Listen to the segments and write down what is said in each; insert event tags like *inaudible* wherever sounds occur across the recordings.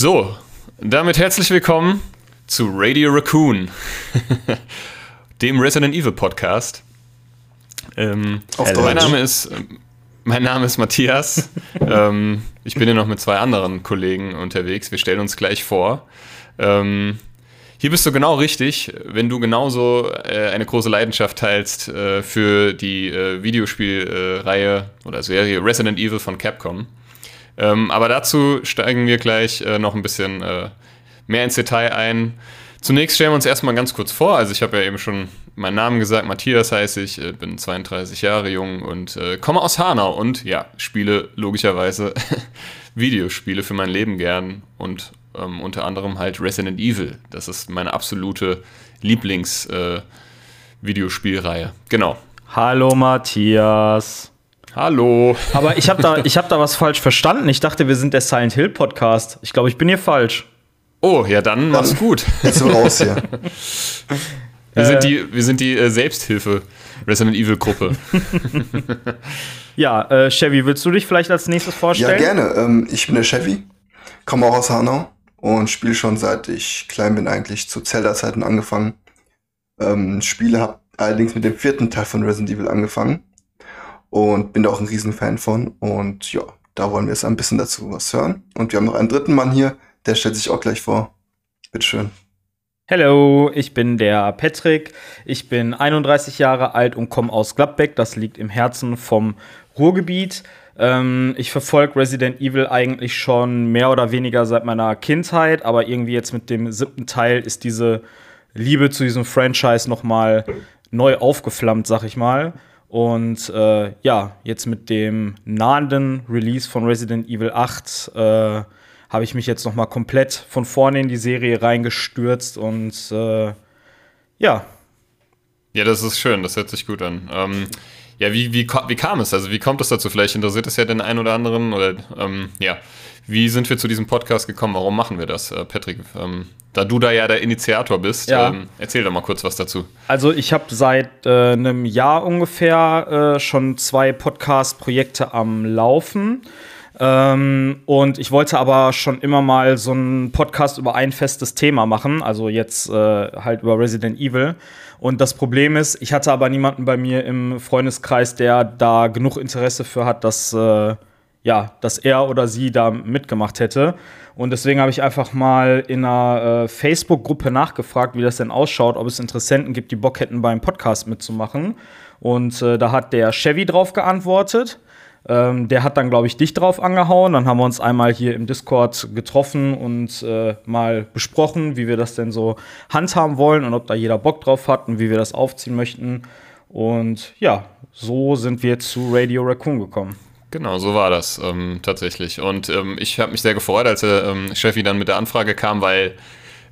So, damit herzlich willkommen zu Radio Raccoon, *laughs* dem Resident Evil Podcast. Ähm, mein, Name ist, mein Name ist Matthias. *laughs* ähm, ich bin hier noch mit zwei anderen Kollegen unterwegs. Wir stellen uns gleich vor. Ähm, hier bist du genau richtig, wenn du genauso äh, eine große Leidenschaft teilst äh, für die äh, Videospielreihe oder Serie Resident Evil von Capcom. Ähm, aber dazu steigen wir gleich äh, noch ein bisschen äh, mehr ins Detail ein. Zunächst stellen wir uns erstmal ganz kurz vor. Also ich habe ja eben schon meinen Namen gesagt, Matthias heiße ich, äh, bin 32 Jahre jung und äh, komme aus Hanau und ja, spiele logischerweise *laughs* Videospiele für mein Leben gern und ähm, unter anderem halt Resident Evil. Das ist meine absolute Lieblings-Videospielreihe. Äh, genau. Hallo Matthias. Hallo. Aber ich habe da, hab da was falsch verstanden. Ich dachte, wir sind der Silent Hill Podcast. Ich glaube, ich bin hier falsch. Oh, ja, dann mach's gut. Jetzt so raus hier. *laughs* Wir sind die, wir sind die äh, Selbsthilfe Resident Evil Gruppe. *laughs* ja, äh, Chevy, willst du dich vielleicht als nächstes vorstellen? Ja, gerne. Ähm, ich bin der Chevy, komme auch aus Hanau und spiele schon seit ich klein bin eigentlich zu Zelda-Zeiten angefangen. Ähm, spiele habe allerdings mit dem vierten Teil von Resident Evil angefangen und bin da auch ein Riesenfan von. Und ja, da wollen wir jetzt ein bisschen dazu was hören. Und wir haben noch einen dritten Mann hier, der stellt sich auch gleich vor. Bitteschön. Hallo, ich bin der Patrick. Ich bin 31 Jahre alt und komme aus Gladbeck. Das liegt im Herzen vom Ruhrgebiet. Ähm, ich verfolge Resident Evil eigentlich schon mehr oder weniger seit meiner Kindheit, aber irgendwie jetzt mit dem siebten Teil ist diese Liebe zu diesem Franchise noch mal neu aufgeflammt, sag ich mal. Und äh, ja, jetzt mit dem nahenden Release von Resident Evil 8 äh, habe ich mich jetzt noch mal komplett von vorne in die Serie reingestürzt und äh, ja. Ja, das ist schön, das hört sich gut an. Ähm, ja, wie, wie, wie kam es? Also wie kommt es dazu? Vielleicht interessiert es ja den einen oder anderen oder ähm, ja. Wie sind wir zu diesem Podcast gekommen? Warum machen wir das, äh, Patrick? Ähm, da du da ja der Initiator bist, ja. ähm, erzähl doch mal kurz was dazu. Also ich habe seit äh, einem Jahr ungefähr äh, schon zwei Podcast-Projekte am Laufen. Ähm, und ich wollte aber schon immer mal so einen Podcast über ein festes Thema machen, also jetzt äh, halt über Resident Evil. Und das Problem ist, ich hatte aber niemanden bei mir im Freundeskreis, der da genug Interesse für hat, dass äh, ja, dass er oder sie da mitgemacht hätte. Und deswegen habe ich einfach mal in einer äh, Facebook-Gruppe nachgefragt, wie das denn ausschaut, ob es Interessenten gibt, die Bock hätten, beim Podcast mitzumachen. Und äh, da hat der Chevy drauf geantwortet. Ähm, der hat dann, glaube ich, dich drauf angehauen. Dann haben wir uns einmal hier im Discord getroffen und äh, mal besprochen, wie wir das denn so handhaben wollen und ob da jeder Bock drauf hat und wie wir das aufziehen möchten. Und ja, so sind wir zu Radio Raccoon gekommen. Genau, so war das ähm, tatsächlich. Und ähm, ich habe mich sehr gefreut, als der ähm, Chefi dann mit der Anfrage kam, weil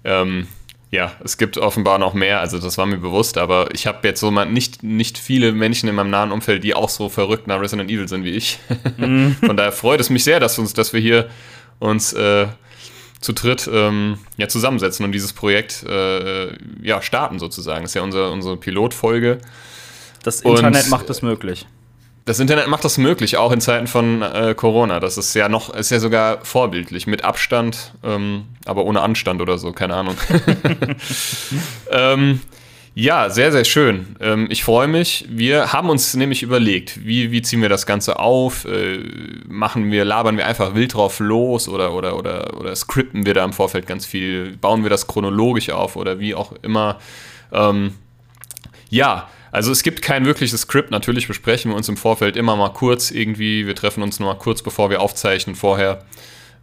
ähm, ja, es gibt offenbar noch mehr, also das war mir bewusst, aber ich habe jetzt so mal nicht, nicht viele Menschen in meinem nahen Umfeld, die auch so verrückt nach Resident Evil sind wie ich. Mhm. *laughs* Von daher freut es mich sehr, dass, uns, dass wir hier uns äh, zu dritt ähm, ja, zusammensetzen und dieses Projekt äh, ja, starten sozusagen. Das ist ja unsere, unsere Pilotfolge. Das Internet und, macht es möglich. Das Internet macht das möglich, auch in Zeiten von äh, Corona. Das ist ja noch, ist ja sogar vorbildlich, mit Abstand, ähm, aber ohne Anstand oder so, keine Ahnung. *laughs* ähm, ja, sehr, sehr schön. Ähm, ich freue mich. Wir haben uns nämlich überlegt, wie, wie ziehen wir das Ganze auf? Äh, machen wir, labern wir einfach wild drauf los oder, oder, oder, oder skripten wir da im Vorfeld ganz viel? Bauen wir das chronologisch auf oder wie auch immer? Ähm, ja, also es gibt kein wirkliches Skript. Natürlich besprechen wir uns im Vorfeld immer mal kurz irgendwie. Wir treffen uns nur mal kurz, bevor wir aufzeichnen vorher.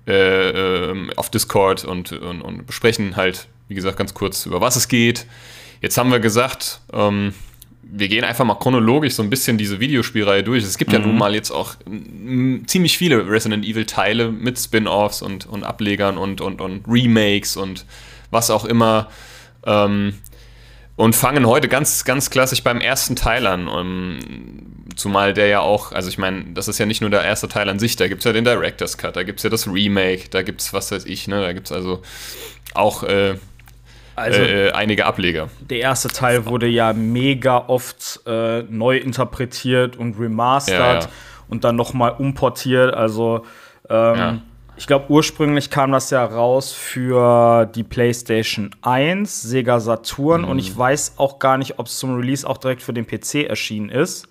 äh, ähm, auf Discord und, und, und, besprechen halt, wie gesagt, ganz kurz, über was es geht. Jetzt haben wir gesagt, ähm, wir gehen einfach mal chronologisch so ein bisschen diese Videospielreihe durch. Es gibt mhm. ja nun mal jetzt auch ziemlich viele Resident Evil Teile mit Spin-offs und, und Ablegern und, und, und Remakes und was auch immer. Ähm, und fangen heute ganz, ganz klassisch beim ersten Teil an. Um, zumal der ja auch, also ich meine, das ist ja nicht nur der erste Teil an sich, da gibt es ja den Director's Cut, da gibt es ja das Remake, da gibt es was weiß ich, ne, da gibt es also auch äh, also, äh, einige Ableger. Der erste Teil wurde ja mega oft äh, neu interpretiert und remastert ja, ja. und dann nochmal umportiert. Also ähm, ja. Ich glaube, ursprünglich kam das ja raus für die PlayStation 1, Sega Saturn mhm. und ich weiß auch gar nicht, ob es zum Release auch direkt für den PC erschienen ist.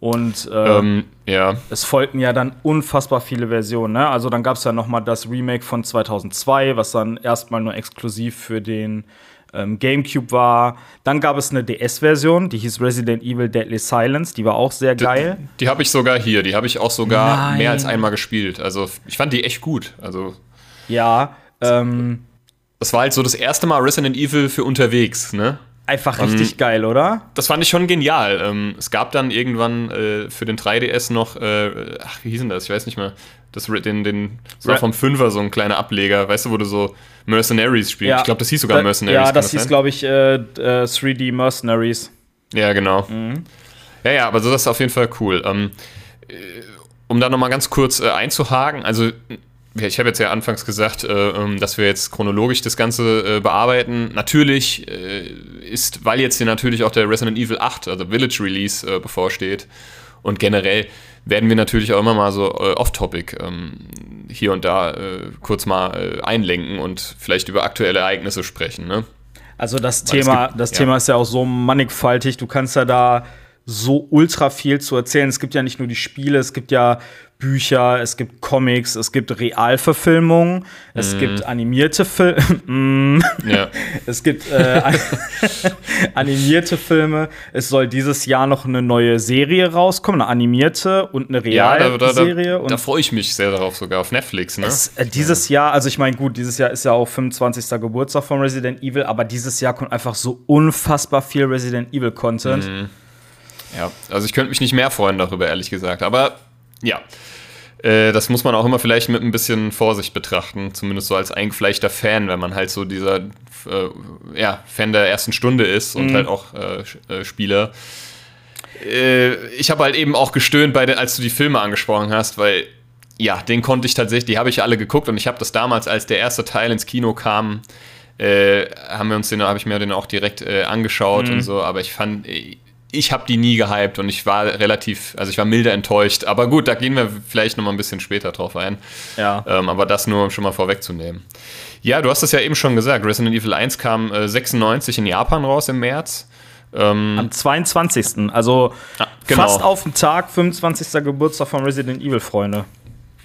Und äh, ähm, ja. es folgten ja dann unfassbar viele Versionen. Ne? Also dann gab es ja noch mal das Remake von 2002, was dann erstmal nur exklusiv für den ähm, GameCube war. Dann gab es eine DS-Version, die hieß Resident Evil Deadly Silence. Die war auch sehr geil. Die, die habe ich sogar hier. Die habe ich auch sogar Nein. mehr als einmal gespielt. Also ich fand die echt gut. Also ja. Ähm, das war halt so das erste Mal Resident Evil für unterwegs, ne? Einfach richtig um, geil, oder? Das fand ich schon genial. Ähm, es gab dann irgendwann äh, für den 3DS noch, äh, ach, wie hieß denn das? Ich weiß nicht mehr. Das, den, den, war vom Fünfer so ein kleiner Ableger, weißt du, wo du so Mercenaries spielst. Ja. Ich glaube, das hieß sogar da, Mercenaries. Ja, das, das hieß, glaube ich, äh, 3D äh, Mercenaries. Ja, genau. Mhm. Ja, ja, aber so das ist auf jeden Fall cool. Ähm, äh, um da nochmal ganz kurz äh, einzuhaken, also ich habe jetzt ja anfangs gesagt, äh, ähm, dass wir jetzt chronologisch das Ganze äh, bearbeiten. Natürlich äh, ist, weil jetzt hier natürlich auch der Resident Evil 8, also Village Release, äh, bevorsteht. Und generell werden wir natürlich auch immer mal so äh, off-topic ähm, hier und da äh, kurz mal einlenken und vielleicht über aktuelle Ereignisse sprechen. Ne? Also das Thema, gibt, das ja. Thema ist ja auch so mannigfaltig. Du kannst ja da so ultra viel zu erzählen. Es gibt ja nicht nur die Spiele, es gibt ja Bücher, es gibt Comics, es gibt Realverfilmungen, es mm. gibt animierte Filme, *laughs* mm. ja. es gibt äh, *laughs* animierte Filme. Es soll dieses Jahr noch eine neue Serie rauskommen, eine animierte und eine Realserie. Ja, da, da, da, freue ich mich sehr darauf, sogar auf Netflix. Ne? Es, äh, dieses ja. Jahr, also ich meine, gut, dieses Jahr ist ja auch 25. Geburtstag von Resident Evil, aber dieses Jahr kommt einfach so unfassbar viel Resident Evil Content. Mm. Ja, also ich könnte mich nicht mehr freuen darüber, ehrlich gesagt. Aber ja, äh, das muss man auch immer vielleicht mit ein bisschen Vorsicht betrachten, zumindest so als eingefleischter Fan, wenn man halt so dieser äh, ja, Fan der ersten Stunde ist und mhm. halt auch äh, äh Spieler. Äh, ich habe halt eben auch gestöhnt, bei den, als du die Filme angesprochen hast, weil ja, den konnte ich tatsächlich, die habe ich alle geguckt und ich habe das damals, als der erste Teil ins Kino kam, äh, haben wir uns den, habe ich mir den auch direkt angeschaut mhm. und so, aber ich fand, ich habe die nie gehypt und ich war relativ, also ich war milde enttäuscht. Aber gut, da gehen wir vielleicht noch mal ein bisschen später drauf ein. Ja. Ähm, aber das nur schon mal vorwegzunehmen. Ja, du hast es ja eben schon gesagt. Resident Evil 1 kam äh, 96 in Japan raus im März. Ähm, Am 22. Also ah, genau. fast auf den Tag, 25. Geburtstag von Resident Evil, Freunde.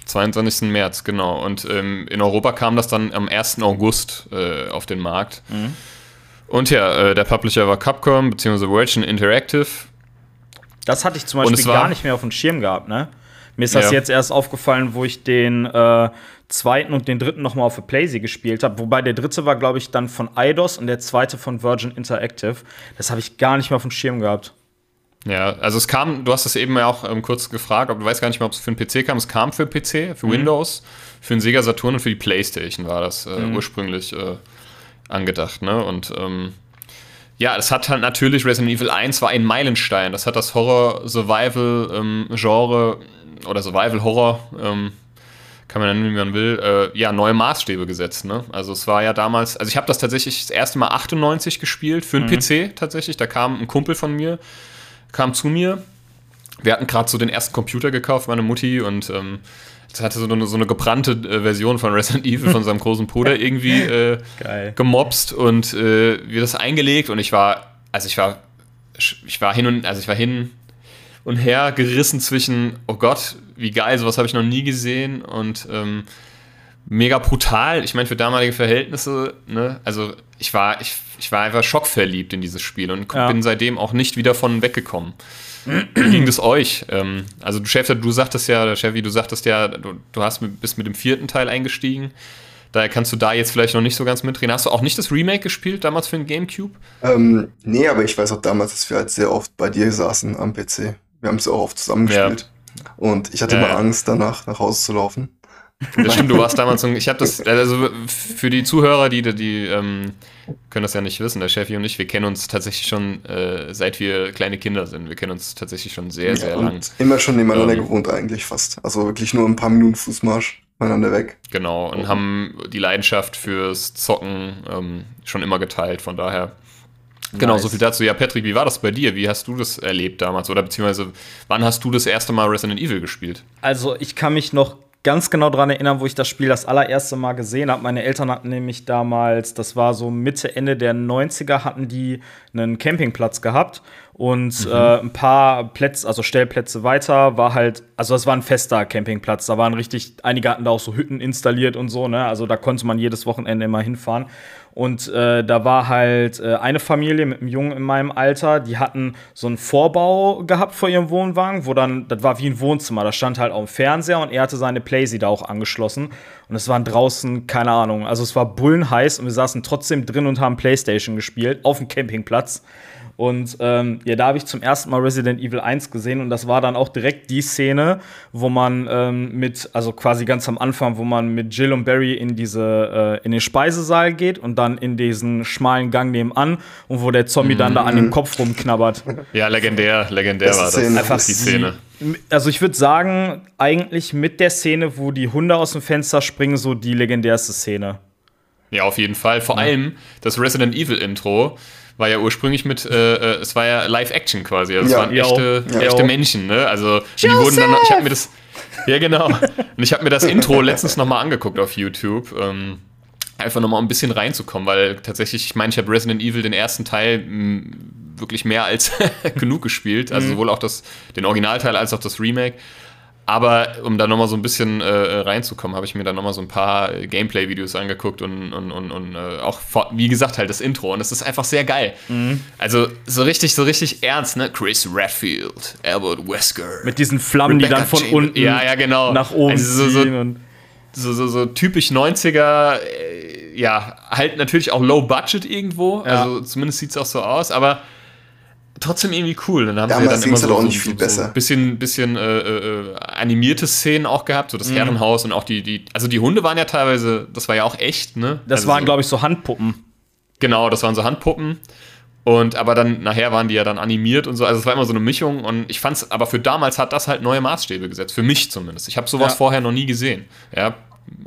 22. März, genau. Und ähm, in Europa kam das dann am 1. August äh, auf den Markt. Mhm. Und ja, äh, der Publisher war Capcom bzw. Virgin Interactive. Das hatte ich zum Beispiel gar nicht mehr auf dem Schirm gehabt, ne? Mir ist das ja. jetzt erst aufgefallen, wo ich den äh, zweiten und den dritten nochmal auf der Playsee gespielt habe. Wobei der dritte war, glaube ich, dann von Eidos und der zweite von Virgin Interactive. Das habe ich gar nicht mehr auf dem Schirm gehabt. Ja, also es kam, du hast es eben ja auch ähm, kurz gefragt, aber du weißt gar nicht mehr, ob es für den PC kam. Es kam für PC, für mhm. Windows, für den Sega Saturn und für die Playstation war das äh, mhm. ursprünglich. Äh, angedacht, ne? Und ähm, ja, es hat halt natürlich Resident Evil 1 war ein Meilenstein. Das hat das Horror-Survival-Genre ähm, oder Survival-Horror, ähm, kann man nennen, wie man will, äh, ja, neue Maßstäbe gesetzt. Ne? Also es war ja damals, also ich habe das tatsächlich das erste Mal 98 gespielt, für einen mhm. PC tatsächlich. Da kam ein Kumpel von mir, kam zu mir. Wir hatten gerade so den ersten Computer gekauft, meine Mutti, und ähm, hatte so eine, so eine gebrannte äh, Version von Resident Evil von seinem großen Bruder *laughs* irgendwie äh, gemobst und äh, wir das eingelegt und ich war, also ich war, ich war hin und, also ich war hin und her gerissen zwischen, oh Gott, wie geil, sowas habe ich noch nie gesehen und ähm, mega brutal. Ich meine, für damalige Verhältnisse, ne, also ich war, ich, ich war einfach schockverliebt in dieses Spiel und ja. bin seitdem auch nicht wieder von weggekommen. Wie ging das euch? Ähm, also du Chef, du sagtest ja, Chevy, du sagtest ja, du, du hast mit, bist mit dem vierten Teil eingestiegen. Daher kannst du da jetzt vielleicht noch nicht so ganz mitreden. Hast du auch nicht das Remake gespielt, damals für den Gamecube? Ähm, nee, aber ich weiß auch damals, dass wir halt sehr oft bei dir saßen am PC. Wir haben es auch oft zusammengespielt. Ja. Und ich hatte ja, immer Angst, danach nach Hause zu laufen. *laughs* Das stimmt, du warst damals so, ich habe das, also für die Zuhörer, die, die ähm, können das ja nicht wissen, der Chefi und ich, wir kennen uns tatsächlich schon, äh, seit wir kleine Kinder sind. Wir kennen uns tatsächlich schon sehr, ja, sehr lang. Immer schon nebeneinander ähm, gewohnt eigentlich fast. Also wirklich nur ein paar Minuten Fußmarsch voneinander weg. Genau, und oh. haben die Leidenschaft fürs Zocken ähm, schon immer geteilt, von daher. Genau, nice. so viel dazu. Ja, Patrick, wie war das bei dir? Wie hast du das erlebt damals? Oder beziehungsweise, wann hast du das erste Mal Resident Evil gespielt? Also, ich kann mich noch ganz genau daran erinnern, wo ich das Spiel das allererste Mal gesehen habe. Meine Eltern hatten nämlich damals, das war so Mitte, Ende der 90er, hatten die einen Campingplatz gehabt. Und mhm. äh, ein paar Plätze, also Stellplätze weiter, war halt, also das war ein fester Campingplatz. Da waren richtig, einige hatten da auch so Hütten installiert und so, ne? Also da konnte man jedes Wochenende immer hinfahren. Und äh, da war halt äh, eine Familie mit einem Jungen in meinem Alter, die hatten so einen Vorbau gehabt vor ihrem Wohnwagen, wo dann, das war wie ein Wohnzimmer, da stand halt auch ein Fernseher und er hatte seine Playsee da auch angeschlossen. Und es waren draußen, keine Ahnung, also es war bullenheiß und wir saßen trotzdem drin und haben Playstation gespielt auf dem Campingplatz. Und ähm, ja, da habe ich zum ersten Mal Resident Evil 1 gesehen und das war dann auch direkt die Szene, wo man ähm, mit, also quasi ganz am Anfang, wo man mit Jill und Barry in diese, äh, in den Speisesaal geht und dann in diesen schmalen Gang nebenan und wo der Zombie mhm. dann da an dem Kopf rumknabbert. Ja, legendär, legendär das war das. Einfach die Szene. Also ich würde sagen, eigentlich mit der Szene, wo die Hunde aus dem Fenster springen, so die legendärste Szene. Ja, auf jeden Fall. Vor ja. allem das Resident Evil Intro war ja ursprünglich mit, äh, äh, es war ja Live-Action quasi. Also ja, es waren echte, ja, echte Menschen, ne? Also die wurden dann, ich habe mir das, ja genau, und ich habe mir das Intro letztens nochmal angeguckt auf YouTube. Ähm, einfach nochmal ein bisschen reinzukommen, weil tatsächlich, ich meine, ich habe Resident Evil den ersten Teil mh, wirklich mehr als *laughs* genug gespielt, also mhm. sowohl auch das, den Originalteil als auch das Remake. Aber um da nochmal so ein bisschen äh, reinzukommen, habe ich mir da nochmal so ein paar Gameplay-Videos angeguckt und, und, und, und äh, auch, wie gesagt, halt das Intro. Und es ist einfach sehr geil. Mhm. Also so richtig, so richtig ernst, ne? Chris Redfield, Albert Wesker. Mit diesen Flammen, Rebecca die dann von Chamber unten ja, ja, genau. nach oben also so, so, so, so, so, typisch 90er, äh, ja, halt natürlich auch Low Budget irgendwo. Ja. Also zumindest sieht es auch so aus, aber trotzdem irgendwie cool. Dann haben Damals sie dann immer so, auch nicht viel so, besser. So bisschen, bisschen äh, äh, animierte Szenen auch gehabt, so das mhm. Herrenhaus und auch die, die, also die Hunde waren ja teilweise, das war ja auch echt, ne? Das also waren, so, glaube ich, so Handpuppen. Genau, das waren so Handpuppen. Und aber dann, nachher waren die ja dann animiert und so. Also es war immer so eine Mischung. Und ich fand's, aber für damals hat das halt neue Maßstäbe gesetzt. Für mich zumindest. Ich habe sowas ja. vorher noch nie gesehen. Ja.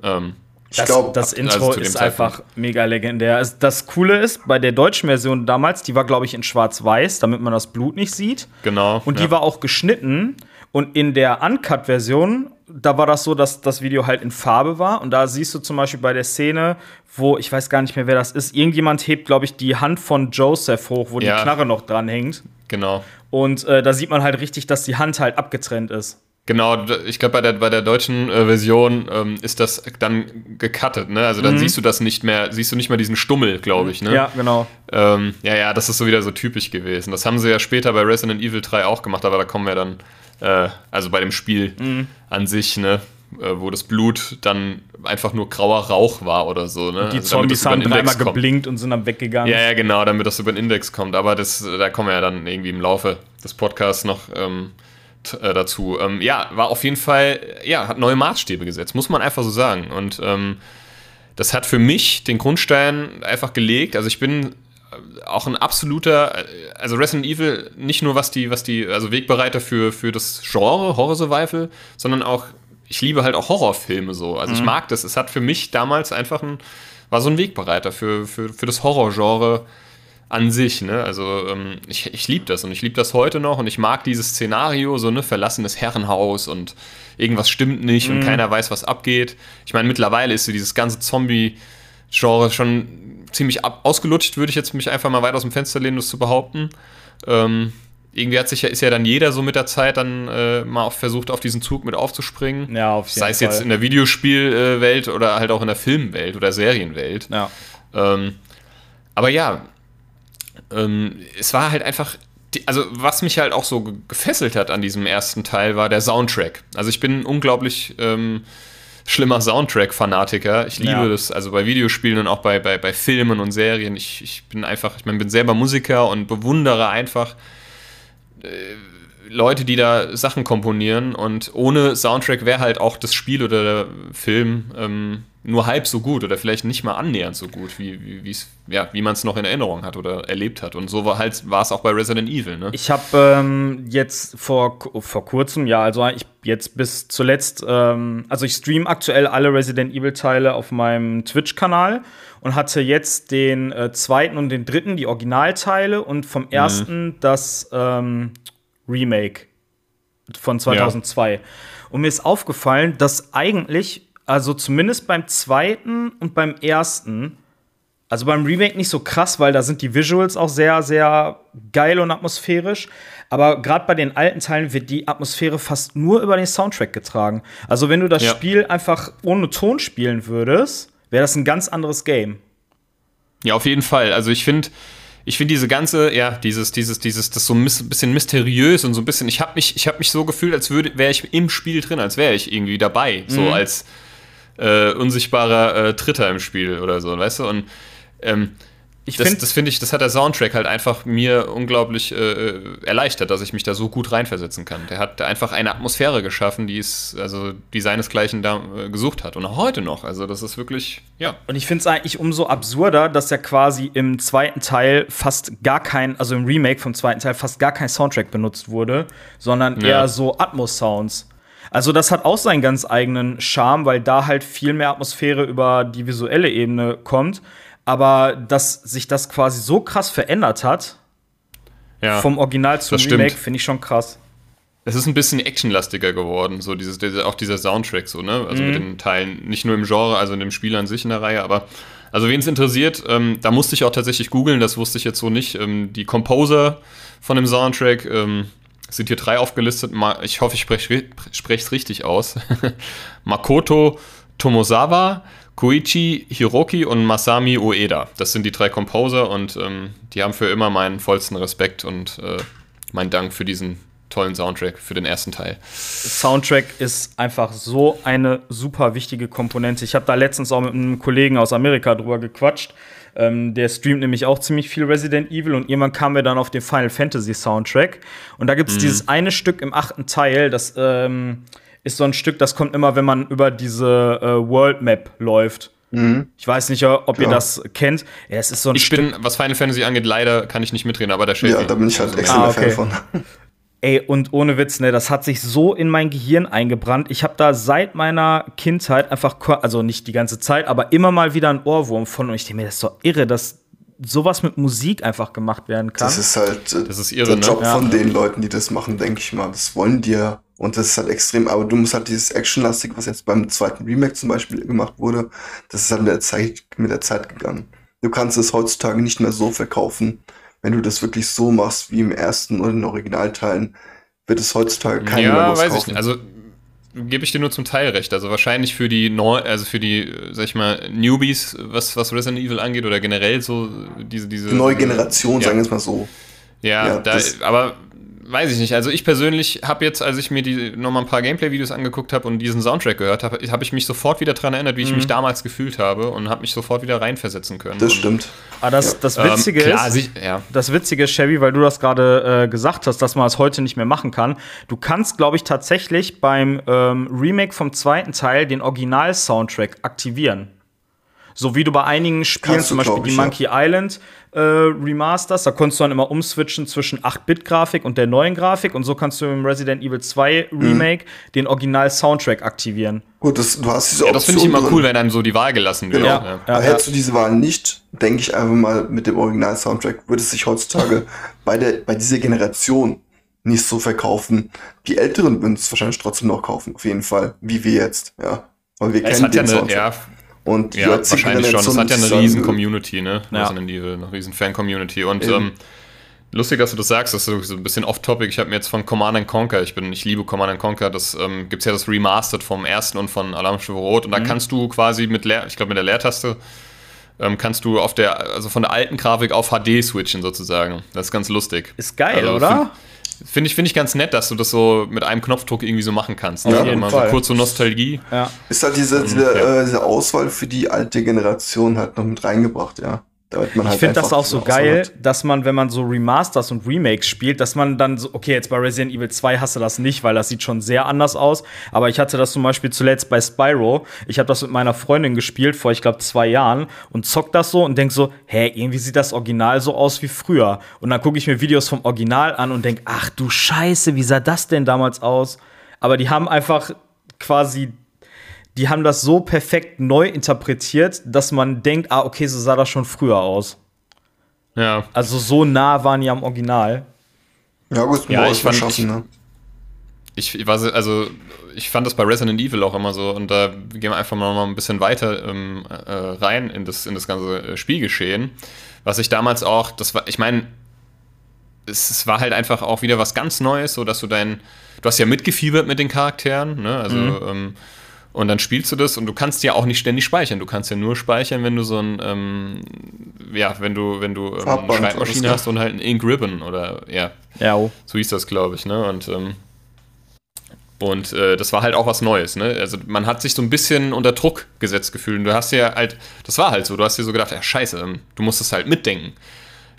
Ähm, ich glaube, das Intro also ist einfach mega legendär. Das Coole ist, bei der deutschen Version damals, die war, glaube ich, in Schwarz-Weiß, damit man das Blut nicht sieht. Genau. Und die ja. war auch geschnitten. Und in der Uncut-Version, da war das so, dass das Video halt in Farbe war. Und da siehst du zum Beispiel bei der Szene, wo, ich weiß gar nicht mehr, wer das ist, irgendjemand hebt, glaube ich, die Hand von Joseph hoch, wo ja. die Knarre noch dran hängt. Genau. Und äh, da sieht man halt richtig, dass die Hand halt abgetrennt ist. Genau, ich glaube, bei der, bei der deutschen äh, Version ähm, ist das dann gecuttet, ne? Also dann mhm. siehst du das nicht mehr, siehst du nicht mehr diesen Stummel, glaube ich, ne? Ja, genau. Ähm, ja, ja, das ist so wieder so typisch gewesen. Das haben sie ja später bei Resident Evil 3 auch gemacht, aber da kommen wir dann, äh, also bei dem Spiel mhm. an sich, ne? Äh, wo das Blut dann einfach nur grauer Rauch war oder so. Ne? Und die also, Zombies haben dreimal geblinkt und sind dann weggegangen. Ja, ja, genau, damit das über den Index kommt. Aber das, da kommen wir ja dann irgendwie im Laufe des Podcasts noch ähm, äh, dazu. Ähm, ja, war auf jeden Fall, ja, hat neue Maßstäbe gesetzt, muss man einfach so sagen. Und ähm, das hat für mich den Grundstein einfach gelegt. Also ich bin äh, auch ein absoluter, äh, also Resident Evil, nicht nur was die, was die, also Wegbereiter für, für das Genre, Horror Survival, sondern auch, ich liebe halt auch Horrorfilme so. Also mhm. ich mag das. Es hat für mich damals einfach ein, war so ein Wegbereiter für, für, für das Horrorgenre an sich, ne? Also ähm, ich, ich liebe das und ich liebe das heute noch und ich mag dieses Szenario, so ne verlassenes Herrenhaus und irgendwas stimmt nicht mhm. und keiner weiß, was abgeht. Ich meine, mittlerweile ist so dieses ganze Zombie-Genre schon ziemlich ab ausgelutscht, würde ich jetzt mich einfach mal weit aus dem Fenster lehnen, das zu behaupten. Ähm, irgendwie hat sich ja, ist ja dann jeder so mit der Zeit dann äh, mal auf, versucht, auf diesen Zug mit aufzuspringen. Ja, auf jeden Sei es jetzt in der Videospielwelt oder halt auch in der Filmwelt oder Serienwelt. Ja. Ähm, aber ja, ähm, es war halt einfach also was mich halt auch so gefesselt hat an diesem ersten Teil war der Soundtrack. Also ich bin ein unglaublich ähm, schlimmer Soundtrack-Fanatiker. Ich liebe ja. das, also bei Videospielen und auch bei, bei, bei Filmen und Serien. Ich, ich bin einfach, ich mein, bin selber Musiker und bewundere einfach äh, Leute, die da Sachen komponieren und ohne Soundtrack wäre halt auch das Spiel oder der Film ähm, nur halb so gut oder vielleicht nicht mal annähernd so gut, wie, wie, ja, wie man es noch in Erinnerung hat oder erlebt hat. Und so war halt war es auch bei Resident Evil. Ne? Ich habe ähm, jetzt vor, vor kurzem, ja, also ich jetzt bis zuletzt, ähm, also ich stream aktuell alle Resident Evil Teile auf meinem Twitch-Kanal und hatte jetzt den äh, zweiten und den dritten, die Originalteile und vom mhm. ersten mhm. das ähm, Remake von 2002. Ja. Und mir ist aufgefallen, dass eigentlich also zumindest beim zweiten und beim ersten. Also beim Remake nicht so krass, weil da sind die Visuals auch sehr, sehr geil und atmosphärisch. Aber gerade bei den alten Teilen wird die Atmosphäre fast nur über den Soundtrack getragen. Also wenn du das ja. Spiel einfach ohne Ton spielen würdest, wäre das ein ganz anderes Game. Ja, auf jeden Fall. Also ich finde, ich finde diese ganze, ja, dieses, dieses, dieses, das so ein bisschen mysteriös und so ein bisschen. Ich habe mich, ich habe mich so gefühlt, als würde, wäre ich im Spiel drin, als wäre ich irgendwie dabei, mhm. so als äh, unsichtbarer äh, Dritter im Spiel oder so, weißt du? Und ähm, ich das, find, finde ich, das hat der Soundtrack halt einfach mir unglaublich äh, erleichtert, dass ich mich da so gut reinversetzen kann. Der hat einfach eine Atmosphäre geschaffen, die es, also die seinesgleichen da äh, gesucht hat. Und auch heute noch. Also das ist wirklich, ja. Und ich finde es eigentlich umso absurder, dass ja quasi im zweiten Teil fast gar kein, also im Remake vom zweiten Teil fast gar kein Soundtrack benutzt wurde, sondern eher so Atmos-Sounds. Also das hat auch seinen ganz eigenen Charme, weil da halt viel mehr Atmosphäre über die visuelle Ebene kommt. Aber dass sich das quasi so krass verändert hat, ja, vom Original zum Remake, finde ich schon krass. Es ist ein bisschen actionlastiger geworden, so dieses, auch dieser Soundtrack, so, ne? Also mhm. mit den Teilen, nicht nur im Genre, also in dem Spiel an sich in der Reihe, aber also wen es interessiert, ähm, da musste ich auch tatsächlich googeln, das wusste ich jetzt so nicht. Ähm, die Composer von dem Soundtrack, ähm, sind hier drei aufgelistet. Ich hoffe, ich spreche es richtig aus. *laughs* Makoto Tomosawa, Koichi Hiroki und Masami Ueda. Das sind die drei Composer und ähm, die haben für immer meinen vollsten Respekt und äh, meinen Dank für diesen tollen Soundtrack, für den ersten Teil. Soundtrack ist einfach so eine super wichtige Komponente. Ich habe da letztens auch mit einem Kollegen aus Amerika drüber gequatscht. Ähm, der streamt nämlich auch ziemlich viel Resident Evil und irgendwann kamen wir dann auf den Final Fantasy Soundtrack. Und da gibt es mhm. dieses eine Stück im achten Teil, das ähm, ist so ein Stück, das kommt immer, wenn man über diese äh, World Map läuft. Mhm. Ich weiß nicht, ob ihr ja. das kennt. Ja, es ist so ein ich Stück bin, was Final Fantasy angeht, leider kann ich nicht mitreden, aber der Shelby. Ja, da bin ich halt extra ah, okay. Fan von. *laughs* Ey, und ohne Witz, ne, das hat sich so in mein Gehirn eingebrannt. Ich habe da seit meiner Kindheit einfach, also nicht die ganze Zeit, aber immer mal wieder einen Ohrwurm von. Und ich denke mir, das ist doch irre, dass sowas mit Musik einfach gemacht werden kann. Das ist halt äh, das ist irre, der ne? Job ne? von ja. den Leuten, die das machen, denke ich mal. Das wollen die ja. Und das ist halt extrem, aber du musst halt dieses Actionlastig, was jetzt beim zweiten Remake zum Beispiel gemacht wurde, das ist halt mit der Zeit, mit der Zeit gegangen. Du kannst es heutzutage nicht mehr so verkaufen, wenn du das wirklich so machst wie im ersten oder in den Originalteilen, wird es heutzutage keiner ja, mehr weiß kaufen. Ich nicht. Also gebe ich dir nur zum Teil recht. Also wahrscheinlich für die neu, also für die, sag ich mal, Newbies, was, was Resident Evil angeht, oder generell so diese, diese. Neue Generation, ja. sagen wir es mal so. Ja, ja da, aber weiß ich nicht. Also ich persönlich habe jetzt, als ich mir die nochmal ein paar Gameplay-Videos angeguckt habe und diesen Soundtrack gehört habe, habe ich mich sofort wieder daran erinnert, wie ich mhm. mich damals gefühlt habe und habe mich sofort wieder reinversetzen können. Das stimmt. Aber das, das Witzige ähm, klar, ist, sich, ja. das Witzige ist, Chevy, weil du das gerade äh, gesagt hast, dass man es das heute nicht mehr machen kann. Du kannst, glaube ich, tatsächlich beim ähm, Remake vom zweiten Teil den Original-Soundtrack aktivieren. So wie du bei einigen Spielen, zum Beispiel die Monkey ja. Island äh, Remasters, da konntest du dann immer umswitchen zwischen 8-Bit-Grafik und der neuen Grafik und so kannst du im Resident Evil 2 mhm. Remake mhm. den Original-Soundtrack aktivieren. Gut, das, du hast diese ja, das finde ich immer cool, wenn dann so die Wahl gelassen wird. Genau. Ja. Ja. Hättest du diese Wahl nicht, denke ich einfach mal mit dem Original-Soundtrack, würde es sich heutzutage *laughs* bei, der, bei dieser Generation nicht so verkaufen. Die Älteren würden es wahrscheinlich trotzdem noch kaufen, auf jeden Fall, wie wir jetzt, ja. Weil wir kennen den ja Soundtrack. ja, und ja, wahrscheinlich schon. Es hat ja eine riesen Community, ne? Ja. Resident Evil, eine riesen Fan-Community. Und ähm, Lustig, dass du das sagst, das ist so ein bisschen off-topic. Ich habe mir jetzt von Command Conquer, ich bin, ich liebe Command Conquer, das ähm, gibt es ja das Remastered vom ersten und von Alarmstufe Rot und da mhm. kannst du quasi mit Leer, ich glaube mit der Leertaste ähm, kannst du auf der, also von der alten Grafik auf HD switchen sozusagen. Das ist ganz lustig. Ist geil, also, oder? Finde ich, find ich ganz nett, dass du das so mit einem Knopfdruck irgendwie so machen kannst. Ne? Ja, also mal so kurz so Nostalgie. Ja. Ist halt diese, diese, ja. äh, diese Auswahl für die alte Generation halt noch mit reingebracht, ja. Halt ich finde das auch so geil, hat. dass man, wenn man so Remasters und Remakes spielt, dass man dann so, okay, jetzt bei Resident Evil 2 hast du das nicht, weil das sieht schon sehr anders aus. Aber ich hatte das zum Beispiel zuletzt bei Spyro. Ich habe das mit meiner Freundin gespielt vor, ich glaube, zwei Jahren und zock das so und denk so, hä, irgendwie sieht das Original so aus wie früher. Und dann gucke ich mir Videos vom Original an und denk, ach du Scheiße, wie sah das denn damals aus? Aber die haben einfach quasi die haben das so perfekt neu interpretiert, dass man denkt, ah, okay, so sah das schon früher aus. Ja. Also so nah waren die am Original. Ja, gut, ja, ich fand, ich, ne? ich, ich war, also ich fand das bei Resident Evil auch immer so und da gehen wir einfach mal ein bisschen weiter ähm, äh, rein in das, in das ganze äh, Spielgeschehen. Was ich damals auch, das war, ich meine, es, es, war halt einfach auch wieder was ganz Neues, so dass du dein, du hast ja mitgefiebert mit den Charakteren, ne? Also mhm. ähm, und dann spielst du das und du kannst ja auch nicht ständig speichern. Du kannst ja nur speichern, wenn du so ein, ähm, ja, wenn du, wenn du ähm, eine Schreibmaschine hast und halt ein Ink Ribbon oder ja. Ja. Oh. So hieß das, glaube ich, ne? Und, ähm, und äh, das war halt auch was Neues, ne? Also man hat sich so ein bisschen unter Druck gesetzt gefühlt. Und du hast ja halt, das war halt so, du hast dir so gedacht, ja scheiße, ähm, du musst das halt mitdenken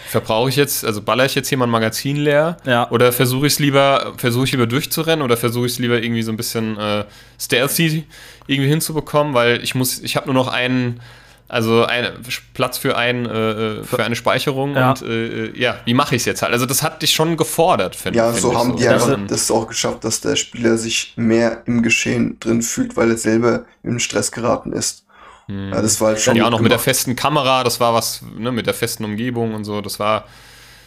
verbrauche ich jetzt, also baller ich jetzt hier mal ein Magazin leer? Ja. Oder versuche ich es lieber, versuche ich lieber durchzurennen oder versuche ich es lieber irgendwie so ein bisschen äh, stealthy irgendwie hinzubekommen, weil ich muss, ich habe nur noch einen, also ein, Platz für, ein, äh, für eine Speicherung ja. und äh, ja, wie mache ich es jetzt halt? Also das hat dich schon gefordert, finde ich. Ja, so haben so. die einfach das auch geschafft, dass der Spieler sich mehr im Geschehen drin fühlt, weil er selber in Stress geraten ist. Hm. Ja, das war halt schon. Ja, auch noch gemacht. mit der festen Kamera, das war was, ne, mit der festen Umgebung und so, das war.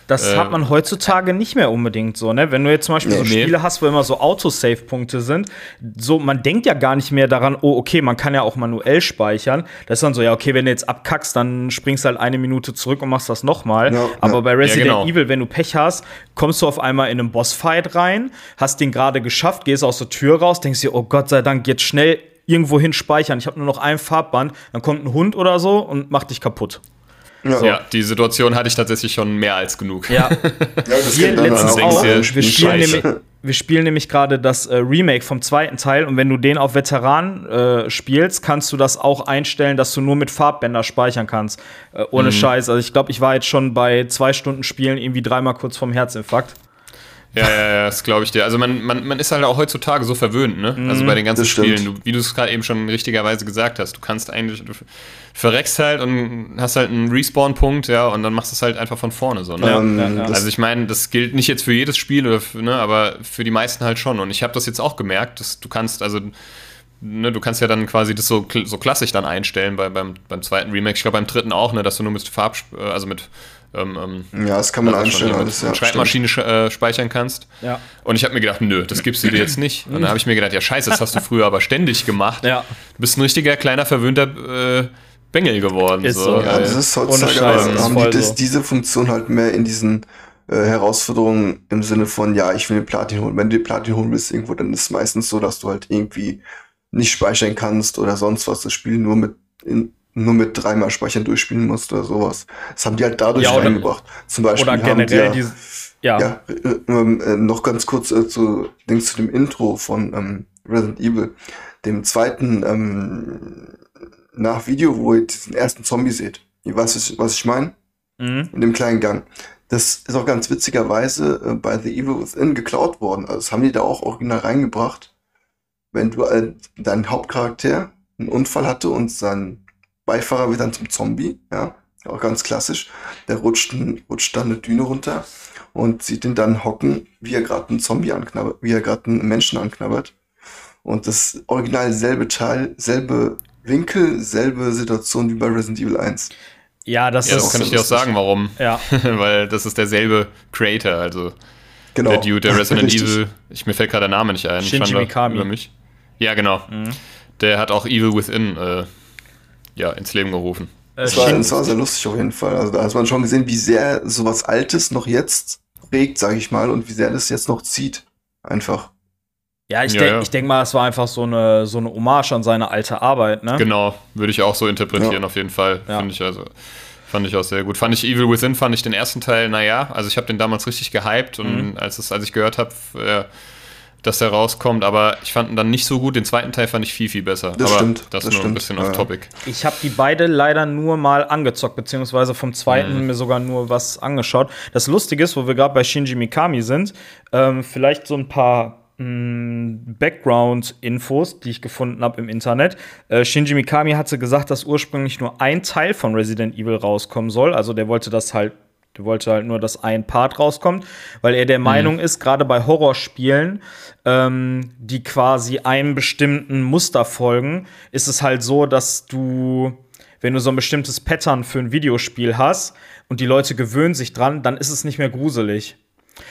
Das äh, hat man heutzutage nicht mehr unbedingt so, ne? Wenn du jetzt zum Beispiel nee, so Spiele hast, wo immer so Autosave-Punkte sind, so, man denkt ja gar nicht mehr daran, oh, okay, man kann ja auch manuell speichern. Das ist dann so, ja, okay, wenn du jetzt abkackst, dann springst du halt eine Minute zurück und machst das nochmal. Ja, Aber ja. bei Resident ja, genau. Evil, wenn du Pech hast, kommst du auf einmal in einen Bossfight rein, hast den gerade geschafft, gehst aus der Tür raus, denkst dir, oh Gott sei Dank, jetzt schnell irgendwo hin speichern. Ich habe nur noch ein Farbband, dann kommt ein Hund oder so und macht dich kaputt. Ja. So. ja. die Situation hatte ich tatsächlich schon mehr als genug. Ja, *laughs* ja das wir letztens auch. Wir spielen, nämlich, wir spielen nämlich gerade das äh, Remake vom zweiten Teil und wenn du den auf Veteran äh, spielst, kannst du das auch einstellen, dass du nur mit Farbbänder speichern kannst. Äh, ohne mhm. Scheiß. Also ich glaube, ich war jetzt schon bei zwei Stunden Spielen irgendwie dreimal kurz vorm Herzinfarkt. Ja, ja, ja, das glaube ich dir. Also man, man, man ist halt auch heutzutage so verwöhnt, ne? Mhm, also bei den ganzen Spielen, du, wie du es gerade eben schon richtigerweise gesagt hast, du kannst eigentlich, du verreckst halt und hast halt einen Respawn-Punkt, ja, und dann machst du es halt einfach von vorne so, ne? Ja, ja, ja. Also ich meine, das gilt nicht jetzt für jedes Spiel, oder für, ne, aber für die meisten halt schon. Und ich habe das jetzt auch gemerkt, dass du kannst, also Ne, du kannst ja dann quasi das so, so klassisch dann einstellen bei, beim, beim zweiten Remake. Ich glaube beim dritten auch, ne, dass du nur mit Farb, äh, also mit ähm, ähm, ja, das kann man einstellen. Alles, ja, Schreibmaschine äh, speichern kannst. Ja. Und ich habe mir gedacht, nö, das gibst du dir jetzt nicht. Und dann habe ich mir gedacht, ja scheiße, das hast du früher aber ständig gemacht. Ja. Du bist ein richtiger kleiner verwöhnter äh, Bengel geworden. Ist so. Ja, das ist heutzutage Scheiß, haben die das, so. diese Funktion halt mehr in diesen äh, Herausforderungen im Sinne von, ja, ich will den Platin holen. Wenn du den Platin holen willst irgendwo, dann ist es meistens so, dass du halt irgendwie nicht speichern kannst oder sonst was. Das Spiel nur mit in, nur mit dreimal Speichern durchspielen musst oder sowas. Das haben die halt dadurch ja, oder, reingebracht. Zum Beispiel oder generell haben die, ja, ja äh, ähm, äh, noch ganz kurz äh, zu, Dings zu dem Intro von ähm, Resident Evil, dem zweiten ähm, nach Video, wo ihr diesen ersten Zombie seht. Ihr weißt, was ich meine? Mhm. In dem kleinen Gang. Das ist auch ganz witzigerweise äh, bei The Evil Within geklaut worden. Also das haben die da auch original reingebracht. Wenn du äh, dein Hauptcharakter einen Unfall hatte und sein Beifahrer wird dann zum Zombie, ja, auch ganz klassisch. Der rutscht, rutscht dann eine Düne runter und sieht ihn dann hocken, wie er gerade einen Zombie anknabbert, wie er gerade einen Menschen anknabbert. Und das original selbe Teil, selbe Winkel, selbe Situation wie bei Resident Evil 1. Ja, das ja, ist. Das kann ich dir auch sagen, warum. Ja. *laughs* Weil das ist derselbe Creator, also genau. der Dude, der Resident Evil. Ich, mir fällt gerade der Name nicht ein. Shinji Mikami. Über mich. Ja, genau. Mhm. Der hat auch Evil Within äh, ja, ins Leben gerufen. Das war, das war sehr lustig auf jeden Fall. Also da hat man schon gesehen, wie sehr sowas Altes noch jetzt prägt, sage ich mal, und wie sehr das jetzt noch zieht. Einfach. Ja, ich ja, denke ja. denk mal, es war einfach so eine, so eine Hommage an seine alte Arbeit, ne? Genau, würde ich auch so interpretieren, ja. auf jeden Fall. Finde ich also. Fand ich auch sehr gut. Fand ich Evil Within, fand ich den ersten Teil, naja, also ich habe den damals richtig gehypt und mhm. als, es, als ich gehört habe, äh, dass der rauskommt, aber ich fand ihn dann nicht so gut. Den zweiten Teil fand ich viel, viel besser. Das aber stimmt. Das, ist nur stimmt. ein bisschen ja. off topic. Ich habe die beide leider nur mal angezockt, beziehungsweise vom zweiten mhm. mir sogar nur was angeschaut. Das Lustige ist, wo wir gerade bei Shinji Mikami sind, ähm, vielleicht so ein paar Mm, Background-Infos, die ich gefunden habe im Internet. Äh, Shinji Mikami hatte gesagt, dass ursprünglich nur ein Teil von Resident Evil rauskommen soll. Also der wollte das halt, der wollte halt nur, dass ein Part rauskommt, weil er der mhm. Meinung ist, gerade bei Horrorspielen, ähm, die quasi einem bestimmten Muster folgen, ist es halt so, dass du wenn du so ein bestimmtes Pattern für ein Videospiel hast und die Leute gewöhnen sich dran, dann ist es nicht mehr gruselig.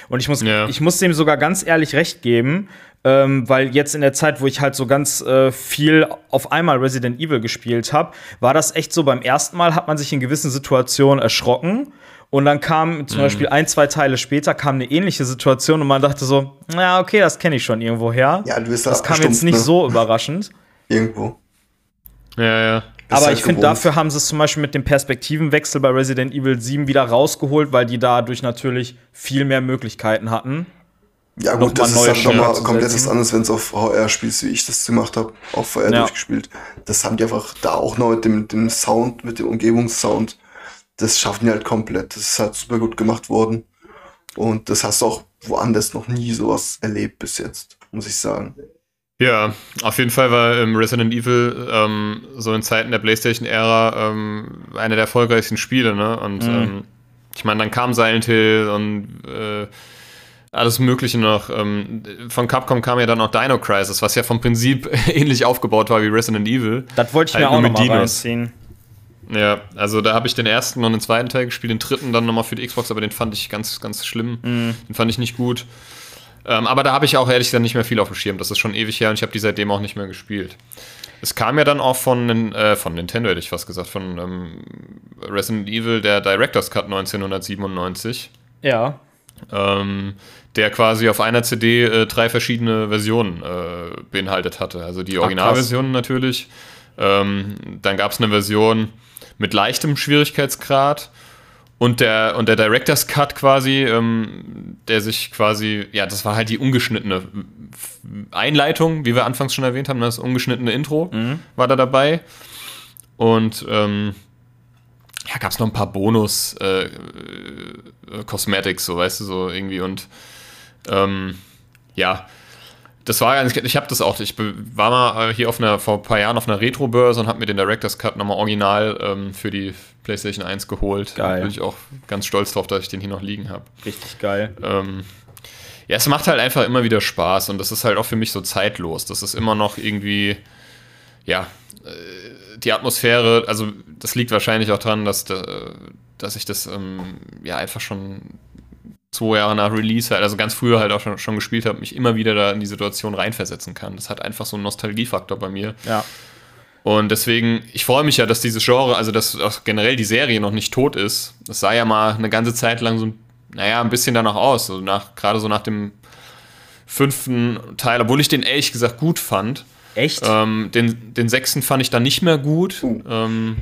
Und ich muss, ja. ich muss dem sogar ganz ehrlich recht geben, ähm, weil jetzt in der Zeit, wo ich halt so ganz äh, viel auf einmal Resident Evil gespielt habe, war das echt so, beim ersten Mal hat man sich in gewissen Situationen erschrocken. Und dann kam zum mhm. Beispiel ein, zwei Teile später kam eine ähnliche Situation und man dachte so, na okay, das kenne ich schon irgendwo her. Ja, du bist Das kam jetzt nicht ne? so überraschend. *laughs* Irgendwo. Ja, ja. Aber halt ich finde, dafür haben sie es zum Beispiel mit dem Perspektivenwechsel bei Resident Evil 7 wieder rausgeholt, weil die dadurch natürlich viel mehr Möglichkeiten hatten. Ja, gut, das ist dann nochmal komplett was anderes, wenn es auf VR spielst, wie ich das gemacht habe, auf VR ja. durchgespielt. Das haben die einfach da auch noch mit dem, mit dem Sound, mit dem Umgebungssound. Das schaffen die halt komplett. Das ist halt super gut gemacht worden. Und das hast du auch woanders noch nie sowas erlebt bis jetzt, muss ich sagen. Ja, auf jeden Fall war ähm, Resident Evil ähm, so in Zeiten der PlayStation-Ära ähm, einer der erfolgreichsten Spiele, ne? Und mhm. Ähm, ich meine, dann kam Silent Hill und äh, alles Mögliche noch. Ähm, von Capcom kam ja dann auch Dino Crisis, was ja vom Prinzip *laughs* ähnlich aufgebaut war wie Resident Evil. Das wollte ich halt mir auch noch mal reinziehen. Ja, also da habe ich den ersten und den zweiten Teil gespielt, den dritten dann nochmal für die Xbox, aber den fand ich ganz, ganz schlimm. Mhm. Den fand ich nicht gut. Ähm, aber da habe ich auch ehrlich gesagt nicht mehr viel auf dem Schirm. Das ist schon ewig her und ich habe die seitdem auch nicht mehr gespielt. Es kam ja dann auch von, äh, von Nintendo, hätte ich fast gesagt, von ähm, Resident Evil, der Director's Cut 1997. Ja. Ähm, der quasi auf einer CD äh, drei verschiedene Versionen äh, beinhaltet hatte. Also die Originalversion natürlich. Ähm, dann gab es eine Version mit leichtem Schwierigkeitsgrad und der, und der Director's Cut quasi, ähm, der sich quasi, ja, das war halt die ungeschnittene Einleitung, wie wir anfangs schon erwähnt haben, das ungeschnittene Intro mhm. war da dabei. Und ähm, ja, gab es noch ein paar Bonus äh, äh, Cosmetics, so weißt du, so irgendwie und ähm, ja, das war ganz, ich habe das auch, ich war mal äh, hier auf einer, vor ein paar Jahren auf einer Retro-Börse und habe mir den Director's Cut nochmal original ähm, für die PlayStation 1 geholt. Geil. Da bin ich auch ganz stolz drauf, dass ich den hier noch liegen habe. Richtig geil. Ähm, ja, es macht halt einfach immer wieder Spaß und das ist halt auch für mich so zeitlos. Das ist immer noch irgendwie, ja, äh, die Atmosphäre, also das liegt wahrscheinlich auch dran, dass, dass ich das ähm, ja einfach schon zwei Jahre nach Release halt, also ganz früher halt auch schon, schon gespielt habe, mich immer wieder da in die Situation reinversetzen kann. Das hat einfach so einen Nostalgiefaktor bei mir. Ja. Und deswegen, ich freue mich ja, dass dieses Genre, also dass auch generell die Serie noch nicht tot ist. Das sah ja mal eine ganze Zeit lang so, naja, ein bisschen danach aus. So nach, gerade so nach dem fünften Teil, obwohl ich den ehrlich gesagt gut fand. Echt? Ähm, den, den sechsten fand ich dann nicht mehr gut. Uh. Ähm,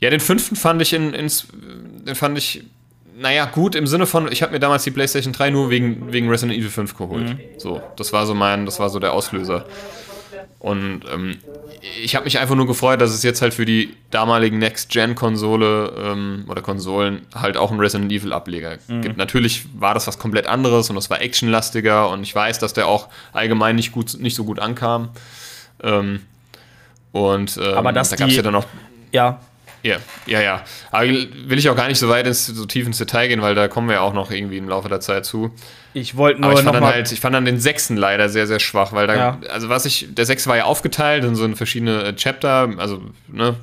ja, den fünften fand ich in, ins, den fand ich naja, gut im Sinne von, ich habe mir damals die PlayStation 3 nur wegen, wegen Resident Evil 5 geholt. Mhm. So, das war so mein, das war so der Auslöser. Und ähm, ich habe mich einfach nur gefreut, dass es jetzt halt für die damaligen Next-Gen-Konsole ähm, oder Konsolen halt auch einen Resident Evil-Ableger mhm. gibt. Natürlich war das was komplett anderes und das war actionlastiger und ich weiß, dass der auch allgemein nicht, gut, nicht so gut ankam. Ähm, und ähm, Aber dass da gab es ja dann noch. Ja, ja, ja, ja. Aber will ich auch gar nicht so weit ins, so tief ins Detail gehen, weil da kommen wir ja auch noch irgendwie im Laufe der Zeit zu. Ich wollte nur Aber ich fand dann halt, ich fand dann den sechsten leider sehr, sehr schwach, weil da, ja. also was ich, der sechste war ja aufgeteilt in so in verschiedene äh, Chapter, also, ne,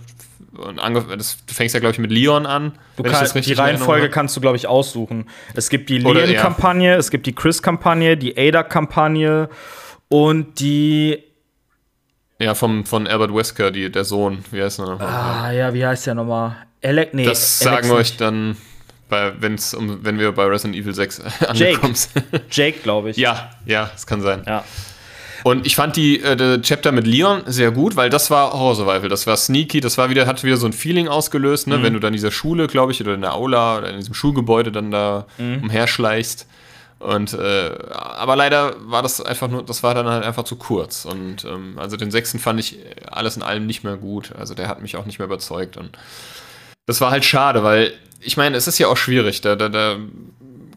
und das, du fängst ja, glaube ich, mit Leon an. Du kann, die Reihenfolge kannst du, glaube ich, aussuchen. Es gibt die Leon-Kampagne, ja. es gibt die Chris-Kampagne, die Ada-Kampagne und die Ja, vom, von Albert Wesker, die, der Sohn. Wie heißt er nochmal? Ah, ja, wie heißt der nochmal? Alec, nee, das sagen wir euch dann, bei, wenn's um, wenn wir bei Resident Evil 6 *laughs* angekommen sind. *laughs* Jake, glaube ich. Ja, ja, das kann sein. Ja. Und ich fand die äh, Chapter mit Leon sehr gut, weil das war Horror Survival, das war sneaky, das war wieder, hat wieder so ein Feeling ausgelöst, ne? Mhm. wenn du dann in dieser Schule, glaube ich, oder in der Aula oder in diesem Schulgebäude dann da mhm. umherschleichst. Und äh, aber leider war das einfach nur, das war dann halt einfach zu kurz. Und ähm, also den sechsten fand ich alles in allem nicht mehr gut. Also der hat mich auch nicht mehr überzeugt. Und das war halt schade, weil ich meine, es ist ja auch schwierig. Da, da, da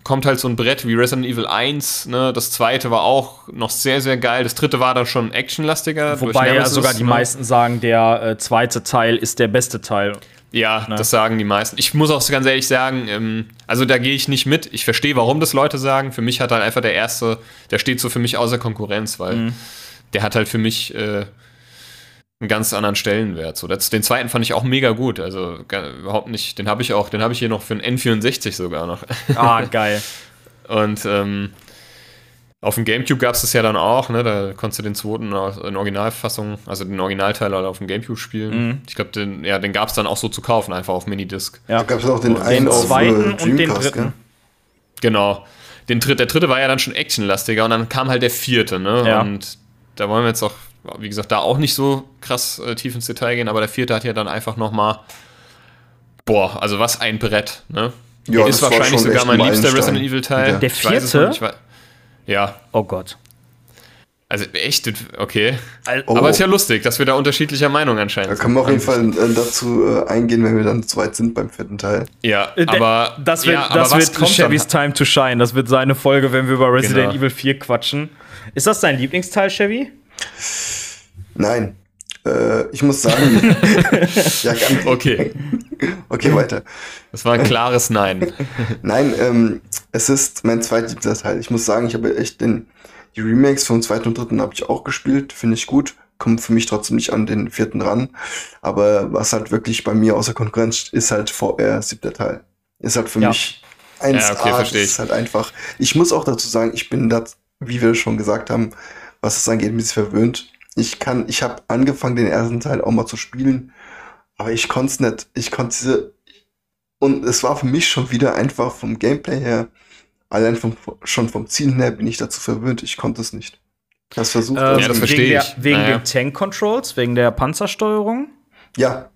kommt halt so ein Brett wie Resident Evil 1, ne? Das zweite war auch noch sehr, sehr geil. Das dritte war dann schon actionlastiger. Wobei ja sogar die ne? meisten sagen, der äh, zweite Teil ist der beste Teil. Ja, ne? das sagen die meisten. Ich muss auch ganz ehrlich sagen, ähm, also da gehe ich nicht mit. Ich verstehe, warum das Leute sagen. Für mich hat halt einfach der erste, der steht so für mich außer Konkurrenz, weil mhm. der hat halt für mich äh, einen ganz anderen Stellenwert. So, das, den zweiten fand ich auch mega gut. Also überhaupt nicht. Den habe ich auch, den habe ich hier noch für einen N64 sogar noch. Ah, geil. *laughs* Und ähm, auf dem Gamecube gab es das ja dann auch, ne? Da konntest du den zweiten in Originalfassung, also den Originalteil halt auf dem Gamecube spielen. Mhm. Ich glaube, den, ja, den gab es dann auch so zu kaufen, einfach auf Minidisc. Ja, da gab es auch den, einen den zweiten auf, äh, und den dritten. Gell? Genau. Den dritt, der dritte war ja dann schon actionlastiger und dann kam halt der vierte, ne? Ja. Und da wollen wir jetzt auch wie gesagt, da auch nicht so krass äh, tief ins Detail gehen, aber der vierte hat ja dann einfach nochmal, boah, also was ein Brett, ne? Ja, der ist wahrscheinlich sogar mein liebster Resident Evil Teil. Ja. Der vierte? Ja. Oh Gott. Also echt, okay. Oh. Aber ist ja lustig, dass wir da unterschiedlicher Meinung anscheinend sind. Da können wir auf jeden Fall äh, dazu äh, eingehen, wenn wir dann zu weit sind beim vierten Teil. Ja, äh, aber das wird, ja, das wird Chevys Time to Shine. Das wird seine Folge, wenn wir über Resident genau. Evil 4 quatschen. Ist das dein Lieblingsteil, Chevy? Nein. Äh, ich muss sagen. *laughs* ja, okay. okay, weiter. Das war ein klares Nein. Nein, ähm, es ist mein zweitliebster Teil. Ich muss sagen, ich habe echt den, die Remakes vom zweiten und dritten habe ich auch gespielt. Finde ich gut. Kommt für mich trotzdem nicht an den vierten ran. Aber was halt wirklich bei mir außer Konkurrenz ist halt VR siebter Teil. Ist halt für ja. mich eins ja, okay, ich. ist halt einfach. Ich muss auch dazu sagen, ich bin da, wie wir schon gesagt haben, was es angeht, ein bisschen verwöhnt. Ich kann, ich habe angefangen, den ersten Teil auch mal zu spielen, aber ich konnte es nicht. Ich konnte diese. Und es war für mich schon wieder einfach vom Gameplay her, allein vom, schon vom Zielen her bin ich dazu verwöhnt, ich konnte es nicht. Das versucht ähm, ja, das verstehe ich. wegen naja. den Tank Controls, wegen der Panzersteuerung? Ja,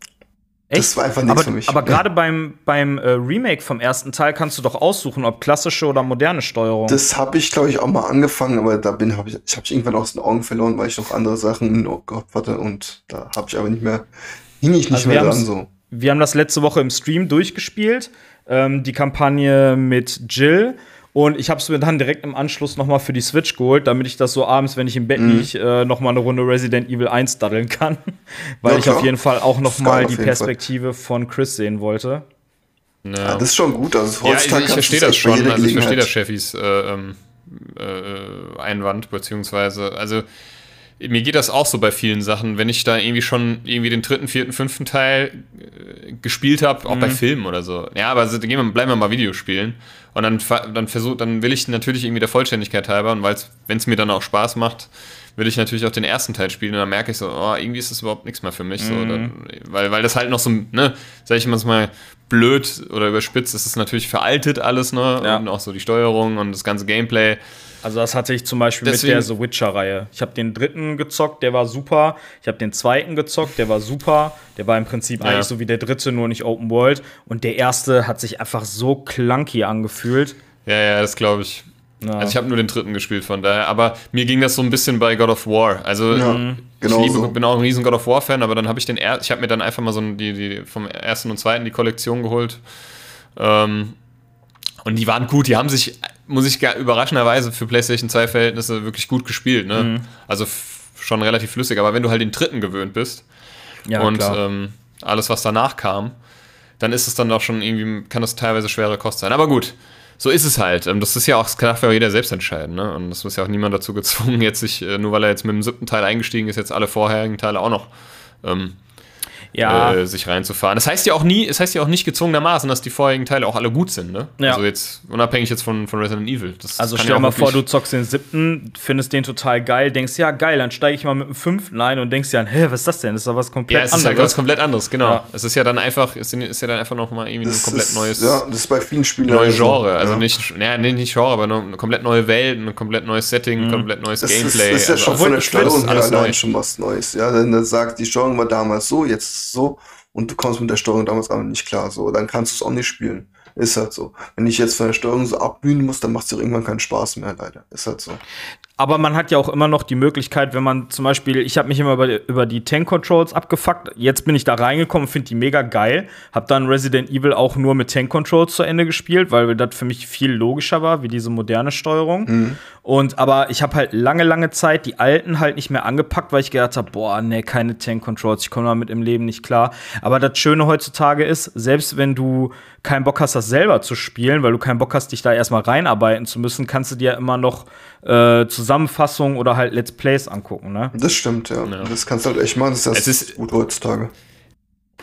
Echt? Das war einfach nichts für mich. Aber gerade beim, beim äh, Remake vom ersten Teil kannst du doch aussuchen, ob klassische oder moderne Steuerung. Das habe ich, glaube ich, auch mal angefangen, aber da bin hab ich, ich habe irgendwann aus den Augen verloren, weil ich noch andere Sachen im Kopf hatte und da habe ich aber nicht mehr, hing ich nicht also mehr dran so. Wir haben das letzte Woche im Stream durchgespielt, ähm, die Kampagne mit Jill. Und ich habe es mir dann direkt im Anschluss noch mal für die Switch geholt, damit ich das so abends, wenn ich im Bett mhm. liege, äh, noch mal eine Runde Resident Evil 1 daddeln kann. *laughs* Weil ja, ich auf jeden Fall auch noch mal die Perspektive Fall. von Chris sehen wollte. Ja. ja. das ist schon gut. Also ja, ich, ich verstehe das schon. Also ich verstehe das Chefis äh, ähm, äh, Einwand, beziehungsweise, also mir geht das auch so bei vielen Sachen, wenn ich da irgendwie schon irgendwie den dritten, vierten, fünften Teil äh, gespielt habe, auch mhm. bei Filmen oder so. Ja, aber also, gehen wir, bleiben wir mal Videospielen. Und dann, dann, versuch, dann will ich natürlich irgendwie der Vollständigkeit halber und wenn es mir dann auch Spaß macht, will ich natürlich auch den ersten Teil spielen und dann merke ich so, oh, irgendwie ist das überhaupt nichts mehr für mich. Mhm. So, dann, weil, weil das halt noch so, ne, sag ich mal blöd oder überspitzt, ist es natürlich veraltet alles, ne? Ja. Und auch so die Steuerung und das ganze Gameplay. Also das hatte ich zum Beispiel Deswegen, mit der The Witcher-Reihe. Ich habe den dritten gezockt, der war super. Ich habe den zweiten gezockt, der war super. Der war im Prinzip ja. eigentlich so wie der dritte, nur nicht Open World. Und der erste hat sich einfach so clunky angefühlt. Ja, ja, das glaube ich. Ja. Also ich habe nur den dritten gespielt von daher, aber mir ging das so ein bisschen bei God of War. Also ja, genau ich liebe, so. bin auch ein riesen God of War Fan, aber dann habe ich den er ich habe mir dann einfach mal so die, die vom ersten und zweiten die Kollektion geholt. Ähm, und die waren gut, die haben sich, muss ich gar, überraschenderweise für PlayStation 2 Verhältnisse wirklich gut gespielt. Ne? Mhm. Also schon relativ flüssig, aber wenn du halt den dritten gewöhnt bist ja, und ähm, alles, was danach kam, dann ist es dann doch schon irgendwie, kann das teilweise schwere Kost sein. Aber gut, so ist es halt. Ähm, das ist ja auch, das kann auch jeder selbst entscheiden. Ne? Und das ist ja auch niemand dazu gezwungen, *laughs* jetzt sich, äh, nur weil er jetzt mit dem siebten Teil eingestiegen ist, jetzt alle vorherigen Teile auch noch ähm, ja. äh, sich reinzufahren. Das heißt ja auch nie, es heißt ja auch nicht gezwungenermaßen, dass die vorherigen Teile auch alle gut sind, ne? Ja. Also jetzt unabhängig jetzt von, von Resident Evil. Das also stell dir mal vor, du zockst den siebten, findest den total geil, denkst ja geil, dann steige ich mal mit dem fünften ein und denkst ja, hä, was ist das denn? Das ist doch was komplett anderes. Ja, es anderes. ist halt was komplett anderes, genau. Ja. Es ist ja dann einfach, es ist ja dann einfach noch mal irgendwie das ein komplett ist, neues, ja, das ist bei vielen Spielen neues Genre. Also nicht, ja, nee, nicht Genre, aber eine komplett neue Welt, ein komplett neues Setting, ein mhm. komplett neues das Gameplay. Ist, das ist ja also schon von der Steuerung her allein schon was Neues. Ja, dann sagt die Steuerung war damals so, jetzt so und du kommst mit der Steuerung damals aber nicht klar, so, dann kannst du es auch nicht spielen. Ist halt so. Wenn ich jetzt von der Steuerung so abmühen muss, dann macht es irgendwann keinen Spaß mehr, leider. Ist halt so. Aber man hat ja auch immer noch die Möglichkeit, wenn man zum Beispiel, ich habe mich immer über, über die Tank-Controls abgefuckt. Jetzt bin ich da reingekommen, finde die mega geil. Hab dann Resident Evil auch nur mit Tank-Controls zu Ende gespielt, weil das für mich viel logischer war, wie diese moderne Steuerung. Mhm. Und aber ich habe halt lange, lange Zeit die alten halt nicht mehr angepackt, weil ich gedacht habe, boah, nee, keine Tank-Controls, ich komme damit im Leben nicht klar. Aber das Schöne heutzutage ist, selbst wenn du keinen Bock hast, das selber zu spielen, weil du keinen Bock hast, dich da erstmal reinarbeiten zu müssen, kannst du dir immer noch äh, Zusammenfassungen oder halt Let's Plays angucken, ne? Das stimmt, ja. ja. Das kannst du halt echt machen, das ist, es ist gut heutzutage.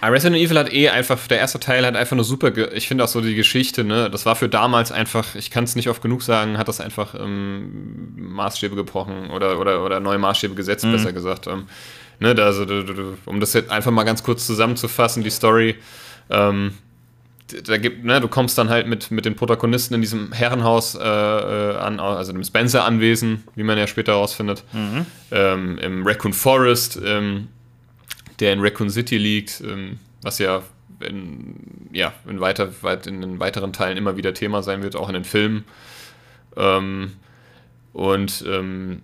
Resident Evil hat eh einfach, der erste Teil hat einfach eine super, ich finde auch so die Geschichte, ne, das war für damals einfach, ich kann es nicht oft genug sagen, hat das einfach ähm, Maßstäbe gebrochen oder, oder, oder neue Maßstäbe gesetzt, mhm. besser gesagt. Ähm, ne, da, also, um das jetzt einfach mal ganz kurz zusammenzufassen, die Story, ähm, da gibt, ne, du kommst dann halt mit, mit den Protagonisten in diesem Herrenhaus äh, äh, an, also dem Spencer-Anwesen, wie man ja später herausfindet, mhm. ähm, im Raccoon Forest, ähm, der in Raccoon City liegt, ähm, was ja in, ja, in, weiter, weit, in den weiteren Teilen immer wieder Thema sein wird, auch in den Filmen. Ähm, und ähm,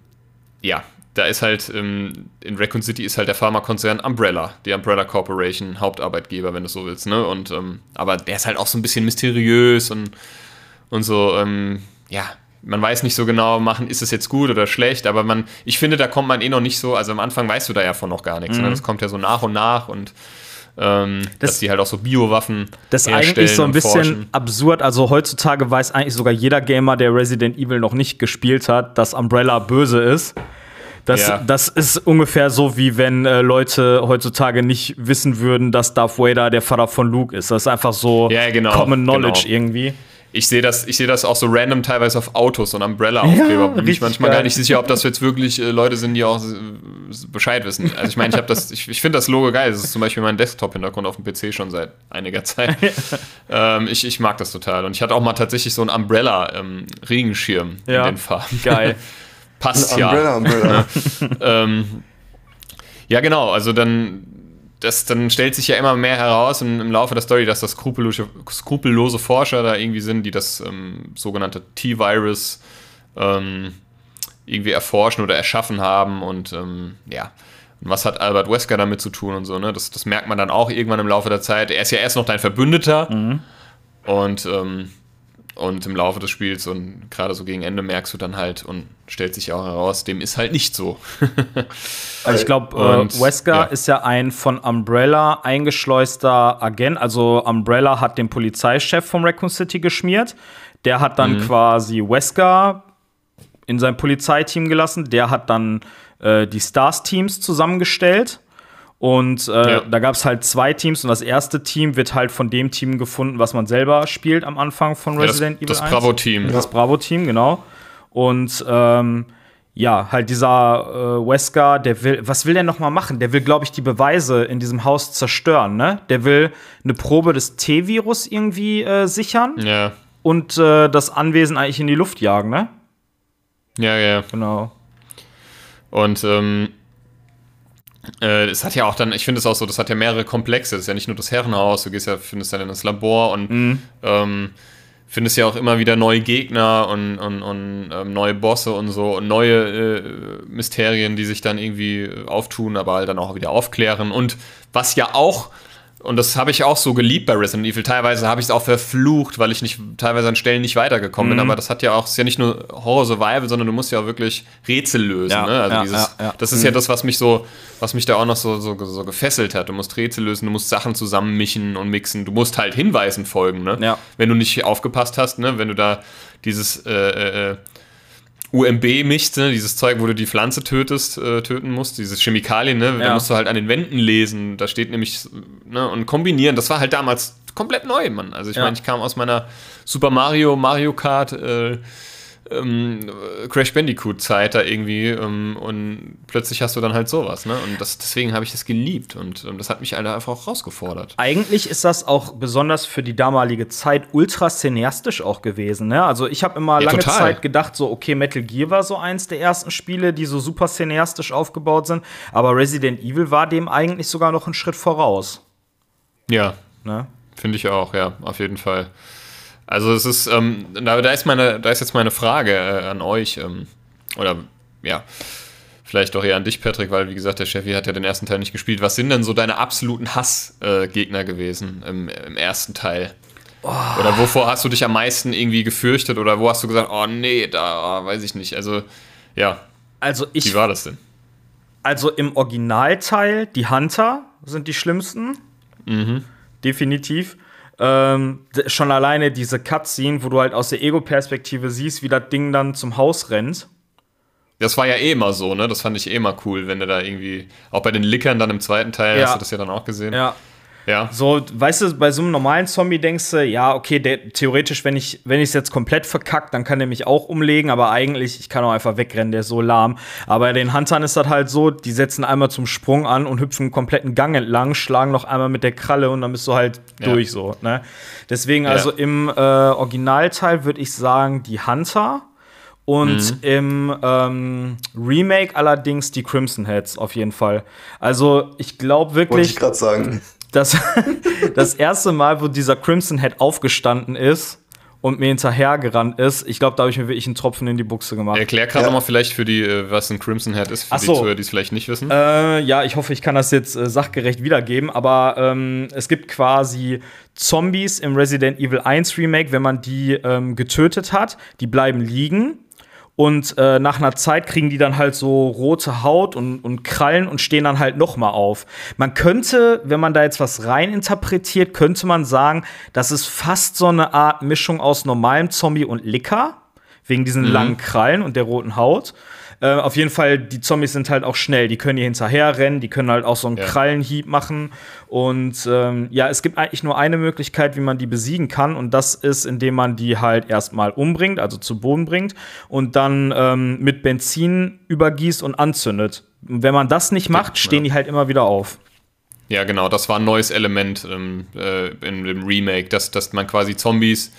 ja, da ist halt ähm, in Raccoon City ist halt der Pharmakonzern Umbrella, die Umbrella Corporation, Hauptarbeitgeber, wenn du so willst, ne? Und ähm, aber der ist halt auch so ein bisschen mysteriös und, und so, ähm, ja, man weiß nicht so genau, machen, ist es jetzt gut oder schlecht, aber man, ich finde, da kommt man eh noch nicht so, also am Anfang weißt du da ja von noch gar nichts, ne? mhm. das kommt ja so nach und nach und ähm, das, dass die halt auch so Biowaffen Das ist eigentlich so ein bisschen forschen. absurd. Also heutzutage weiß eigentlich sogar jeder Gamer, der Resident Evil noch nicht gespielt hat, dass Umbrella böse ist. Das, ja. das ist ungefähr so, wie wenn äh, Leute heutzutage nicht wissen würden, dass Darth Vader der Vater von Luke ist. Das ist einfach so ja, genau, Common Knowledge genau. irgendwie. Ich sehe das, seh das auch so random teilweise auf Autos und Umbrella-Aufkleber. Ja, bin ich manchmal geil. gar nicht sicher, ob das jetzt wirklich äh, Leute sind, die auch äh, Bescheid wissen. Also ich meine, ich das, ich, ich finde das Logo geil. Das ist zum Beispiel mein Desktop-Hintergrund auf dem PC schon seit einiger Zeit. *laughs* ähm, ich, ich mag das total. Und ich hatte auch mal tatsächlich so einen Umbrella-Regenschirm ähm, ja. in den Farben. Geil. *laughs* Passt ja. Umbrella, Umbrella. ähm, ja, genau. Also dann, das, dann stellt sich ja immer mehr heraus im, im Laufe der Story, dass das skrupellose, skrupellose Forscher da irgendwie sind, die das ähm, sogenannte T-Virus ähm, irgendwie erforschen oder erschaffen haben. Und ähm, ja, und was hat Albert Wesker damit zu tun und so, ne? Das, das merkt man dann auch irgendwann im Laufe der Zeit. Er ist ja erst noch dein Verbündeter. Mhm. Und ähm, und im Laufe des Spiels und gerade so gegen Ende merkst du dann halt und stellt sich auch heraus, dem ist halt nicht so. *laughs* also ich glaube, äh, Wesker ja. ist ja ein von Umbrella eingeschleuster Agent. Also Umbrella hat den Polizeichef vom Raccoon City geschmiert. Der hat dann mhm. quasi Wesker in sein Polizeiteam gelassen. Der hat dann äh, die Stars-Teams zusammengestellt. Und äh, ja. da gab es halt zwei Teams und das erste Team wird halt von dem Team gefunden, was man selber spielt am Anfang von Resident ja, das, Evil. Das Bravo-Team. Das Bravo-Team, genau. Und ähm, ja, halt dieser äh, Wesker, der will, was will der noch mal machen? Der will, glaube ich, die Beweise in diesem Haus zerstören, ne? Der will eine Probe des T-Virus irgendwie äh, sichern ja. und äh, das Anwesen eigentlich in die Luft jagen, ne? Ja, ja. Genau. Und ähm, äh, es hat ja auch dann, ich finde es auch so, das hat ja mehrere Komplexe. Das ist ja nicht nur das Herrenhaus, du gehst ja, findest dann in das Labor und mhm. ähm, findest ja auch immer wieder neue Gegner und, und, und ähm, neue Bosse und so und neue äh, Mysterien, die sich dann irgendwie auftun, aber halt dann auch wieder aufklären. Und was ja auch und das habe ich auch so geliebt bei Resident Evil. Teilweise habe ich es auch verflucht, weil ich nicht teilweise an Stellen nicht weitergekommen mhm. bin. Aber das hat ja auch, ist ja nicht nur Horror Survival, sondern du musst ja auch wirklich Rätsel lösen. Ja, ne? also ja, dieses, ja, Das ist mhm. ja das, was mich so, was mich da auch noch so, so, so, gefesselt hat. Du musst Rätsel lösen, du musst Sachen zusammenmischen und mixen. Du musst halt Hinweisen folgen, ne? Wenn du nicht aufgepasst hast, ne? Wenn du da dieses äh, äh, äh UMB mischt, ne? dieses Zeug, wo du die Pflanze tötest, äh, töten musst, dieses Chemikalien, ne? Ja. da musst du halt an den Wänden lesen, da steht nämlich, ne? und kombinieren, das war halt damals komplett neu, Mann. Also ich ja. meine, ich kam aus meiner Super Mario, Mario Kart, äh, ähm, Crash Bandicoot-Zeit da irgendwie ähm, und plötzlich hast du dann halt sowas, ne? Und das, deswegen habe ich das geliebt und ähm, das hat mich einfach auch rausgefordert. Eigentlich ist das auch besonders für die damalige Zeit ultra cineastisch auch gewesen, ne? Also ich habe immer ja, lange total. Zeit gedacht, so, okay, Metal Gear war so eins der ersten Spiele, die so super cineastisch aufgebaut sind, aber Resident Evil war dem eigentlich sogar noch einen Schritt voraus. Ja. Ne? Finde ich auch, ja, auf jeden Fall. Also es ist, ähm, da, da, ist meine, da ist jetzt meine Frage äh, an euch, ähm, oder ja, vielleicht auch eher an dich, Patrick, weil wie gesagt, der Chevy hat ja den ersten Teil nicht gespielt. Was sind denn so deine absoluten Hassgegner äh, gewesen im, im, ersten Teil? Oh. Oder wovor hast du dich am meisten irgendwie gefürchtet oder wo hast du gesagt, oh nee, da oh, weiß ich nicht. Also, ja. Also ich, wie war das denn? Also im Originalteil, die Hunter sind die schlimmsten. Mhm. Definitiv. Ähm, schon alleine diese Cutscene, wo du halt aus der Ego-Perspektive siehst, wie das Ding dann zum Haus rennt. Das war ja eh immer so, ne? Das fand ich eh immer cool, wenn du da irgendwie, auch bei den Lickern dann im zweiten Teil, ja. hast du das ja dann auch gesehen. Ja. Ja. So, weißt du, bei so einem normalen Zombie denkst du, ja, okay, der, theoretisch, wenn ich wenn es jetzt komplett verkackt, dann kann der mich auch umlegen, aber eigentlich, ich kann auch einfach wegrennen, der ist so lahm. Aber bei den Huntern ist das halt so, die setzen einmal zum Sprung an und hüpfen einen kompletten Gang entlang, schlagen noch einmal mit der Kralle und dann bist du halt ja. durch so, ne? Deswegen, also ja. im äh, Originalteil würde ich sagen, die Hunter. Und mhm. im ähm, Remake allerdings die Crimson Heads auf jeden Fall. Also ich glaube wirklich. Wollte ich gerade sagen das, *laughs* das erste Mal, wo dieser Crimson Head aufgestanden ist und mir hinterhergerannt ist, ich glaube, da habe ich mir wirklich einen Tropfen in die Buchse gemacht. Erklär gerade ja. nochmal vielleicht für die, äh, was ein Crimson Head ist, für Ach die Zuhörer, die es vielleicht nicht wissen. Äh, ja, ich hoffe, ich kann das jetzt äh, sachgerecht wiedergeben, aber ähm, es gibt quasi Zombies im Resident Evil 1 Remake, wenn man die ähm, getötet hat, die bleiben liegen und äh, nach einer Zeit kriegen die dann halt so rote Haut und, und Krallen und stehen dann halt noch mal auf. Man könnte, wenn man da jetzt was rein interpretiert, könnte man sagen, das ist fast so eine Art Mischung aus normalem Zombie und Licker, wegen diesen mhm. langen Krallen und der roten Haut. Äh, auf jeden Fall, die Zombies sind halt auch schnell. Die können hier hinterher rennen, die können halt auch so einen ja. Krallenhieb machen. Und ähm, ja, es gibt eigentlich nur eine Möglichkeit, wie man die besiegen kann. Und das ist, indem man die halt erstmal umbringt, also zu Boden bringt und dann ähm, mit Benzin übergießt und anzündet. Und wenn man das nicht macht, stehen die halt immer wieder auf. Ja, genau, das war ein neues Element ähm, äh, in dem Remake, dass, dass man quasi Zombies,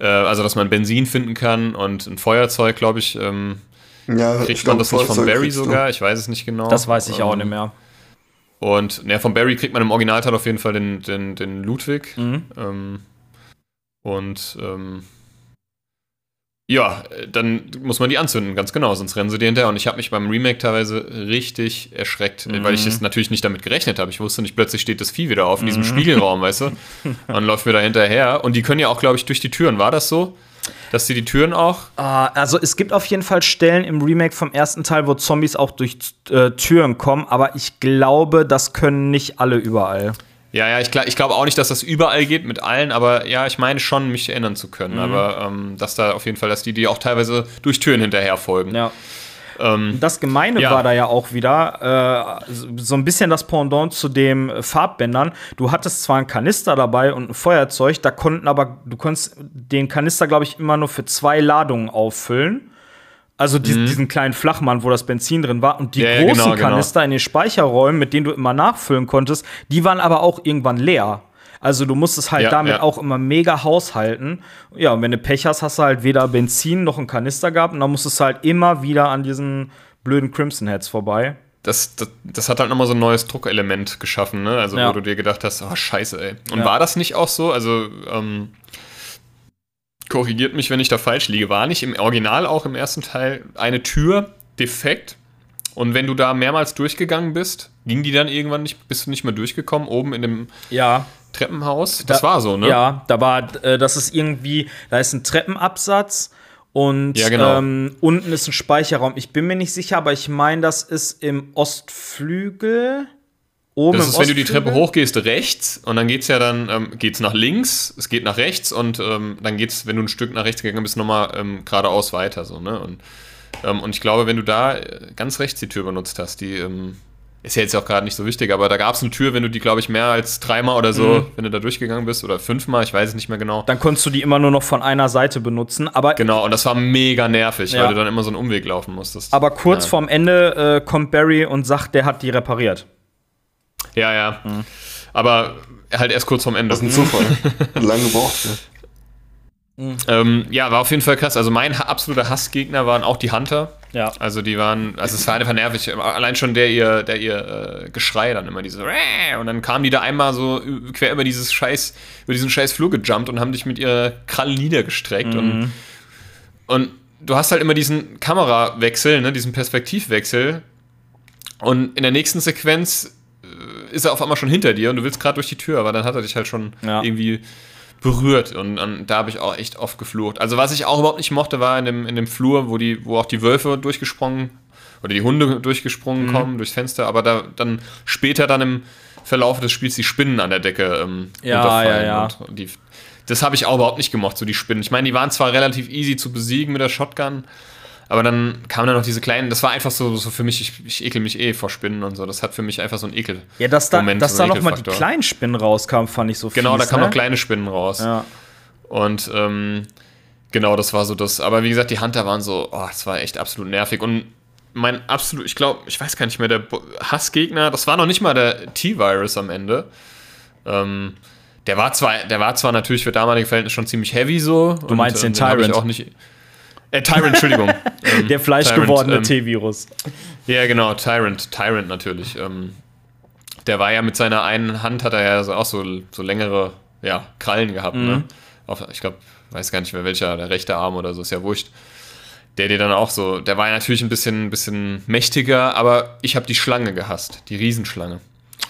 äh, also dass man Benzin finden kann und ein Feuerzeug, glaube ich, ähm, ja, kriegt man das nicht von Barry sogar? Ich weiß es nicht genau. Das weiß ich auch nicht mehr. Und ja, von Barry kriegt man im Originalteil auf jeden Fall den, den, den Ludwig. Mhm. Ähm, und ähm, ja, dann muss man die anzünden, ganz genau, sonst rennen sie dir hinterher. Und ich habe mich beim Remake teilweise richtig erschreckt, mhm. weil ich es natürlich nicht damit gerechnet habe. Ich wusste nicht, plötzlich steht das Vieh wieder auf in diesem mhm. Spiegelraum, weißt du? *laughs* Und läuft mir da hinterher. Und die können ja auch, glaube ich, durch die Türen. War das so? Dass sie die Türen auch. Uh, also es gibt auf jeden Fall Stellen im Remake vom ersten Teil, wo Zombies auch durch äh, Türen kommen, aber ich glaube, das können nicht alle überall. Ja, ja, ich, ich glaube auch nicht, dass das überall geht mit allen, aber ja, ich meine schon, mich erinnern zu können. Mhm. Aber ähm, dass da auf jeden Fall, dass die, die auch teilweise durch Türen hinterher folgen. Ja. Ähm, das Gemeine ja. war da ja auch wieder äh, so ein bisschen das Pendant zu den Farbbändern. Du hattest zwar einen Kanister dabei und ein Feuerzeug, da konnten aber, du konntest den Kanister, glaube ich, immer nur für zwei Ladungen auffüllen. Also die, mhm. diesen kleinen Flachmann, wo das Benzin drin war. Und die ja, großen genau, genau. Kanister genau. in den Speicherräumen, mit denen du immer nachfüllen konntest, die waren aber auch irgendwann leer. Also du musstest halt ja, damit ja. auch immer mega haushalten. Ja, und wenn du Pech hast, hast du halt weder Benzin noch einen Kanister gehabt und dann musstest du halt immer wieder an diesen blöden Crimson Heads vorbei. Das, das, das hat halt nochmal so ein neues Druckelement geschaffen, ne? Also ja. wo du dir gedacht hast, oh scheiße, ey. Und war das nicht auch so? Also, ähm, korrigiert mich, wenn ich da falsch liege. War nicht im Original auch im ersten Teil eine Tür defekt? Und wenn du da mehrmals durchgegangen bist, ging die dann irgendwann nicht, bist du nicht mehr durchgekommen, oben in dem ja. Treppenhaus? Das da, war so, ne? Ja, da war, äh, das ist irgendwie, da ist ein Treppenabsatz und ja, genau. ähm, unten ist ein Speicherraum. Ich bin mir nicht sicher, aber ich meine, das ist im Ostflügel. Oben das ist, wenn du die Treppe hochgehst, rechts und dann geht es ja dann, ähm, geht's nach links, es geht nach rechts und ähm, dann es, wenn du ein Stück nach rechts gegangen bist, nochmal ähm, geradeaus weiter, so, ne? Und Ähm, und ich glaube, wenn du da äh, ganz rechts die Tür benutzt hast, die ähm, ist ja jetzt auch gerade nicht so wichtig, aber da gab es eine Tür, wenn du die, glaube ich, mehr als dreimal oder so, mhm. wenn du da durchgegangen bist oder fünfmal, ich weiß es nicht mehr genau. Dann konntest du die immer nur noch von einer Seite benutzen, aber. Genau, und das war mega nervig, ja. weil du dann immer so einen Umweg laufen musstest. Aber kurz ja. vorm Ende äh, kommt Barry und sagt, der hat die repariert. Ja, ja. Mhm. Aber halt erst kurz vorm Ende. Das ist ein Zufall. *laughs* Lange gebraucht. Ja. Mhm. Ähm, ja, war auf jeden Fall krass. Also mein absoluter Hassgegner waren auch die Hunter. Ja. Also die waren, also es war einfach nervig. Allein schon der ihr, der ihr äh, Geschrei dann immer diese und dann kamen die da einmal so quer über dieses Scheiß, über diesen Scheiß Flur gejumpt und haben dich mit ihrer Kralle niedergestreckt mhm. und und du hast halt immer diesen Kamerawechsel, ne, diesen Perspektivwechsel und in der nächsten Sequenz ist er auf einmal schon hinter dir und du willst gerade durch die Tür, aber dann hat er dich halt schon ja. irgendwie berührt und, und da habe ich auch echt oft geflucht. Also was ich auch überhaupt nicht mochte, war in dem, in dem Flur, wo, die, wo auch die Wölfe durchgesprungen oder die Hunde durchgesprungen mhm. kommen durchs Fenster, aber da dann später dann im Verlauf des Spiels die Spinnen an der Decke ähm, ja, ja, ja. Die, das habe ich auch überhaupt nicht gemocht, so die Spinnen. Ich meine, die waren zwar relativ easy zu besiegen mit der Shotgun, aber dann kamen dann noch diese kleinen, das war einfach so, so für mich, ich, ich ekel mich eh vor Spinnen und so. Das hat für mich einfach so ein Ekel. Ja, dass da, Moment, dass so da noch mal die kleinen Spinnen rauskamen, fand ich so Genau, fies, da kamen ne? noch kleine Spinnen raus. Ja. Und ähm, genau, das war so das. Aber wie gesagt, die Hunter waren so, oh, das war echt absolut nervig. Und mein absolut, ich glaube, ich weiß gar nicht mehr, der Hassgegner, das war noch nicht mal der T-Virus am Ende. Ähm, der war zwar, der war zwar natürlich für damalige Verhältnisse schon ziemlich heavy so. Du meinst und, den Tyrant? Den auch nicht, äh, Tyrant, Entschuldigung. *laughs* ähm, der fleischgewordene ähm, T-Virus. Ja, genau, Tyrant, Tyrant natürlich. Ähm, der war ja mit seiner einen Hand, hat er ja so, auch so, so längere ja, Krallen gehabt. Ne? Mhm. Ne? Auf, ich glaube, weiß gar nicht mehr welcher, der rechte Arm oder so, ist ja wurscht. Der dir dann auch so, der war ja natürlich ein bisschen, bisschen mächtiger, aber ich habe die Schlange gehasst, die Riesenschlange.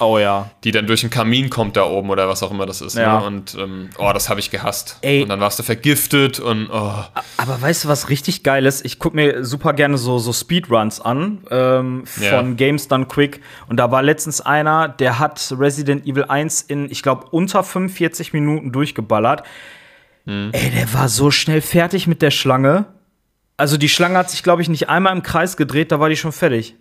Oh ja. Die dann durch den Kamin kommt da oben oder was auch immer das ist. Ne? Ja. Ne? Und ähm, oh, das habe ich gehasst. Ey. Und dann warst du vergiftet und oh. Aber weißt du, was richtig geil ist? Ich gucke mir super gerne so, so Speedruns an ähm, von ja. Games Done Quick. Und da war letztens einer, der hat Resident Evil 1 in, ich glaube, unter 45 Minuten durchgeballert. Hm. Ey, der war so schnell fertig mit der Schlange. Also die Schlange hat sich, glaube ich, nicht einmal im Kreis gedreht, da war die schon fertig.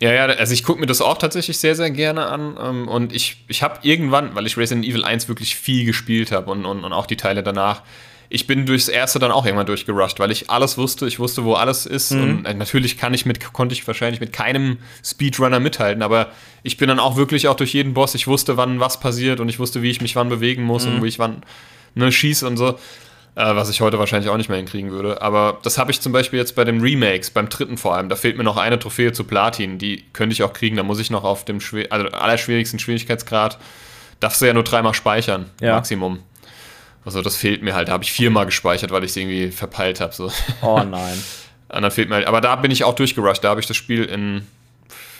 Ja, ja, also ich gucke mir das auch tatsächlich sehr, sehr gerne an. Ähm, und ich, ich habe irgendwann, weil ich Resident Evil 1 wirklich viel gespielt habe und, und, und auch die Teile danach, ich bin durchs erste dann auch irgendwann durchgerusht, weil ich alles wusste, ich wusste, wo alles ist. Mhm. Und äh, natürlich kann ich mit, konnte ich wahrscheinlich mit keinem Speedrunner mithalten, aber ich bin dann auch wirklich auch durch jeden Boss, ich wusste, wann was passiert und ich wusste, wie ich mich wann bewegen muss mhm. und wie ich wann ne, schieße und so äh, was ich heute wahrscheinlich auch nicht mehr hinkriegen würde. Aber das habe ich zum Beispiel jetzt bei den Remakes, beim dritten vor allem. Da fehlt mir noch eine Trophäe zu Platin. Die könnte ich auch kriegen. Da muss ich noch auf dem Schwer also allerschwierigsten Schwierigkeitsgrad. Darfst du ja nur dreimal speichern, ja. Maximum. Also das fehlt mir halt. Da habe ich viermal gespeichert, weil ich es irgendwie verpeilt habe. So. Oh nein. *laughs* Und dann fehlt mir halt. Aber da bin ich auch durchgerusht. Da habe ich das Spiel in,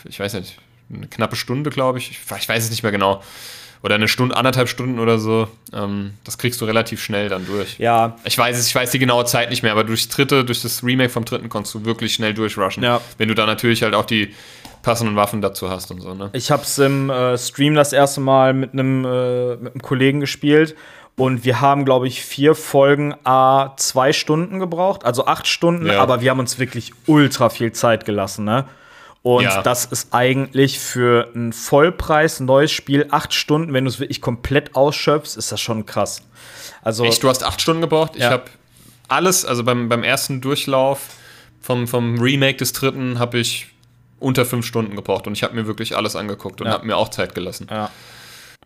ich weiß nicht, eine knappe Stunde, glaube ich. Ich weiß es nicht mehr genau oder eine Stunde, anderthalb Stunden oder so. Ähm, das kriegst du relativ schnell dann durch. Ja. Ich weiß es, ich weiß die genaue Zeit nicht mehr, aber durchs dritte, durch das Remake vom dritten konntest du wirklich schnell durchrushen. Ja. Wenn du da natürlich halt auch die passenden Waffen dazu hast und so, ne? Ich hab's im äh, Stream das erste Mal mit einem äh, mit einem Kollegen gespielt. Und wir haben, glaube ich, vier Folgen A zwei Stunden gebraucht, also acht Stunden, ja. aber wir haben uns wirklich ultra viel Zeit gelassen, ne? Und ja. das ist eigentlich für ein Vollpreis neues Spiel, acht Stunden, wenn du es wirklich komplett ausschöpfst, ist das schon krass. Also, Echt, du hast acht Stunden gebraucht? Ja. Ich habe alles, also beim, beim ersten Durchlauf vom, vom Remake des dritten habe ich unter fünf Stunden gebraucht und ich habe mir wirklich alles angeguckt und ja. habe mir auch Zeit gelassen. Ja.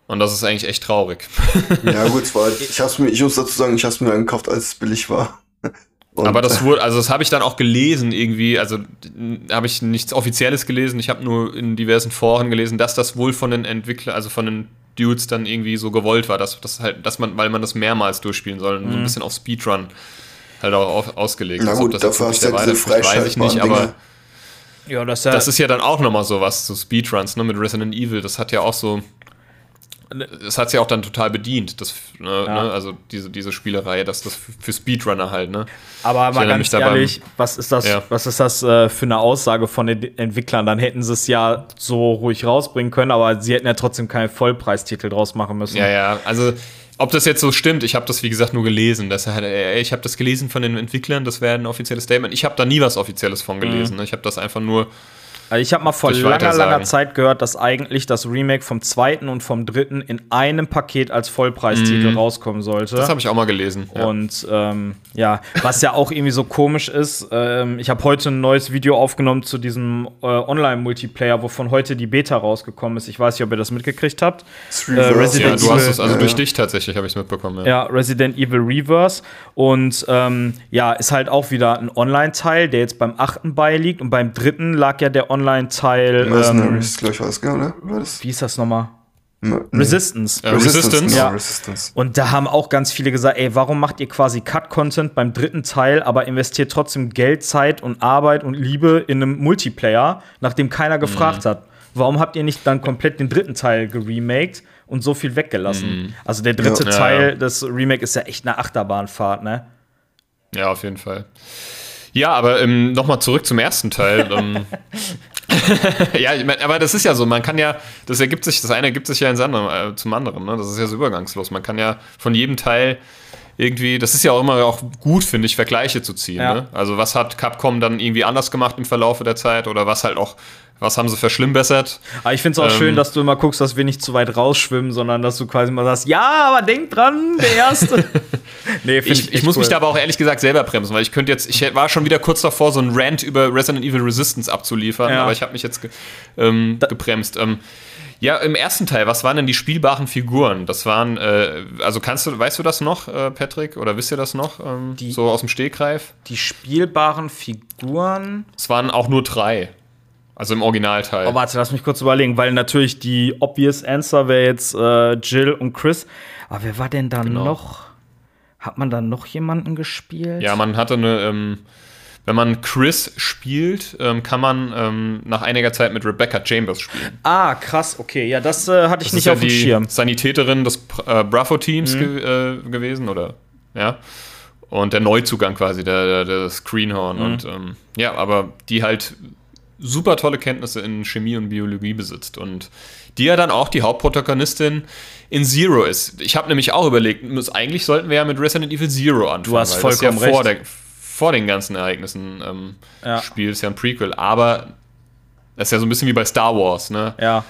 Und das ist eigentlich echt traurig. Ja, gut, ich, hab's mir, ich muss dazu sagen, ich habe es mir angekauft, als es billig war. Und aber das wurde, also das habe ich dann auch gelesen irgendwie, also habe ich nichts Offizielles gelesen, ich habe nur in diversen Foren gelesen, dass das wohl von den Entwicklern, also von den Dudes dann irgendwie so gewollt war, dass das halt, dass man, weil man das mehrmals durchspielen soll, mhm. so ein mhm. bisschen auf Speedrun halt auch auf, ausgelegt. Na gut, das dafür hast du ja diese weiß ich nicht, aber ja, das, das ist ja dann auch nochmal so was, so Speedruns, ne, mit Resident Evil, das hat ja auch so, es hat sich auch dann total bedient, das, ne, ja. ne, also diese, diese Spielerei, dass das für Speedrunner halt, ne? Aber mal ganz ehrlich, was ist das, ja. was ist das äh, für eine Aussage von den Entwicklern? Dann hätten sie es ja so ruhig rausbringen können, aber sie hätten ja trotzdem keinen Vollpreistitel draus machen müssen. Ja, ja, also ob das jetzt so stimmt, ich habe das wie gesagt nur gelesen. Das, ich habe das gelesen von den Entwicklern, das wäre ein offizielles Statement. Ich habe da nie was Offizielles von gelesen. Mhm. Ich habe das einfach nur also ich habe mal vor langer, langer Zeit gehört, dass eigentlich das Remake vom zweiten und vom dritten in einem Paket als Vollpreistitel mm. rauskommen sollte. Das habe ich auch mal gelesen. Ja. Und ähm, ja, was ja auch irgendwie so komisch ist, ähm, ich habe heute ein neues Video aufgenommen zu diesem äh, Online-Multiplayer, wovon heute die Beta rausgekommen ist. Ich weiß nicht, ob ihr das mitgekriegt habt. Äh, Resident ja, du hast es also ja, durch dich tatsächlich, habe ich es mitbekommen. Ja. ja. Resident Evil Reverse. Und ähm, ja, ist halt auch wieder ein Online-Teil, der jetzt beim achten beiliegt. Und beim dritten lag ja der Online Online-Teil. Mercenaries, ähm, glaube ich, war das, oder? Wie ist das nochmal? Resistance. Ja, Resistance. Ja. Resistance. Und da haben auch ganz viele gesagt, ey, warum macht ihr quasi Cut-Content beim dritten Teil, aber investiert trotzdem Geld, Zeit und Arbeit und Liebe in einem Multiplayer, nachdem keiner gefragt mhm. hat? Warum habt ihr nicht dann komplett den dritten Teil geremaked und so viel weggelassen? Mhm. Also der dritte ja. Teil ja, des Remake ist ja echt eine Achterbahnfahrt, ne? Ja, auf jeden Fall. Ja, aber ähm, nochmal zurück zum ersten Teil. ähm, *laughs* *laughs* ja, ich mein, aber das ist ja so, man kann ja, das ergibt sich, das eine ergibt sich ja ins andere, äh, zum anderen, ne? Das ist ja so übergangslos. Man kann ja von jedem Teil irgendwie, das ist ja auch immer auch gut, finde ich, Vergleiche zu ziehen. Ja. Ne? Also was hat Capcom dann irgendwie anders gemacht im Verlauf der Zeit oder was halt auch was haben sie verschlimmbessert? Aber ich finde es auch ähm, schön, dass du immer guckst, dass wir nicht zu weit rausschwimmen, sondern dass du quasi mal sagst, ja, aber denk dran, der erste. *laughs* nee, ich, ich, ich muss cool. mich da aber auch ehrlich gesagt selber bremsen, weil ich könnte jetzt, ich war schon wieder kurz davor, so einen Rant über Resident Evil Resistance abzuliefern, ja. aber ich habe mich jetzt ge ähm, gebremst. Ähm, ja, im ersten Teil, was waren denn die spielbaren Figuren? Das waren, äh, also kannst du, weißt du das noch, äh, Patrick, oder wisst ihr das noch? Ähm, die, so aus dem Stegreif? Die spielbaren Figuren? Es waren auch nur drei. Also im Originalteil. Oh, warte, lass mich kurz überlegen, weil natürlich die obvious Answer wäre jetzt äh, Jill und Chris. Aber wer war denn da genau. noch? Hat man da noch jemanden gespielt? Ja, man hatte eine. Ähm, wenn man Chris spielt, ähm, kann man ähm, nach einiger Zeit mit Rebecca Chambers spielen. Ah, krass, okay. Ja, das äh, hatte ich das nicht auf ja dem Schirm. Sanitäterin des äh, Bravo-Teams mhm. ge äh, gewesen, oder? Ja. Und der Neuzugang quasi, der, der, der Screenhorn. Mhm. Und ähm, ja, aber die halt super tolle Kenntnisse in Chemie und Biologie besitzt und die ja dann auch die Hauptprotagonistin in Zero ist. Ich habe nämlich auch überlegt, eigentlich sollten wir ja mit Resident Evil Zero anfangen. Du hast vollkommen ja vor, der, vor den ganzen Ereignissen ähm, ja. Spiel, ist ja ein Prequel, aber das ist ja so ein bisschen wie bei Star Wars, ne? Ja.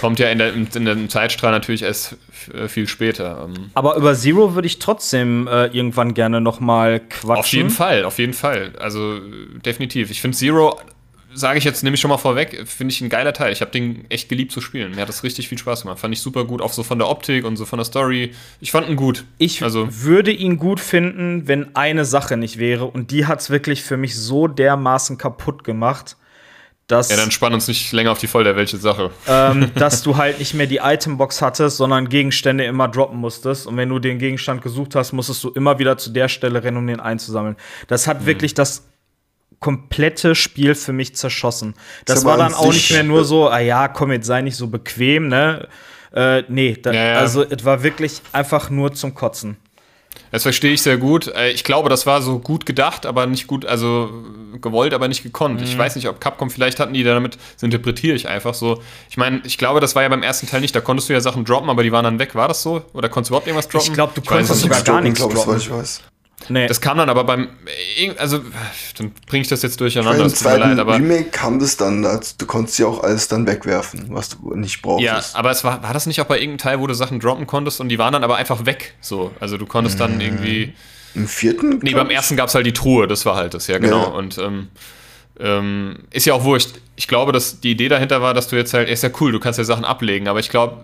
Kommt ja in, der, in dem Zeitstrahl natürlich erst äh, viel später. Ähm. Aber über Zero würde ich trotzdem äh, irgendwann gerne noch mal quatschen. Auf jeden Fall, auf jeden Fall. Also definitiv. Ich finde Zero sage ich jetzt nämlich schon mal vorweg, finde ich ein geiler Teil. Ich habe den echt geliebt zu spielen. Mir hat das richtig viel Spaß gemacht. Fand ich super gut, auch so von der Optik und so von der Story. Ich fand ihn gut. Ich also, würde ihn gut finden, wenn eine Sache nicht wäre. Und die hat es wirklich für mich so dermaßen kaputt gemacht. Dass, ja, dann spann uns nicht länger auf die Folter, welche Sache. Ähm, *laughs* dass du halt nicht mehr die Itembox hattest, sondern Gegenstände immer droppen musstest. Und wenn du den Gegenstand gesucht hast, musstest du immer wieder zu der Stelle rennen, um den einzusammeln. Das hat mhm. wirklich das komplette Spiel für mich zerschossen. Das war dann auch nicht mehr nur so, ah ja, komm, jetzt sei nicht so bequem, ne? Äh, nee, da, ja, ja. also es war wirklich einfach nur zum Kotzen. Das verstehe ich sehr gut. Äh, ich glaube, das war so gut gedacht, aber nicht gut, also gewollt, aber nicht gekonnt. Mhm. Ich weiß nicht, ob Capcom, vielleicht hatten die damit, das interpretiere ich einfach so. Ich meine, ich glaube, das war ja beim ersten Teil nicht, da konntest du ja Sachen droppen, aber die waren dann weg. War das so? Oder konntest du überhaupt irgendwas droppen? Ich glaube, du konntest sogar gar nichts droppen. Ich weiß. Nee. Das kam dann aber beim, also dann bringe ich das jetzt durcheinander. Im zweiten leid, aber Remake kam das dann, du konntest ja auch alles dann wegwerfen, was du nicht brauchst. Ja, aber es war, war das nicht auch bei irgendeinem Teil, wo du Sachen droppen konntest und die waren dann aber einfach weg, so, also du konntest dann irgendwie. Im vierten? Nee, beim ersten gab es halt die Truhe, das war halt das, ja genau. Ja. Und ähm, ähm, ist ja auch wurscht. Ich glaube, dass die Idee dahinter war, dass du jetzt halt, ist ja cool, du kannst ja Sachen ablegen, aber ich glaube,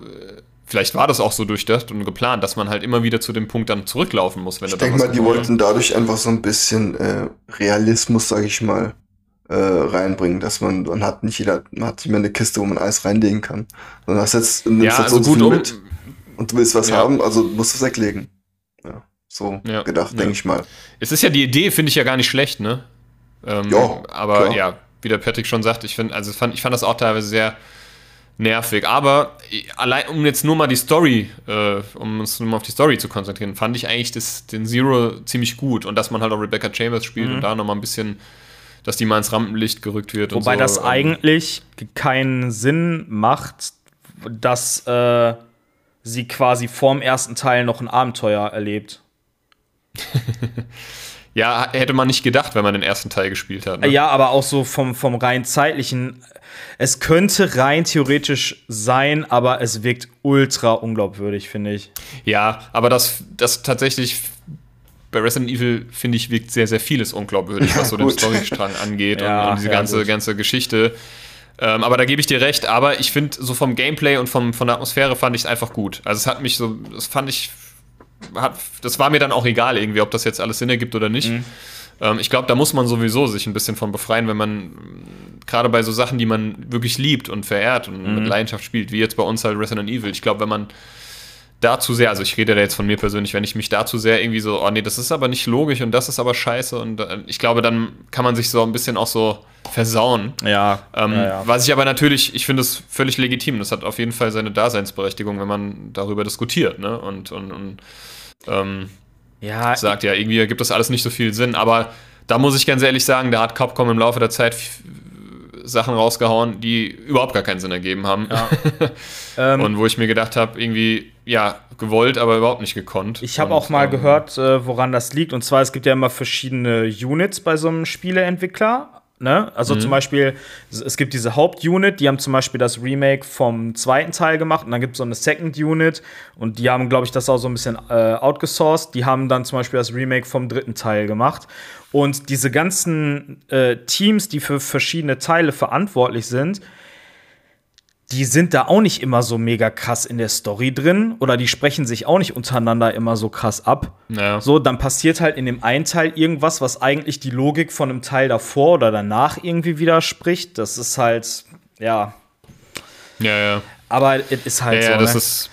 Vielleicht war das auch so durchdacht und geplant, dass man halt immer wieder zu dem Punkt dann zurücklaufen muss, wenn Ich denke mal, die wollten dadurch einfach so ein bisschen äh, Realismus, sage ich mal, äh, reinbringen, dass man, man hat nicht jeder, man hat nicht mehr eine Kiste, wo man Eis reinlegen kann. Sondern hast jetzt, nimmst ja, also so gut um, mit und du willst was ja. haben, also musst du es weglegen. Ja, so ja, gedacht, denke ich mal. Es ist ja die Idee, finde ich ja gar nicht schlecht, ne? Ähm, ja. Aber klar. ja, wie der Patrick schon sagt, ich finde, also fand, ich fand das auch teilweise sehr nervig. Aber allein, um jetzt nur mal die Story, äh, um uns nur mal auf die Story zu konzentrieren, fand ich eigentlich das, den Zero ziemlich gut. Und dass man halt auch Rebecca Chambers spielt mhm. und da nochmal ein bisschen, dass die mal ins Rampenlicht gerückt wird. Wobei so. das eigentlich keinen Sinn macht, dass äh, sie quasi vorm ersten Teil noch ein Abenteuer erlebt. *laughs* ja, hätte man nicht gedacht, wenn man den ersten Teil gespielt hat. Ne? Ja, aber auch so vom, vom rein zeitlichen. Es könnte rein theoretisch sein, aber es wirkt ultra unglaubwürdig, finde ich. Ja, aber das, das tatsächlich bei Resident Evil, finde ich, wirkt sehr, sehr vieles unglaubwürdig, *laughs* was so den Storystrang angeht ja, und, und, diese ja, ganze, ganze Geschichte. Ähm, aber da gebe ich dir recht. Aber ich finde, so vom Gameplay und vom, von der Atmosphäre fand ich es einfach gut. Also es hat mich so, das fand ich, hat, das war mir dann auch egal irgendwie, ob das jetzt alles Sinn ergibt oder nicht. Mhm. Ähm, ich glaube, da muss man sowieso sich ein bisschen von befreien, wenn man gerade bei so Sachen, die man wirklich liebt und verehrt und mhm. mit Leidenschaft spielt, wie jetzt bei uns halt Resident Evil. Ich glaube, wenn man da zu sehr, also ich rede da jetzt von mir persönlich, wenn ich mich da zu sehr irgendwie so, oh nee, das ist aber nicht logisch und das ist aber scheiße und äh, ich glaube, dann kann man sich so ein bisschen auch so versauen. Ja, ähm, ja, ja. Was ich aber natürlich, ich finde es völlig legitim. Das hat auf jeden Fall seine Daseinsberechtigung, wenn man darüber diskutiert, ne? Und, und, und ähm, ja, sagt, ja, irgendwie ergibt das alles nicht so viel Sinn, aber da muss ich ganz ehrlich sagen, da hat Capcom im Laufe der Zeit Sachen rausgehauen, die überhaupt gar keinen Sinn ergeben haben. Ja. *laughs* Ähm, und wo ich mir gedacht habe, irgendwie, ja, gewollt, aber überhaupt nicht gekonnt. Ich habe auch mal ähm, gehört, äh, woran das liegt. Und zwar, es gibt ja immer verschiedene Units bei so einem Spieleentwickler. Ne? Also mhm. zum Beispiel, es gibt diese Hauptunit, die haben zum Beispiel das Remake vom zweiten Teil gemacht und dann gibt es so eine Second Unit und die haben, glaube ich, das auch so ein bisschen äh, outgesourced. Die haben dann zum Beispiel das Remake vom dritten Teil gemacht. Und diese ganzen äh, Teams, die für verschiedene Teile verantwortlich sind, die sind da auch nicht immer so mega krass in der Story drin oder die sprechen sich auch nicht untereinander immer so krass ab. Ja. So, dann passiert halt in dem einen Teil irgendwas, was eigentlich die Logik von einem Teil davor oder danach irgendwie widerspricht. Das ist halt, ja. Ja, ja. Aber es ist halt ja, so. Ja, das ne? ist,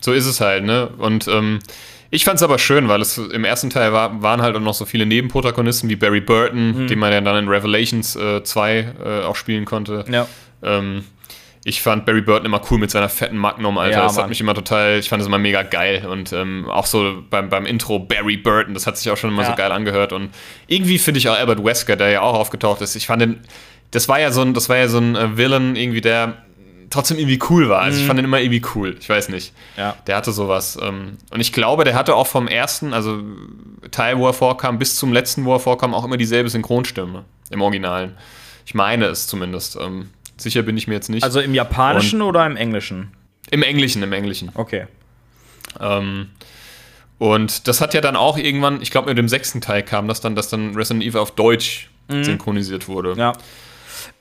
so ist es halt, ne? Und ähm, ich fand es aber schön, weil es im ersten Teil war, waren halt auch noch so viele Nebenprotagonisten wie Barry Burton, mhm. den man ja dann in Revelations äh, 2 äh, auch spielen konnte. Ja. Ähm, ich fand Barry Burton immer cool mit seiner fetten Magnum, Alter. Ja, das hat mich immer total, ich fand das immer mega geil. Und ähm, auch so beim, beim Intro Barry Burton, das hat sich auch schon immer ja. so geil angehört. Und irgendwie finde ich auch Albert Wesker, der ja auch aufgetaucht ist, ich fand den, das war ja so ein, das war ja so ein äh, Villain irgendwie, der trotzdem irgendwie cool war. Also ich mhm. fand den immer irgendwie cool. Ich weiß nicht. Ja. Der hatte sowas. Ähm, und ich glaube, der hatte auch vom ersten, also Teil, wo er vorkam, bis zum letzten, wo er vorkam, auch immer dieselbe Synchronstimme im Originalen. Ich meine es zumindest. Sicher bin ich mir jetzt nicht. Also im Japanischen und oder im Englischen? Im Englischen, im Englischen. Okay. Ähm, und das hat ja dann auch irgendwann, ich glaube mit dem sechsten Teil kam das dann, dass dann Resident Evil auf Deutsch mhm. synchronisiert wurde. Ja.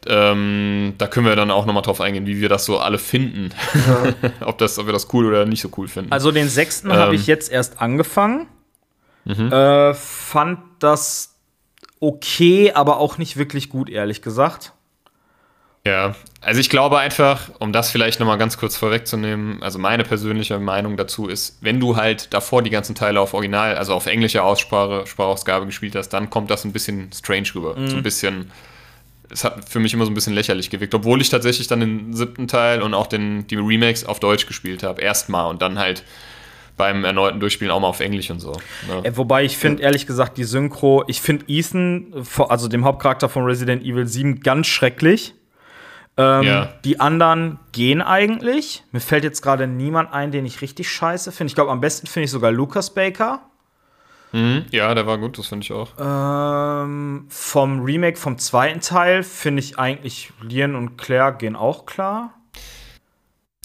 Ähm, da können wir dann auch nochmal drauf eingehen, wie wir das so alle finden. Ja. *laughs* ob, das, ob wir das cool oder nicht so cool finden. Also den sechsten ähm, habe ich jetzt erst angefangen. Mhm. Äh, fand das okay, aber auch nicht wirklich gut, ehrlich gesagt. Ja, also ich glaube einfach, um das vielleicht nochmal ganz kurz vorwegzunehmen, also meine persönliche Meinung dazu ist, wenn du halt davor die ganzen Teile auf Original, also auf englische Aussprache, Sprachausgabe gespielt hast, dann kommt das ein bisschen strange rüber. Mhm. So ein bisschen, es hat für mich immer so ein bisschen lächerlich gewirkt, obwohl ich tatsächlich dann den siebten Teil und auch den, die Remakes auf Deutsch gespielt habe, erstmal und dann halt beim erneuten Durchspielen auch mal auf Englisch und so. Ne? Äh, wobei ich finde, ehrlich gesagt, die Synchro, ich finde Ethan, also dem Hauptcharakter von Resident Evil 7, ganz schrecklich. Ähm, ja. Die anderen gehen eigentlich. Mir fällt jetzt gerade niemand ein, den ich richtig scheiße finde. Ich glaube, am besten finde ich sogar Lucas Baker. Mhm. Ja, der war gut, das finde ich auch. Ähm, vom Remake vom zweiten Teil finde ich eigentlich Lian und Claire gehen auch klar.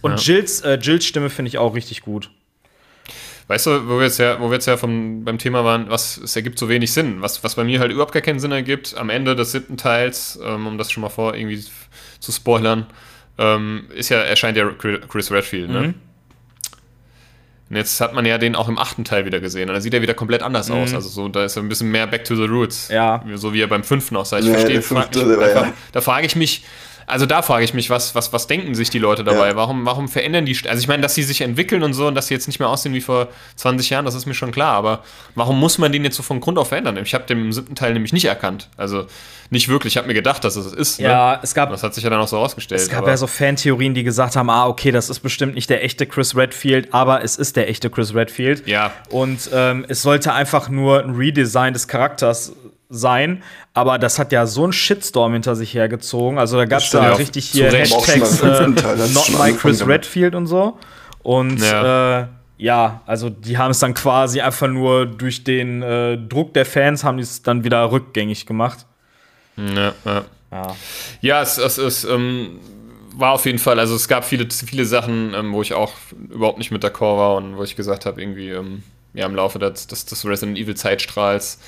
Und ja. Jills, äh, Jills Stimme finde ich auch richtig gut. Weißt du, wo wir jetzt ja, wo wir jetzt ja vom, beim Thema waren, was, es ergibt so wenig Sinn. Was, was bei mir halt überhaupt gar keinen Sinn ergibt, am Ende des siebten Teils, ähm, um das schon mal vor irgendwie zu spoilern, ähm, ist ja, erscheint ja Chris Redfield, ne? Mhm. Und jetzt hat man ja den auch im achten Teil wieder gesehen. Und da sieht er wieder komplett anders mhm. aus. Also so, da ist er ein bisschen mehr back to the roots. Ja. So wie er beim fünften aussah. Ich ja, verstehe. Frag einfach, ja. Da frage ich mich, also da frage ich mich, was, was, was denken sich die Leute dabei? Ja. Warum, warum verändern die? Also ich meine, dass sie sich entwickeln und so und dass sie jetzt nicht mehr aussehen wie vor 20 Jahren, das ist mir schon klar. Aber warum muss man den jetzt so von Grund auf verändern? Ich habe den im siebten Teil nämlich nicht erkannt. Also nicht wirklich. Ich habe mir gedacht, dass es ist. Ne? Ja, ne? es gab. Das hat sich ja dann auch so rausgestellt. Es gab ja so Fantheorien, die gesagt haben, ah, okay, das ist bestimmt nicht der echte Chris Redfield, aber es ist der echte Chris Redfield. Ja. Und ähm, es sollte einfach nur ein Redesign des Charakters sein, aber das hat ja so einen Shitstorm hinter sich hergezogen. Also da gab es da ja, richtig hier Hashtags äh, *laughs* Not My Chris Redfield und so. Und ja. Äh, ja, also die haben es dann quasi einfach nur durch den äh, Druck der Fans haben die es dann wieder rückgängig gemacht. Ja, ja. ja. ja es, es, es ähm, war auf jeden Fall, also es gab viele, viele Sachen, ähm, wo ich auch überhaupt nicht mit d'accord war und wo ich gesagt habe, irgendwie ähm, ja, im Laufe des, des, des Resident Evil Zeitstrahls,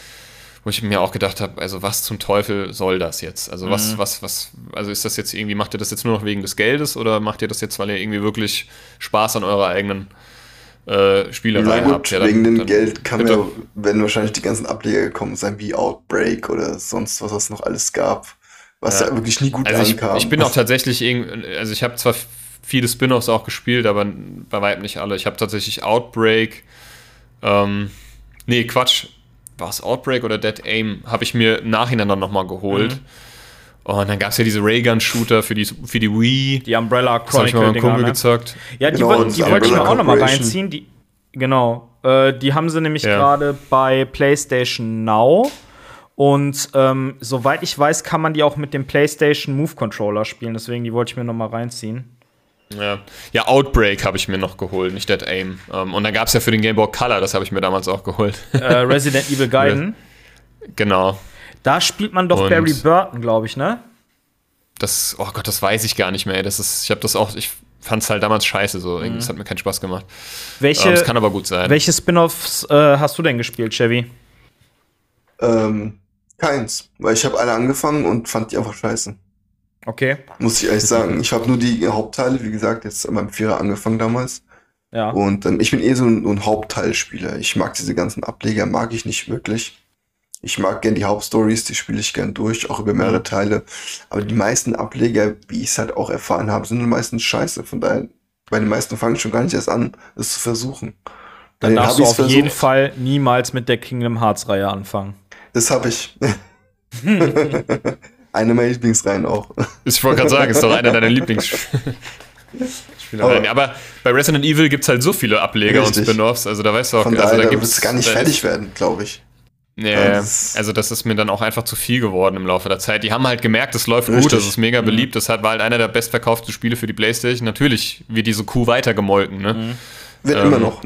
wo ich mir auch gedacht habe, also was zum Teufel soll das jetzt? Also was, mhm. was, was, also ist das jetzt irgendwie, macht ihr das jetzt nur noch wegen des Geldes oder macht ihr das jetzt, weil ihr irgendwie wirklich Spaß an eurer eigenen äh, Spielerei gut, habt. Ja, wegen dem Geld kann ja, werden wahrscheinlich die ganzen Ableger gekommen sein, wie Outbreak oder sonst was es noch alles gab, was ja, ja wirklich nie gut also ankam. Ich, ich bin auch *laughs* tatsächlich, also ich habe zwar viele Spin-offs auch gespielt, aber bei weitem nicht alle. Ich habe tatsächlich Outbreak, ähm, nee, Quatsch, war es Outbreak oder Dead Aim, habe ich mir nacheinander nochmal geholt. Mhm. Und dann gab es ja diese Raygun-Shooter für die, für die Wii. Die Umbrella Chronicle. Das habe ich ne? gezockt. Ja, die, genau, die wollte ich mir auch nochmal reinziehen. Die, genau. Äh, die haben sie nämlich ja. gerade bei PlayStation Now. Und ähm, soweit ich weiß, kann man die auch mit dem PlayStation Move Controller spielen. Deswegen, die wollte ich mir nochmal reinziehen. Ja, ja Outbreak habe ich mir noch geholt, nicht Dead Aim. Um, ähm, und dann gab es ja für den Game Boy Color, das habe ich mir damals auch geholt. Äh, Resident *laughs* Evil Gaiden. Genau. Da spielt man doch und Barry Burton, glaube ich, ne? Das, oh Gott, das weiß ich gar nicht mehr. Das ist, ich habe das auch, ich fand es halt damals scheiße, so. Mhm. Das hat mir keinen Spaß gemacht. Welche, ähm, das kann aber gut sein. Welche Spin-offs äh, hast du denn gespielt, Chevy? Ähm, keins, weil ich habe alle angefangen und fand die einfach scheiße. Okay. Muss ich ehrlich sagen. Ich habe nur die Hauptteile, wie gesagt, jetzt an meinem Vierer angefangen damals. Ja. Und ähm, ich bin eh so ein, ein Hauptteilspieler. Ich mag diese ganzen Ableger, mag ich nicht wirklich. Ich mag gern die Hauptstories, die spiele ich gern durch, auch über mehrere. Teile. Aber die meisten Ableger, wie ich es halt auch erfahren habe, sind meistens scheiße. Von daher, bei den meisten fange ich schon gar nicht erst an, es zu versuchen. Dann darfst du auf versucht. jeden Fall niemals mit der Kingdom Hearts Reihe anfangen. Das habe ich. *laughs* *laughs* Eine meiner Lieblingsreihen auch. Ich wollte gerade sagen, ist doch einer deiner Lieblingsspiele. *laughs* Aber, aber, bei Resident Evil gibt es halt so viele Ableger richtig. und Spin-offs, also da weißt du auch, Von also da gibt es gar nicht fertig werden, glaube ich. Ja, also das ist mir dann auch einfach zu viel geworden im Laufe der Zeit. Die haben halt gemerkt, es läuft Richtig. gut, das ist mega mhm. beliebt. Das war halt einer der bestverkauften Spiele für die Playstation. Natürlich wird diese Kuh weitergemolken. Ne? Wird ähm, immer noch.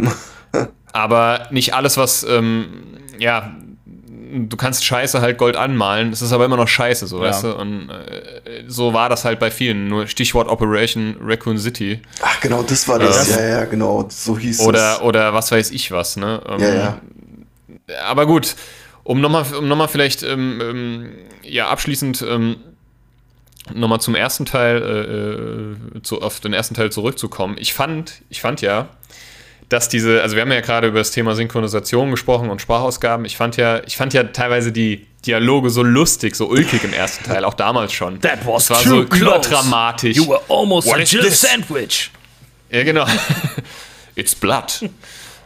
*laughs* aber nicht alles, was, ähm, ja, du kannst Scheiße halt Gold anmalen, es ist aber immer noch Scheiße, so, ja. weißt du? Und äh, so war das halt bei vielen. Nur Stichwort Operation Raccoon City. Ach, genau, das war das. Ähm, ja, ja, genau, so hieß oder, es. Oder was weiß ich was, ne? Ähm, ja, ja. Aber gut, um nochmal um noch vielleicht ähm, ähm, ja, abschließend ähm, nochmal zum ersten Teil, äh, äh, zu, auf den ersten Teil zurückzukommen. Ich fand, ich fand ja, dass diese, also wir haben ja gerade über das Thema Synchronisation gesprochen und Sprachausgaben. Ich fand ja, ich fand ja teilweise die Dialoge so lustig, so ulkig im ersten Teil, auch damals schon. That was das war so close. überdramatisch. You were almost What a Jill Sandwich. Ja, genau. *laughs* It's blood.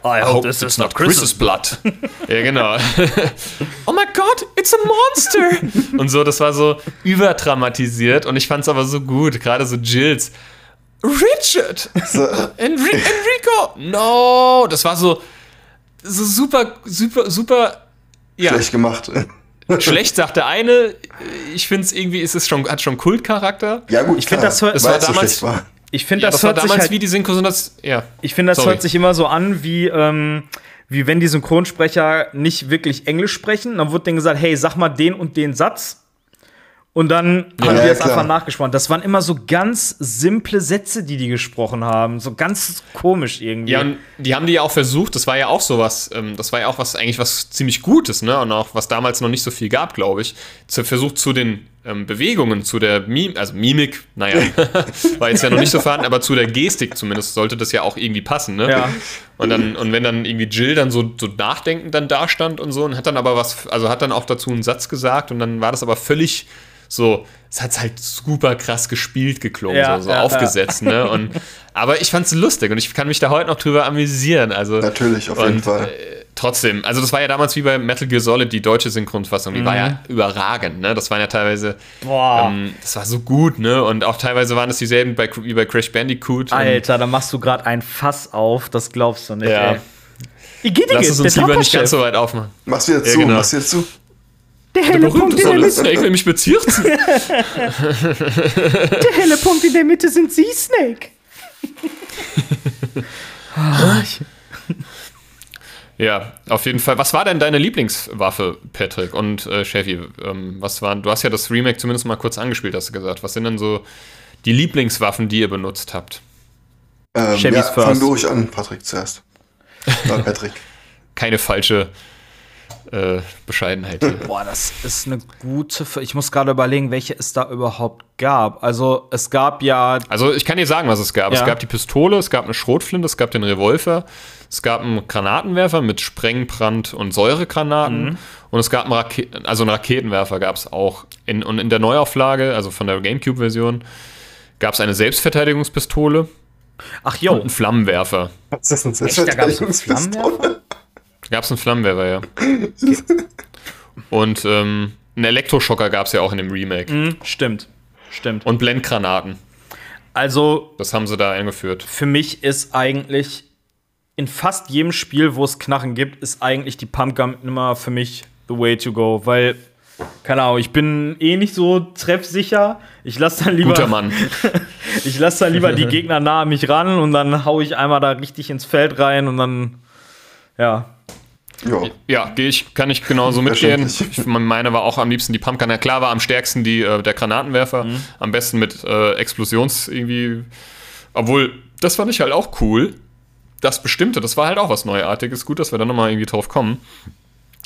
I hope, hope this is not Chris's blood. *laughs* ja, genau. *laughs* oh my God, it's a monster! und so, das war so überdramatisiert und ich fand es aber so gut, gerade so Jills. Richard! So. Enri Enrico! No! Das war so, so super, super, super. Ja. Schlecht gemacht. Schlecht sagt der eine. Ich finde es irgendwie, ist es schon, hat schon Kultcharakter. Ja, gut, ich finde das, das war damals. So ich finde, das, ja, das hört damals sich halt, wie die Synchronisation. Ja. Ich finde, das Sorry. hört sich immer so an, wie, ähm, wie wenn die Synchronsprecher nicht wirklich Englisch sprechen. Dann wird denen gesagt, hey, sag mal den und den Satz. Und dann ja, haben die das einfach nachgesprochen. Das waren immer so ganz simple Sätze, die die gesprochen haben. So ganz komisch irgendwie. Ja, und die haben die ja auch versucht. Das war ja auch sowas, ähm, das war ja auch was, eigentlich was ziemlich Gutes, ne? Und auch was damals noch nicht so viel gab, glaube ich. Zu versucht zu den ähm, Bewegungen, zu der Mim also Mimik, naja, *laughs* war jetzt ja noch nicht so vorhanden, aber zu der Gestik zumindest sollte das ja auch irgendwie passen, ne? Ja. Und dann, und wenn dann irgendwie Jill dann so, so nachdenkend dann da stand und so und hat dann aber was, also hat dann auch dazu einen Satz gesagt und dann war das aber völlig so, es hat halt super krass gespielt geklungen, ja, so, so ja, aufgesetzt, ja. ne? Und, aber ich fand's lustig und ich kann mich da heute noch drüber amüsieren. Also, Natürlich, auf und, jeden Fall. Äh, trotzdem, also das war ja damals wie bei Metal Gear Solid, die deutsche Synchronfassung, die mhm. war ja mhm. überragend, ne? Das waren ja teilweise, ähm, das war so gut, ne? Und auch teilweise waren es dieselben bei, wie bei Crash Bandicoot. Alter, da machst du gerade ein Fass auf, das glaubst du nicht, ja. ey. Lass es uns lieber nicht ganz so weit aufmachen. Mach's wieder zu, ja, genau. mach's wieder zu. Der helle Punkt in der Mitte. Snake will mich bezirzen. *laughs* der helle Punkt in der Mitte sind Sie, Snake. *laughs* ja, auf jeden Fall. Was war denn deine Lieblingswaffe, Patrick und äh, Chevy? Ähm, was waren, du hast ja das Remake zumindest mal kurz angespielt, hast du gesagt. Was sind denn so die Lieblingswaffen, die ihr benutzt habt? Ähm, Chevys ja, first. Fang du ruhig an, Patrick zuerst. *laughs* Patrick. Keine falsche äh, Bescheidenheit. *laughs* Boah, das ist eine gute. F ich muss gerade überlegen, welche es da überhaupt gab. Also es gab ja. Also ich kann dir sagen, was es gab. Ja. Es gab die Pistole, es gab eine Schrotflinte, es gab den Revolver, es gab einen Granatenwerfer mit Sprengbrand und Säuregranaten mhm. und es gab einen, Rake also einen Raketenwerfer gab es auch. In, und in der Neuauflage, also von der GameCube-Version, gab es eine Selbstverteidigungspistole. Ach jo. Und einen Flammenwerfer. Was ist das, eine Gab es einen Flammenwerfer, ja. Und ähm, einen Elektroschocker gab es ja auch in dem Remake. Mhm, stimmt, stimmt. Und Blendgranaten. Also. Das haben sie da eingeführt. Für mich ist eigentlich in fast jedem Spiel, wo es Knarren gibt, ist eigentlich die Pumpgun immer für mich the way to go, weil keine Ahnung, ich bin eh nicht so treffsicher. Ich lasse dann lieber. Guter Mann. *laughs* ich lasse dann lieber die *laughs* Gegner nah an mich ran und dann hau ich einmal da richtig ins Feld rein und dann. Ja. Jo. Ja, gehe ich, kann ich genauso mitgehen. Ich, meine war auch am liebsten die Pumpgun. Ja, klar war am stärksten die, äh, der Granatenwerfer. Mhm. Am besten mit äh, Explosions irgendwie. Obwohl, das fand ich halt auch cool. Das Bestimmte, das war halt auch was Neuartiges. Gut, dass wir da nochmal irgendwie drauf kommen.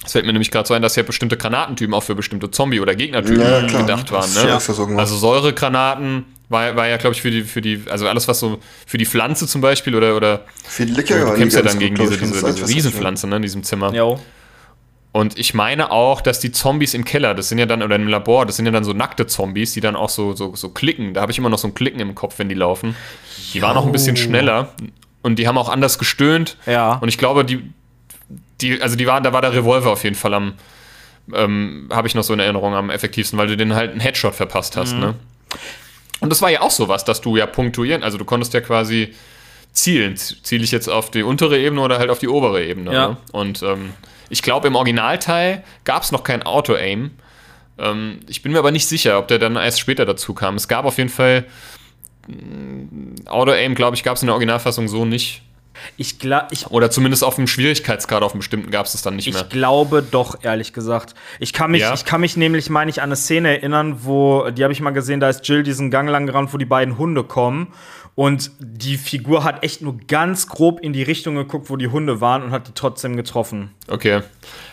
Es fällt mir nämlich gerade so ein, dass ja bestimmte Granatentypen auch für bestimmte Zombie- oder Gegnertypen ja, gedacht waren. Ne? Ja, also Säuregranaten war, war ja, glaube ich, für die, für die, also alles, was so für die Pflanze zum Beispiel oder, oder für die Licker, du kämpfst ja dann gegen diese, diese, diese Riesenpflanze ne, in diesem Zimmer. Jo. Und ich meine auch, dass die Zombies im Keller, das sind ja dann, oder im Labor, das sind ja dann so nackte Zombies, die dann auch so, so, so klicken. Da habe ich immer noch so ein Klicken im Kopf, wenn die laufen. Die jo. waren auch ein bisschen schneller und die haben auch anders gestöhnt. Ja. Und ich glaube, die, die, also die waren, da war der Revolver auf jeden Fall am, ähm, habe ich noch so in Erinnerung, am effektivsten, weil du den halt einen Headshot verpasst hast, mhm. ne? Und das war ja auch sowas, dass du ja punktuieren, also du konntest ja quasi zielen. Ziele ich jetzt auf die untere Ebene oder halt auf die obere Ebene? Ja. Ne? Und ähm, ich glaube, im Originalteil gab es noch kein Auto-Aim. Ähm, ich bin mir aber nicht sicher, ob der dann erst später dazu kam. Es gab auf jeden Fall mm, Auto-Aim, glaube ich, gab es in der Originalfassung so nicht. Ich ich, Oder zumindest auf dem Schwierigkeitsgrad, auf einem bestimmten gab es das dann nicht ich mehr. Ich glaube doch, ehrlich gesagt. Ich kann mich, ja? ich kann mich nämlich, meine ich, an eine Szene erinnern, wo, die habe ich mal gesehen, da ist Jill diesen Gang lang gerannt, wo die beiden Hunde kommen. Und die Figur hat echt nur ganz grob in die Richtung geguckt, wo die Hunde waren und hat die trotzdem getroffen. Okay.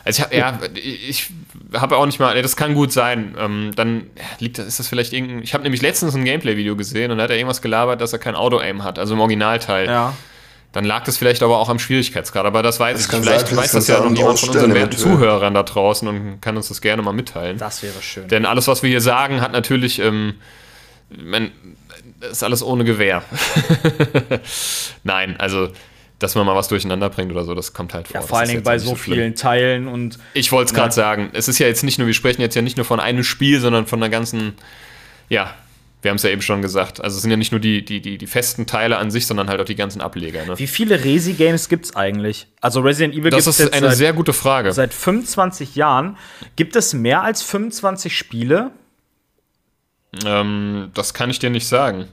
Also ich hab, ja, ich habe auch nicht mal, das kann gut sein. Ähm, dann liegt das, ist das vielleicht irgendein. Ich habe nämlich letztens ein Gameplay-Video gesehen und da hat er irgendwas gelabert, dass er kein Auto-Aim hat, also im Originalteil. Ja. Dann lag das vielleicht aber auch am Schwierigkeitsgrad. Aber das weiß das ich. Vielleicht sein, weiß das ja noch jemand von unseren Zuhörern da draußen und kann uns das gerne mal mitteilen. Das wäre schön. Denn alles, was wir hier sagen, hat natürlich, ähm, man, ist alles ohne Gewehr. *laughs* Nein, also dass man mal was durcheinander bringt oder so, das kommt halt vor. Ja, vor allen Dingen bei so, so vielen Teilen und. Ich wollte es gerade sagen, es ist ja jetzt nicht nur, wir sprechen jetzt ja nicht nur von einem Spiel, sondern von einer ganzen, ja, wir haben es ja eben schon gesagt. Also es sind ja nicht nur die, die, die, die festen Teile an sich, sondern halt auch die ganzen Ableger. Ne? Wie viele Resi-Games gibt es eigentlich? Also Resident Evil gibt es Das ist eine seit, sehr gute Frage. Seit 25 Jahren. Gibt es mehr als 25 Spiele? Ähm, das kann ich dir nicht sagen.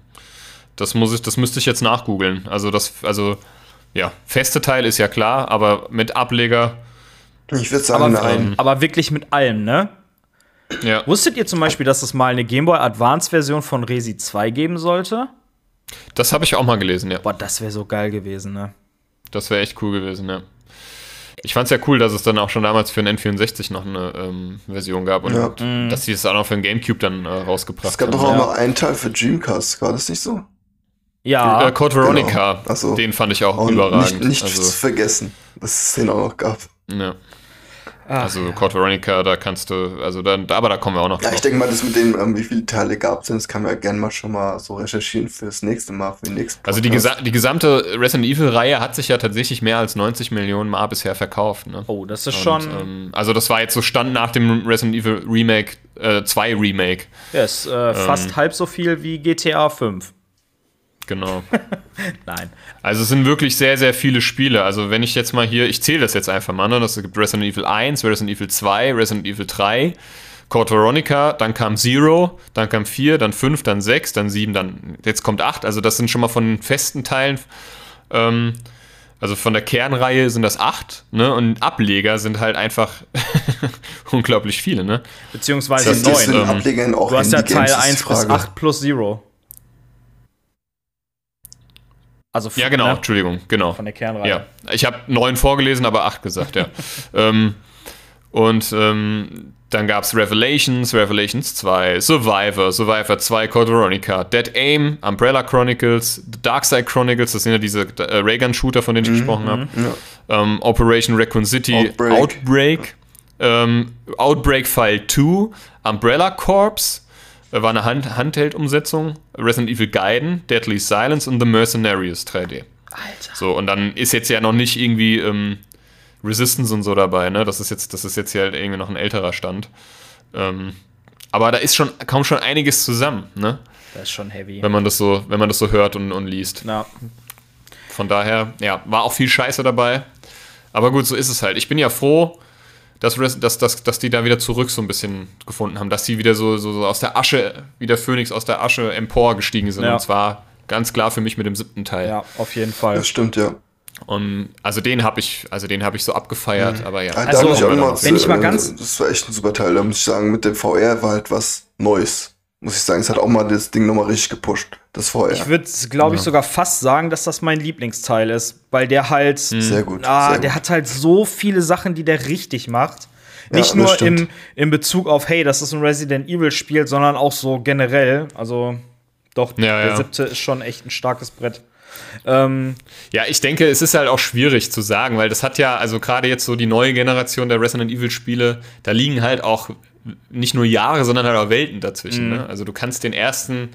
Das muss ich, das müsste ich jetzt nachgoogeln. Also das, also ja, feste Teil ist ja klar, aber mit Ableger. Ich würde sagen, aber, aber wirklich mit allem, ne? Ja. Wusstet ihr zum Beispiel, dass es mal eine Game Boy Advance Version von Resi 2 geben sollte? Das habe ich auch mal gelesen, ja. Boah, das wäre so geil gewesen, ne? Das wäre echt cool gewesen, ja. Ich fand es ja cool, dass es dann auch schon damals für den N64 noch eine ähm, Version gab und, ja. und dass sie es auch noch für den Gamecube dann äh, rausgebracht haben. Es gab doch auch ja. noch einen Teil für Dreamcast, war das nicht so? Ja. Äh, Code Veronica, genau. so. den fand ich auch und überragend. Nicht, nicht also. vergessen, dass es den auch noch gab. Ja. Ach, also ja. Code Veronica, da kannst du, also dann, aber da kommen wir auch noch Ja, drauf. ich denke mal, das mit dem, ähm, wie viele Teile gab es, das kann man ja gerne mal schon mal so recherchieren fürs nächste Mal, für den nächsten Also die, gesa die gesamte Resident Evil-Reihe hat sich ja tatsächlich mehr als 90 Millionen Mal bisher verkauft. Ne? Oh, das ist Und, schon. Ähm, also das war jetzt so Stand nach dem Resident Evil Remake, äh, 2 Remake. Ja, ist äh, ähm, fast halb so viel wie GTA 5. Genau. *laughs* Nein. Also es sind wirklich sehr, sehr viele Spiele. Also wenn ich jetzt mal hier, ich zähle das jetzt einfach mal, ne? Das gibt Resident Evil 1, Resident Evil 2, Resident Evil 3, Code Veronica, dann kam Zero, dann kam 4, dann 5, dann 6, dann 7, dann jetzt kommt 8. Also das sind schon mal von festen Teilen Ähm, also von der Kernreihe sind das acht, ne? Und Ableger sind halt einfach *laughs* unglaublich viele, ne? Beziehungsweise das neun. Ähm, Ableger auch du hast ja Teil 1 bis 8 plus Zero. Also ja, genau, ne? Entschuldigung, genau. Von der Kernreihe. Ja, ich habe neun vorgelesen, aber acht gesagt, ja. *laughs* ähm, und ähm, dann gab es Revelations, Revelations 2, Survivor, Survivor 2, Code Veronica, Dead Aim, Umbrella Chronicles, The Dark Side Chronicles, das sind ja diese äh, Raygun-Shooter, von denen ich mhm, gesprochen habe. Ja. Ähm, Operation Raccoon City, Outbreak, Outbreak, ähm, Outbreak File 2, Umbrella Corps, war eine Hand Handheld-Umsetzung, Resident Evil Gaiden, Deadly Silence und The Mercenaries 3D. Alter. So, und dann ist jetzt ja noch nicht irgendwie ähm, Resistance und so dabei, ne? Das ist jetzt, das ist jetzt ja halt irgendwie noch ein älterer Stand. Ähm, aber da ist schon, kaum schon einiges zusammen, ne? Das ist schon heavy. Wenn man das so, wenn man das so hört und, und liest. Ja. Von daher, ja, war auch viel Scheiße dabei. Aber gut, so ist es halt. Ich bin ja froh, dass, dass, dass, dass die da wieder zurück so ein bisschen gefunden haben, dass die wieder so, so, so aus der Asche, wie der Phönix aus der Asche empor gestiegen sind. Ja. Und zwar ganz klar für mich mit dem siebten Teil. Ja, auf jeden Fall. Das stimmt, ja. Und also den habe ich, also den habe ich so abgefeiert, mhm. aber ja. Also, also ich mal, wenn ich mal ganz, das war echt ein super Teil. Da muss ich sagen, mit dem VR war halt was Neues. Muss ich sagen, es hat auch mal das Ding nochmal richtig gepusht. Das VR. Ich würde, glaube ich, ja. sogar fast sagen, dass das mein Lieblingsteil ist, weil der halt, mhm. sehr gut, ah, sehr der gut. hat halt so viele Sachen, die der richtig macht. Nicht ja, nur im, im Bezug auf, hey, das ist ein Resident Evil Spiel, sondern auch so generell. Also doch, ja, der siebte ist schon echt ein starkes Brett. Ähm, ja, ich denke, es ist halt auch schwierig zu sagen, weil das hat ja, also gerade jetzt so die neue Generation der Resident Evil Spiele, da liegen halt auch nicht nur Jahre, sondern halt auch Welten dazwischen. Mhm. Ne? Also du kannst den ersten,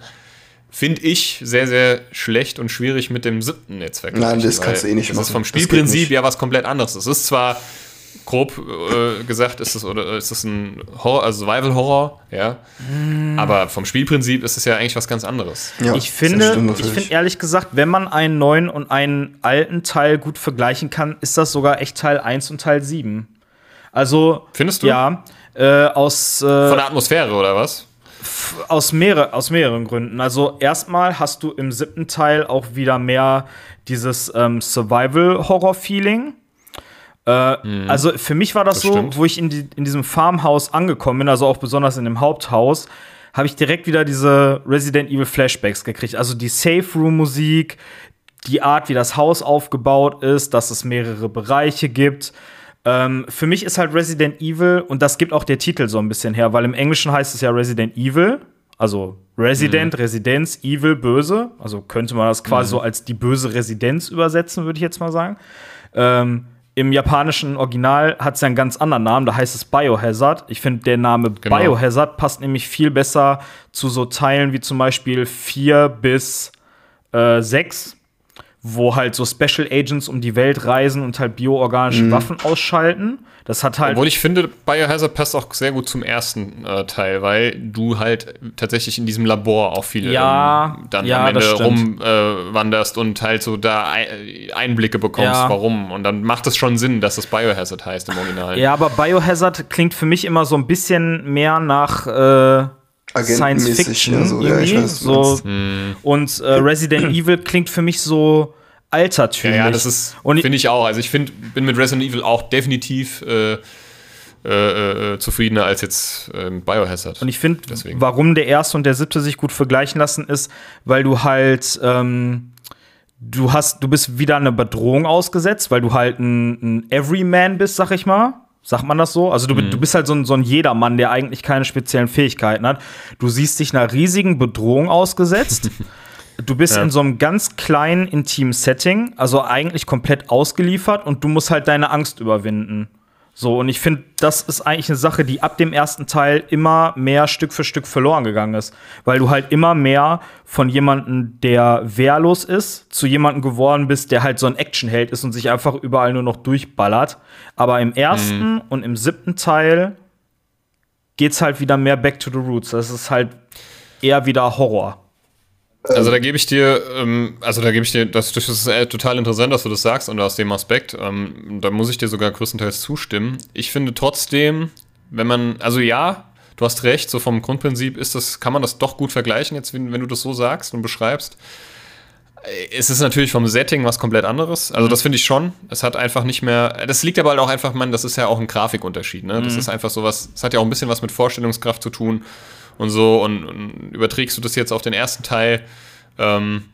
finde ich, sehr, sehr schlecht und schwierig mit dem siebten jetzt vergleichen. Nein, das kannst du eh nicht machen. Das ist vom Spielprinzip ja was komplett anderes. Es ist zwar grob äh, gesagt ist es oder ist es ein Horror, also Survival Horror, ja. Mm. Aber vom Spielprinzip ist es ja eigentlich was ganz anderes. Ja, ich finde, ich finde ehrlich gesagt, wenn man einen neuen und einen alten Teil gut vergleichen kann, ist das sogar echt Teil 1 und Teil 7. Also findest du? Ja, äh, aus äh, von der Atmosphäre oder was? Aus, mehrere, aus mehreren Gründen. Also erstmal hast du im siebten Teil auch wieder mehr dieses ähm, Survival-Horror-Feeling. Äh, mhm. Also für mich war das, das so, stimmt. wo ich in, die, in diesem Farmhaus angekommen bin, also auch besonders in dem Haupthaus, habe ich direkt wieder diese Resident Evil Flashbacks gekriegt. Also die Safe Room Musik, die Art, wie das Haus aufgebaut ist, dass es mehrere Bereiche gibt. Ähm, für mich ist halt Resident Evil, und das gibt auch der Titel so ein bisschen her, weil im Englischen heißt es ja Resident Evil, also Resident, mhm. Residenz, Evil, böse. Also könnte man das quasi mhm. so als die böse Residenz übersetzen, würde ich jetzt mal sagen. Ähm, im japanischen Original hat es ja einen ganz anderen Namen, da heißt es Biohazard. Ich finde, der Name genau. Biohazard passt nämlich viel besser zu so Teilen wie zum Beispiel 4 bis äh, 6 wo halt so Special Agents um die Welt reisen und halt bioorganische mhm. Waffen ausschalten. Das hat halt. Obwohl ich finde, Biohazard passt auch sehr gut zum ersten äh, Teil, weil du halt tatsächlich in diesem Labor auch viele ja, ähm, dann ja, am Ende rumwanderst äh, und halt so da Einblicke bekommst, ja. warum. Und dann macht es schon Sinn, dass es Biohazard heißt im Original. Ja, aber Biohazard klingt für mich immer so ein bisschen mehr nach. Äh Science Fiction. So, ja, weiß, so. Hm. Und äh, Resident *clears throat* Evil klingt für mich so altertümlich. Ja, ja das ist, finde ich auch. Also ich find, bin mit Resident Evil auch definitiv äh, äh, äh, zufriedener als jetzt äh, Biohazard. Und ich finde, warum der erste und der siebte sich gut vergleichen lassen, ist, weil du halt ähm, du hast, du bist wieder eine Bedrohung ausgesetzt, weil du halt ein, ein Everyman bist, sag ich mal. Sagt man das so? Also du, mhm. du bist halt so ein, so ein Jedermann, der eigentlich keine speziellen Fähigkeiten hat. Du siehst dich einer riesigen Bedrohung ausgesetzt. *laughs* du bist ja. in so einem ganz kleinen, intimen Setting, also eigentlich komplett ausgeliefert und du musst halt deine Angst überwinden. So, und ich finde, das ist eigentlich eine Sache, die ab dem ersten Teil immer mehr Stück für Stück verloren gegangen ist. Weil du halt immer mehr von jemandem, der wehrlos ist, zu jemandem geworden bist, der halt so ein Actionheld ist und sich einfach überall nur noch durchballert. Aber im ersten mhm. und im siebten Teil geht's halt wieder mehr back to the roots. Das ist halt eher wieder Horror. Also da gebe ich dir, ähm, also da gebe ich dir, das, das ist äh, total interessant, dass du das sagst und aus dem Aspekt, ähm, da muss ich dir sogar größtenteils zustimmen. Ich finde trotzdem, wenn man, also ja, du hast recht, so vom Grundprinzip ist das, kann man das doch gut vergleichen, jetzt wenn, wenn du das so sagst und beschreibst. es ist natürlich vom Setting was komplett anderes. Also, mhm. das finde ich schon. Es hat einfach nicht mehr. Das liegt aber halt auch einfach, man, das ist ja auch ein Grafikunterschied. Ne? Das mhm. ist einfach so was. Es hat ja auch ein bisschen was mit Vorstellungskraft zu tun und so. Und, und überträgst du das jetzt auf den ersten Teil, ähm,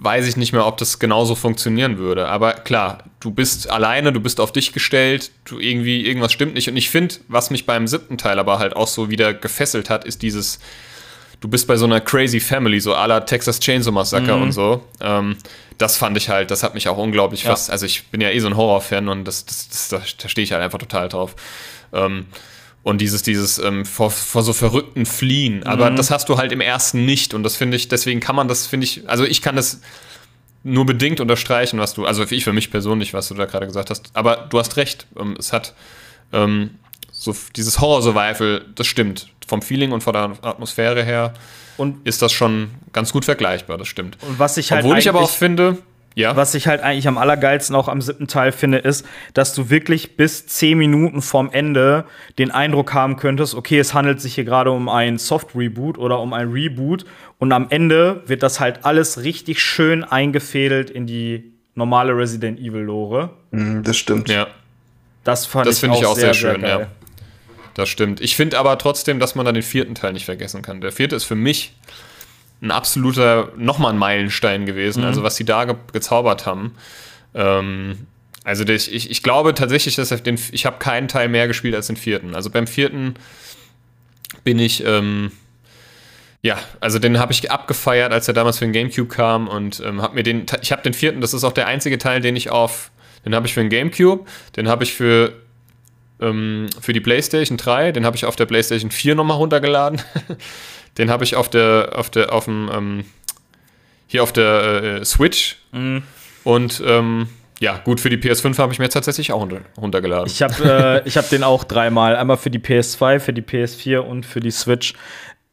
weiß ich nicht mehr, ob das genauso funktionieren würde. Aber klar, du bist alleine, du bist auf dich gestellt, du irgendwie, irgendwas stimmt nicht. Und ich finde, was mich beim siebten Teil aber halt auch so wieder gefesselt hat, ist dieses du bist bei so einer crazy Family, so à la Texas Chainsaw Massacre mhm. und so. Ähm, das fand ich halt, das hat mich auch unglaublich ja. fast. Also ich bin ja eh so ein Horrorfan und das, das, das, da, stehe ich halt einfach total drauf. Ähm, und dieses, dieses ähm, vor, vor so verrückten Fliehen. Aber mhm. das hast du halt im ersten nicht. Und das finde ich, deswegen kann man das, finde ich, also ich kann das nur bedingt unterstreichen, was du, also ich für mich persönlich, was du da gerade gesagt hast. Aber du hast recht. Ähm, es hat ähm, so dieses Horror-Survival, das stimmt vom Feeling und von der Atmosphäre her und ist das schon ganz gut vergleichbar, das stimmt. Und was ich halt Obwohl ich aber auch finde, ja. Was ich halt eigentlich am allergeilsten auch am siebten Teil finde, ist, dass du wirklich bis zehn Minuten vorm Ende den Eindruck haben könntest, okay, es handelt sich hier gerade um ein Soft-Reboot oder um ein Reboot. Und am Ende wird das halt alles richtig schön eingefädelt in die normale Resident Evil-Lore. Mm, das stimmt. Ja. Das fand das ich, auch ich auch sehr, sehr schön, sehr ja. Das stimmt. Ich finde aber trotzdem, dass man dann den vierten Teil nicht vergessen kann. Der vierte ist für mich ein absoluter, nochmal ein Meilenstein gewesen, mhm. also was sie da ge gezaubert haben. Ähm, also ich, ich, ich glaube tatsächlich, dass ich, den, ich habe keinen Teil mehr gespielt als den vierten. Also beim vierten bin ich, ähm, ja, also den habe ich abgefeiert, als er damals für den GameCube kam und ähm, habe mir den, ich habe den vierten, das ist auch der einzige Teil, den ich auf, den habe ich für den GameCube, den habe ich für ähm, für die PlayStation 3. Den habe ich auf der PlayStation 4 nochmal runtergeladen. *laughs* den habe ich auf der, auf der, auf dem, ähm, hier auf der äh, Switch. Mhm. Und ähm, ja, gut, für die PS5 habe ich mir tatsächlich auch runtergeladen. Ich habe äh, hab den auch dreimal. Einmal für die PS2, für die PS4 und für die Switch.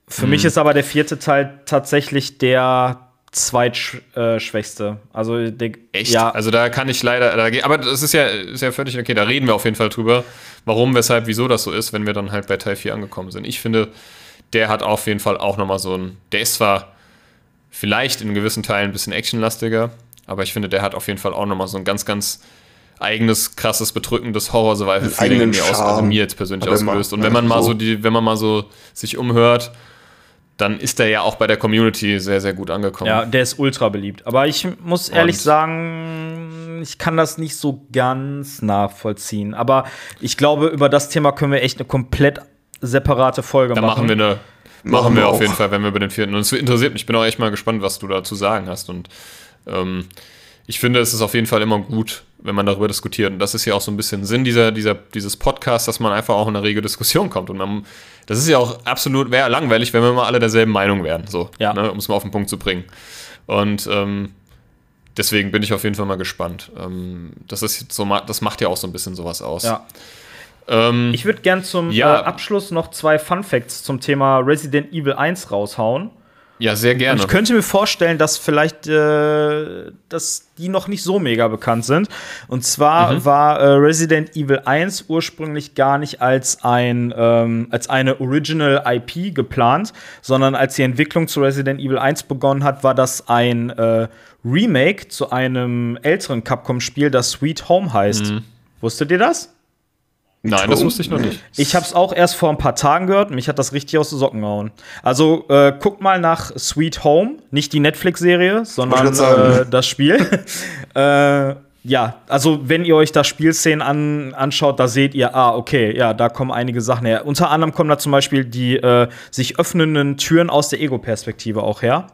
Für mhm. mich ist aber der vierte Teil tatsächlich der zweitschwächste. Also der, echt. Ja. Also da kann ich leider. Da, aber das ist ja, ist ja völlig okay. Da reden wir auf jeden Fall drüber, warum, weshalb, wieso das so ist, wenn wir dann halt bei Teil 4 angekommen sind. Ich finde, der hat auf jeden Fall auch nochmal so ein. Der ist zwar vielleicht in gewissen Teilen ein bisschen actionlastiger, aber ich finde, der hat auf jeden Fall auch nochmal so ein ganz, ganz eigenes, krasses, bedrückendes Horror-Survival-Feeling mir, aus, also mir jetzt persönlich ausgelöst. Und wenn man mal so die, wenn man mal so sich umhört, dann ist er ja auch bei der Community sehr, sehr gut angekommen. Ja, der ist ultra beliebt. Aber ich muss ehrlich Und sagen, ich kann das nicht so ganz nachvollziehen. Aber ich glaube, über das Thema können wir echt eine komplett separate Folge da machen. machen wir eine. Machen, machen wir auf jeden Fall, wenn wir über den vierten. Und es interessiert mich. Ich bin auch echt mal gespannt, was du da zu sagen hast. Und ähm, ich finde, es ist auf jeden Fall immer gut, wenn man darüber diskutiert. Und das ist ja auch so ein bisschen Sinn dieser, dieser, dieses Podcasts, dass man einfach auch in eine rege Diskussion kommt. Und man, das ist ja auch absolut, wäre langweilig, wenn wir mal alle derselben Meinung wären, so, ja. ne, um es mal auf den Punkt zu bringen. Und ähm, deswegen bin ich auf jeden Fall mal gespannt. Ähm, das, ist so, das macht ja auch so ein bisschen sowas aus. Ja. Ähm, ich würde gern zum ja. äh, Abschluss noch zwei Fun Facts zum Thema Resident Evil 1 raushauen. Ja, sehr gerne. Und ich könnte mir vorstellen, dass vielleicht äh, dass die noch nicht so mega bekannt sind. Und zwar mhm. war äh, Resident Evil 1 ursprünglich gar nicht als ein ähm, als eine Original IP geplant, sondern als die Entwicklung zu Resident Evil 1 begonnen hat, war das ein äh, Remake zu einem älteren Capcom-Spiel, das Sweet Home heißt. Mhm. Wusstet ihr das? Nein, das wusste ich noch nicht. Ich habe es auch erst vor ein paar Tagen gehört und mich hat das richtig aus den Socken gehauen. Also äh, guckt mal nach Sweet Home, nicht die Netflix-Serie, sondern äh, das Spiel. *laughs* äh, ja, also wenn ihr euch da Spielszenen an, anschaut, da seht ihr, ah, okay, ja, da kommen einige Sachen her. Unter anderem kommen da zum Beispiel die äh, sich öffnenden Türen aus der Ego-Perspektive auch her.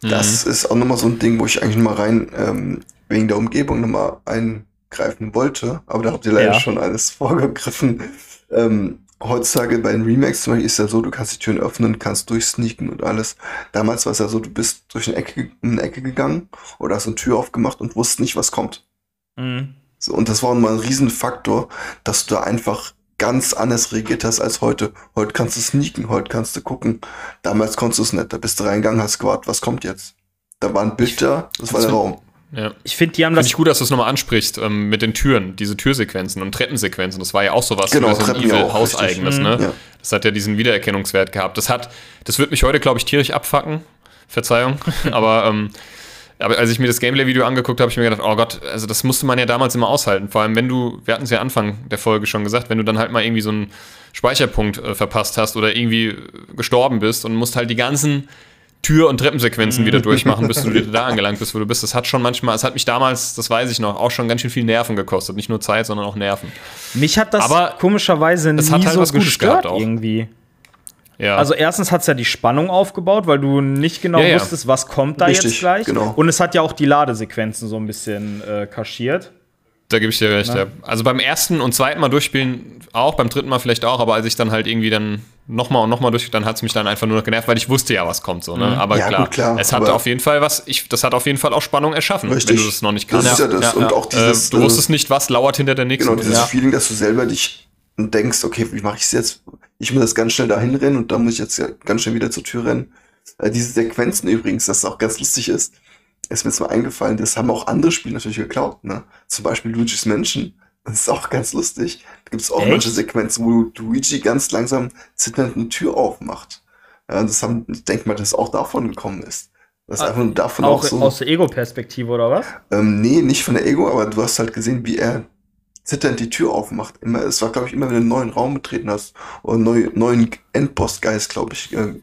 Das mhm. ist auch nochmal so ein Ding, wo ich eigentlich nochmal rein ähm, wegen der Umgebung nochmal ein greifen wollte, aber da habt ihr leider ja. schon alles vorgegriffen. Ähm, heutzutage bei den Remakes zum Beispiel ist ja so, du kannst die Türen öffnen, kannst durchsneaken und alles. Damals war es ja so, du bist durch eine Ecke, eine Ecke gegangen oder hast eine Tür aufgemacht und wusst nicht, was kommt. Mhm. So, und das war mal ein Riesenfaktor, dass du da einfach ganz anders reagiert hast als heute. Heute kannst du sneaken, heute kannst du gucken. Damals konntest du es nicht. Da bist du reingegangen, hast gewartet, was kommt jetzt? Da war ein Bild da, das war der Raum. Ja. Ich finde, die haben das. Finde ich gut, dass du es nochmal ansprichst ähm, mit den Türen, diese Türsequenzen und Treppensequenzen. Das war ja auch sowas genau, so ein Evil Hauseigenes, ne? Ja. Das hat ja diesen Wiedererkennungswert gehabt. Das hat, das wird mich heute, glaube ich, tierisch abfacken. Verzeihung. *laughs* aber, ähm, aber als ich mir das Gameplay-Video angeguckt habe, habe ich mir gedacht, oh Gott, also das musste man ja damals immer aushalten. Vor allem, wenn du, wir hatten es ja Anfang der Folge schon gesagt, wenn du dann halt mal irgendwie so einen Speicherpunkt äh, verpasst hast oder irgendwie gestorben bist und musst halt die ganzen Tür- und Treppensequenzen wieder durchmachen, bis du *laughs* wieder da angelangt bist, wo du bist. Das hat schon manchmal, es hat mich damals, das weiß ich noch, auch schon ganz schön viel Nerven gekostet. Nicht nur Zeit, sondern auch Nerven. Mich hat das Aber komischerweise nie hat halt so gestört irgendwie. Ja. Also erstens hat es ja die Spannung aufgebaut, weil du nicht genau ja, ja. wusstest, was kommt da Richtig, jetzt gleich. Genau. Und es hat ja auch die Ladesequenzen so ein bisschen äh, kaschiert. Da gebe ich dir recht, ja. Also beim ersten und zweiten Mal durchspielen auch, beim dritten Mal vielleicht auch, aber als ich dann halt irgendwie dann nochmal und nochmal durch, dann hat es mich dann einfach nur noch genervt, weil ich wusste ja, was kommt so. Ne? Mhm. Aber ja, klar, gut, klar, es hat auf jeden Fall was, ich, das hat auf jeden Fall auch Spannung erschaffen, richtig. wenn du das noch nicht kannst. Das ist ja das. Ja, und auch dieses, äh, du wusstest nicht, was lauert hinter der nächsten. Genau, dieses Feeling, dass du selber dich denkst, okay, wie mache ich es jetzt? Ich muss jetzt ganz schnell dahin rennen und dann muss ich jetzt ganz schnell wieder zur Tür rennen. Äh, diese Sequenzen übrigens, das auch ganz lustig ist, ist mir jetzt mal eingefallen, das haben auch andere Spiele natürlich geklaut, ne? Zum Beispiel Luigi's Mansion das ist auch ganz lustig. Da gibt es auch Echt? manche Sequenzen, wo Luigi ganz langsam zitternd eine Tür aufmacht. Ja, das haben, ich denke mal, dass es auch davon gekommen ist. Das ah, einfach davon auch, auch so. Aus der Ego-Perspektive, oder was? Ähm, nee, nicht von der Ego, aber du hast halt gesehen, wie er zitternd die Tür aufmacht. Immer, es war, glaube ich, immer, wenn du einen neuen Raum betreten hast oder einen neuen, neuen Endboss-Geist, glaube ich, äh,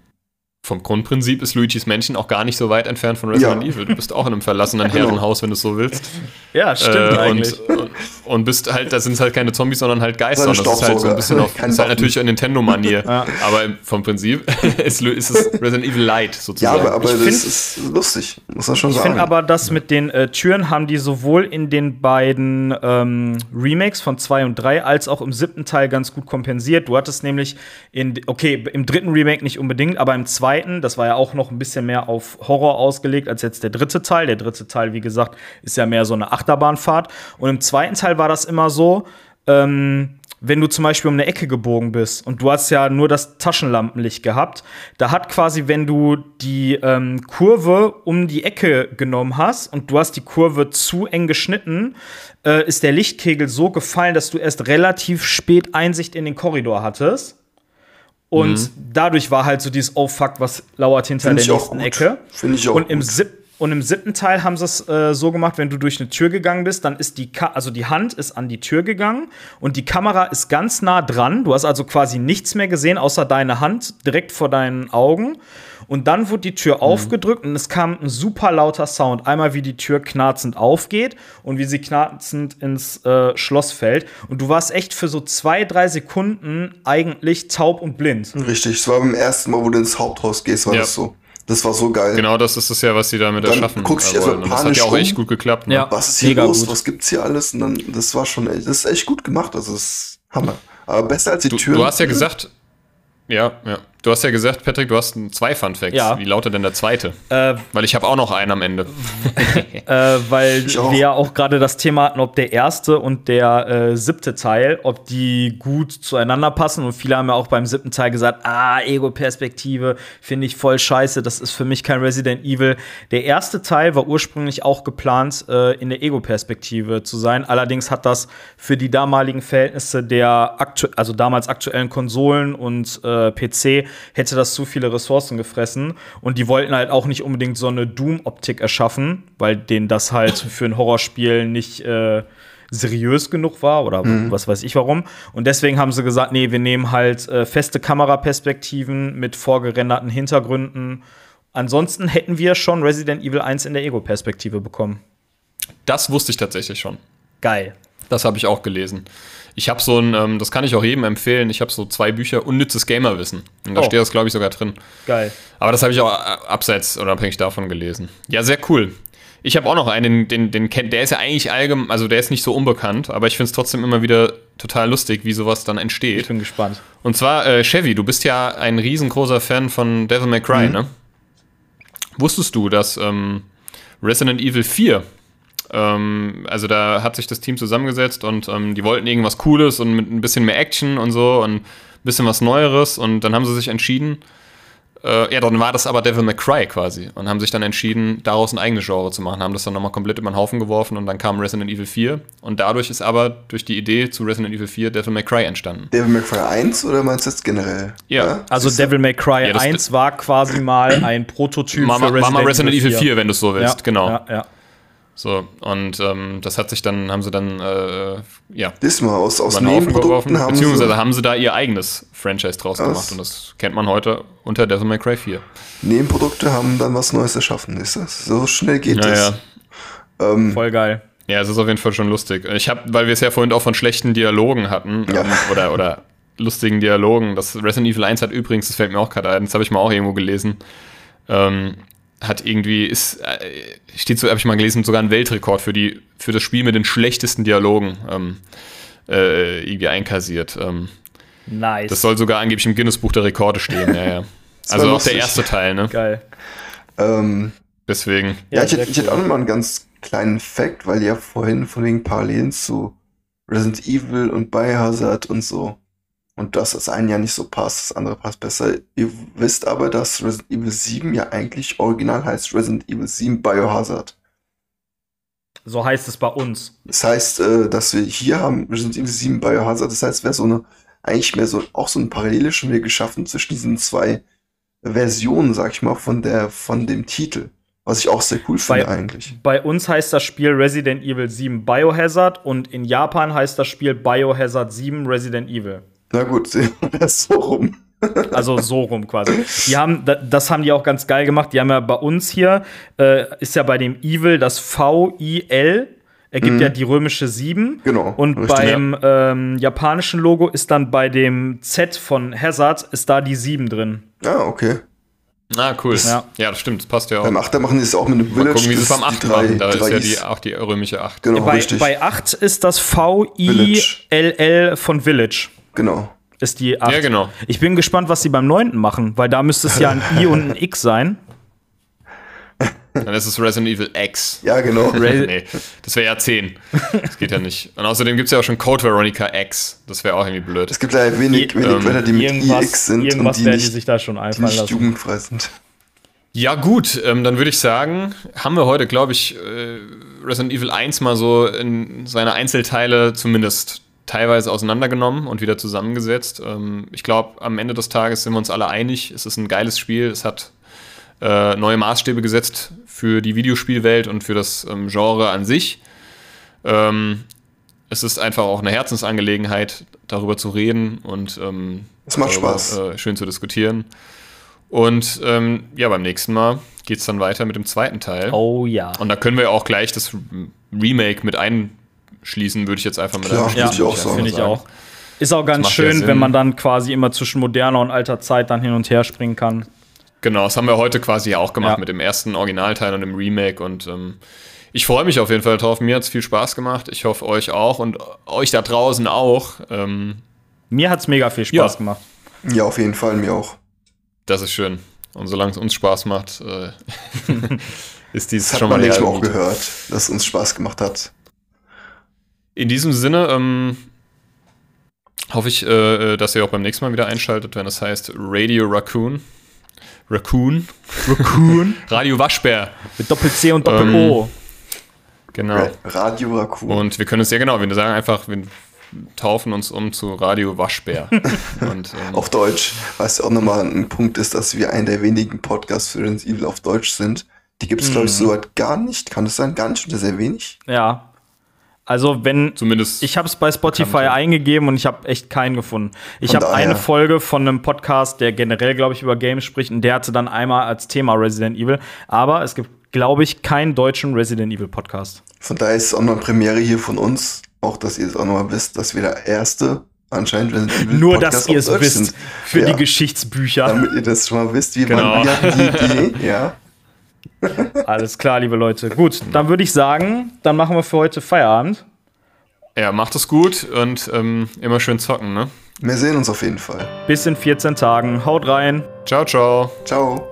vom Grundprinzip ist Luigi's Mansion auch gar nicht so weit entfernt von Resident ja. Evil. Du bist auch in einem verlassenen *laughs* genau. Herrenhaus, wenn du es so willst. Ja, stimmt äh, eigentlich. Und, und, bist halt, da sind es halt keine Zombies, sondern halt Geister. Und das ist halt so ein bisschen auf, *laughs* ist halt natürlich eine Nintendo-Manier. *laughs* ja. Aber vom Prinzip *laughs* ist, ist, es Resident Evil Light sozusagen. Ja, aber, aber das find, ist lustig, muss man schon ich sagen. Ich finde aber, dass mit den äh, Türen haben die sowohl in den beiden ähm, Remakes von 2 und 3 als auch im siebten Teil ganz gut kompensiert. Du hattest nämlich in, okay, im dritten Remake nicht unbedingt, aber im zweiten zweiten. Das war ja auch noch ein bisschen mehr auf Horror ausgelegt als jetzt der dritte Teil. Der dritte Teil, wie gesagt, ist ja mehr so eine Achterbahnfahrt. Und im zweiten Teil war das immer so, ähm, wenn du zum Beispiel um eine Ecke gebogen bist und du hast ja nur das Taschenlampenlicht gehabt, da hat quasi, wenn du die ähm, Kurve um die Ecke genommen hast und du hast die Kurve zu eng geschnitten, äh, ist der Lichtkegel so gefallen, dass du erst relativ spät Einsicht in den Korridor hattest. Und mhm. dadurch war halt so dieses Oh fuck, was lauert hinter Find der nächsten Ecke. Finde ich auch. Und im, sieb und im siebten Teil haben sie es äh, so gemacht, wenn du durch eine Tür gegangen bist, dann ist die Ka also die Hand ist an die Tür gegangen und die Kamera ist ganz nah dran. Du hast also quasi nichts mehr gesehen, außer deine Hand direkt vor deinen Augen. Und dann wurde die Tür mhm. aufgedrückt und es kam ein super lauter Sound. Einmal wie die Tür knarzend aufgeht und wie sie knarzend ins äh, Schloss fällt. Und du warst echt für so zwei, drei Sekunden eigentlich taub und blind. Richtig, es war beim ersten Mal, wo du ins Haupthaus gehst, war ja. das so. Das war so geil. Genau, das ist es ja, was sie damit dann erschaffen. Guckst du erstmal panisch Das hat ja auch echt gut geklappt. Ne? Ja. Was ist hier los? Gut. Was gibt's hier alles? Und dann, das war schon, das ist echt gut gemacht. Also, das ist Hammer. Aber besser als die du, Tür. Du hast ja gesagt, ja, ja. Du hast ja gesagt, Patrick, du hast zwei Fun Facts. Ja. Wie lautet denn der zweite? Äh, weil ich habe auch noch einen am Ende. *laughs* äh, weil wir ja auch gerade das Thema hatten, ob der erste und der äh, siebte Teil, ob die gut zueinander passen. Und viele haben ja auch beim siebten Teil gesagt, ah, Ego-Perspektive finde ich voll scheiße, das ist für mich kein Resident Evil. Der erste Teil war ursprünglich auch geplant, äh, in der Ego-Perspektive zu sein. Allerdings hat das für die damaligen Verhältnisse der aktu also damals aktuellen Konsolen und äh, PC hätte das zu viele Ressourcen gefressen. Und die wollten halt auch nicht unbedingt so eine Doom-Optik erschaffen, weil denen das halt *laughs* für ein Horrorspiel nicht äh, seriös genug war oder mhm. was weiß ich warum. Und deswegen haben sie gesagt, nee, wir nehmen halt äh, feste Kameraperspektiven mit vorgerenderten Hintergründen. Ansonsten hätten wir schon Resident Evil 1 in der Ego-Perspektive bekommen. Das wusste ich tatsächlich schon. Geil. Das habe ich auch gelesen. Ich habe so ein, ähm, das kann ich auch jedem empfehlen, ich habe so zwei Bücher, Unnützes Gamerwissen. Und da oh. steht das, glaube ich, sogar drin. Geil. Aber das habe ich auch äh, abseits oder abhängig davon gelesen. Ja, sehr cool. Ich habe auch noch einen, den, den kennt, der ist ja eigentlich allgemein, also der ist nicht so unbekannt, aber ich finde es trotzdem immer wieder total lustig, wie sowas dann entsteht. Ich bin gespannt. Und zwar, äh, Chevy, du bist ja ein riesengroßer Fan von Devil May Cry, mhm. ne? Wusstest du, dass ähm, Resident Evil 4 ähm, also da hat sich das Team zusammengesetzt und ähm, die wollten irgendwas Cooles und mit ein bisschen mehr Action und so und ein bisschen was Neueres und dann haben sie sich entschieden, äh, ja, dann war das aber Devil May Cry quasi und haben sich dann entschieden, daraus ein eigenes Genre zu machen, haben das dann nochmal komplett über den Haufen geworfen und dann kam Resident Evil 4 und dadurch ist aber durch die Idee zu Resident Evil 4 Devil May Cry entstanden. Devil May Cry 1 oder meinst du jetzt generell? Ja. ja? Also Devil May Cry ja, 1 war quasi mal ein Prototyp Mama, für Resident, Mama Resident Evil 4. 4, wenn du es so willst, ja, genau. Ja, ja. So, und ähm, das hat sich dann, haben sie dann, äh, ja. Diesmal aus, aus Nebenprodukten haben Beziehungsweise sie haben sie da ihr eigenes Franchise draus was? gemacht und das kennt man heute unter Devil May Cry 4. Nebenprodukte haben dann was Neues erschaffen, ist das? So schnell geht ja, das. Ähm, Voll geil. Ja, es ist auf jeden Fall schon lustig. Ich habe, weil wir es ja vorhin auch von schlechten Dialogen hatten, ja. ähm, oder, oder lustigen Dialogen, das Resident Evil 1 hat übrigens, das fällt mir auch gerade ein, das habe ich mal auch irgendwo gelesen, ähm, hat irgendwie, ist, äh, steht so, habe ich mal gelesen, sogar ein Weltrekord für, die, für das Spiel mit den schlechtesten Dialogen ähm, äh, irgendwie einkassiert. Ähm, nice. Das soll sogar angeblich im Guinness-Buch der Rekorde stehen, ja, ja. *laughs* Also auch der erste Teil, ne? Geil. Ähm, Deswegen. Ja, ja ich, hätte, ich hätte auch noch mal einen ganz kleinen Fact, weil ihr vorhin von wegen Parallelen zu Resident Evil und Biohazard und so und dass das eine ja nicht so passt, das andere passt besser. Ihr wisst aber, dass Resident Evil 7 ja eigentlich original heißt Resident Evil 7 Biohazard. So heißt es bei uns. Das heißt, äh, dass wir hier haben Resident Evil 7 Biohazard. Das heißt, es wäre so eine, eigentlich mehr so, auch so ein Parallele schon wieder geschaffen zwischen diesen zwei Versionen, sag ich mal, von der, von dem Titel. Was ich auch sehr cool finde bei, eigentlich. Bei uns heißt das Spiel Resident Evil 7 Biohazard und in Japan heißt das Spiel Biohazard 7 Resident Evil. Na gut, das so rum. *laughs* Also so rum quasi. Die haben, das haben die auch ganz geil gemacht. Die haben ja bei uns hier, äh, ist ja bei dem Evil das V-I-L, ergibt mhm. ja die römische 7. Genau. Und richtig, beim ja. ähm, japanischen Logo ist dann bei dem Z von Hazard, ist da die 7 drin. Ah, okay. Ah, cool. Ja. ja, das stimmt, das passt ja auch. Beim 8 machen die es auch mit einem Village. Mal gucken, wie sie es beim 8 machen. Da ist ja die, auch die römische 8. Genau, bei, richtig. bei 8 ist das V-I-L-L von Village. Genau ist die 8. Ja, genau. Ich bin gespannt, was sie beim 9. machen, weil da müsste es ja ein I und ein *laughs* X sein. Dann ist es Resident Evil X. Ja, genau. Re *laughs* nee, das wäre ja 10. Das geht ja nicht. Und außerdem gibt es ja auch schon Code Veronica X. Das wäre auch irgendwie blöd. Es gibt ja wenig, wenig ähm, Wörter, die mit IX sind irgendwas und die, nicht, die sich da schon einfallen nicht jugendfrei sind. Ja, gut, ähm, dann würde ich sagen, haben wir heute, glaube ich, äh, Resident Evil 1 mal so in seine Einzelteile zumindest teilweise auseinandergenommen und wieder zusammengesetzt. Ähm, ich glaube, am Ende des Tages sind wir uns alle einig, es ist ein geiles Spiel, es hat äh, neue Maßstäbe gesetzt für die Videospielwelt und für das ähm, Genre an sich. Ähm, es ist einfach auch eine Herzensangelegenheit, darüber zu reden und ähm, es macht darüber, Spaß. Äh, schön zu diskutieren. Und ähm, ja, beim nächsten Mal geht es dann weiter mit dem zweiten Teil. Oh ja. Und da können wir auch gleich das Remake mit ein schließen, würde ich jetzt einfach mit Klar, einem ja, ich auch Finde ich auch. Ist auch ganz schön, wenn man dann quasi immer zwischen moderner und alter Zeit dann hin und her springen kann. Genau, das haben wir heute quasi auch gemacht ja. mit dem ersten Originalteil und dem Remake und ähm, ich freue mich auf jeden Fall drauf. Mir hat es viel Spaß gemacht. Ich hoffe, euch auch und euch da draußen auch. Ähm, mir hat es mega viel Spaß ja. gemacht. Ja, auf jeden Fall, mir auch. Das ist schön. Und solange es uns Spaß macht, äh, *laughs* *laughs* ist dies das schon mal. Das hat man auch gehört, dass es uns Spaß gemacht hat. In diesem Sinne ähm, hoffe ich, äh, dass ihr auch beim nächsten Mal wieder einschaltet, wenn es heißt Radio Raccoon. Raccoon. Raccoon. *laughs* Radio Waschbär. Mit Doppel-C und Doppel-O. Ähm, genau. Radio Raccoon. Und wir können es ja genau, wir sagen einfach, wir taufen uns um zu Radio Waschbär. *laughs* und, ähm, auf Deutsch, was auch nochmal ein Punkt ist, dass wir einer der wenigen Podcasts für Resident Evil auf Deutsch sind. Die gibt es, mhm. glaube ich, so weit gar nicht. Kann das sein? Gar nicht oder sehr wenig? Ja, also wenn zumindest ich habe es bei Spotify bekannt. eingegeben und ich habe echt keinen gefunden. Ich habe eine Folge von einem Podcast, der generell glaube ich über Games spricht und der hatte dann einmal als Thema Resident Evil, aber es gibt glaube ich keinen deutschen Resident Evil Podcast. Von daher ist es auch noch eine Premiere hier von uns, auch dass ihr es auch noch mal wisst, dass wir der erste anscheinend Resident Evil Nur Podcast dass ihr es wisst sind. für ja. die Geschichtsbücher. Damit ihr das schon mal wisst, wie genau. man die Idee, ja. *laughs* Alles klar, liebe Leute. Gut, dann würde ich sagen, dann machen wir für heute Feierabend. Ja, macht es gut und ähm, immer schön zocken, ne? Wir sehen uns auf jeden Fall. Bis in 14 Tagen. Haut rein. Ciao, ciao. Ciao.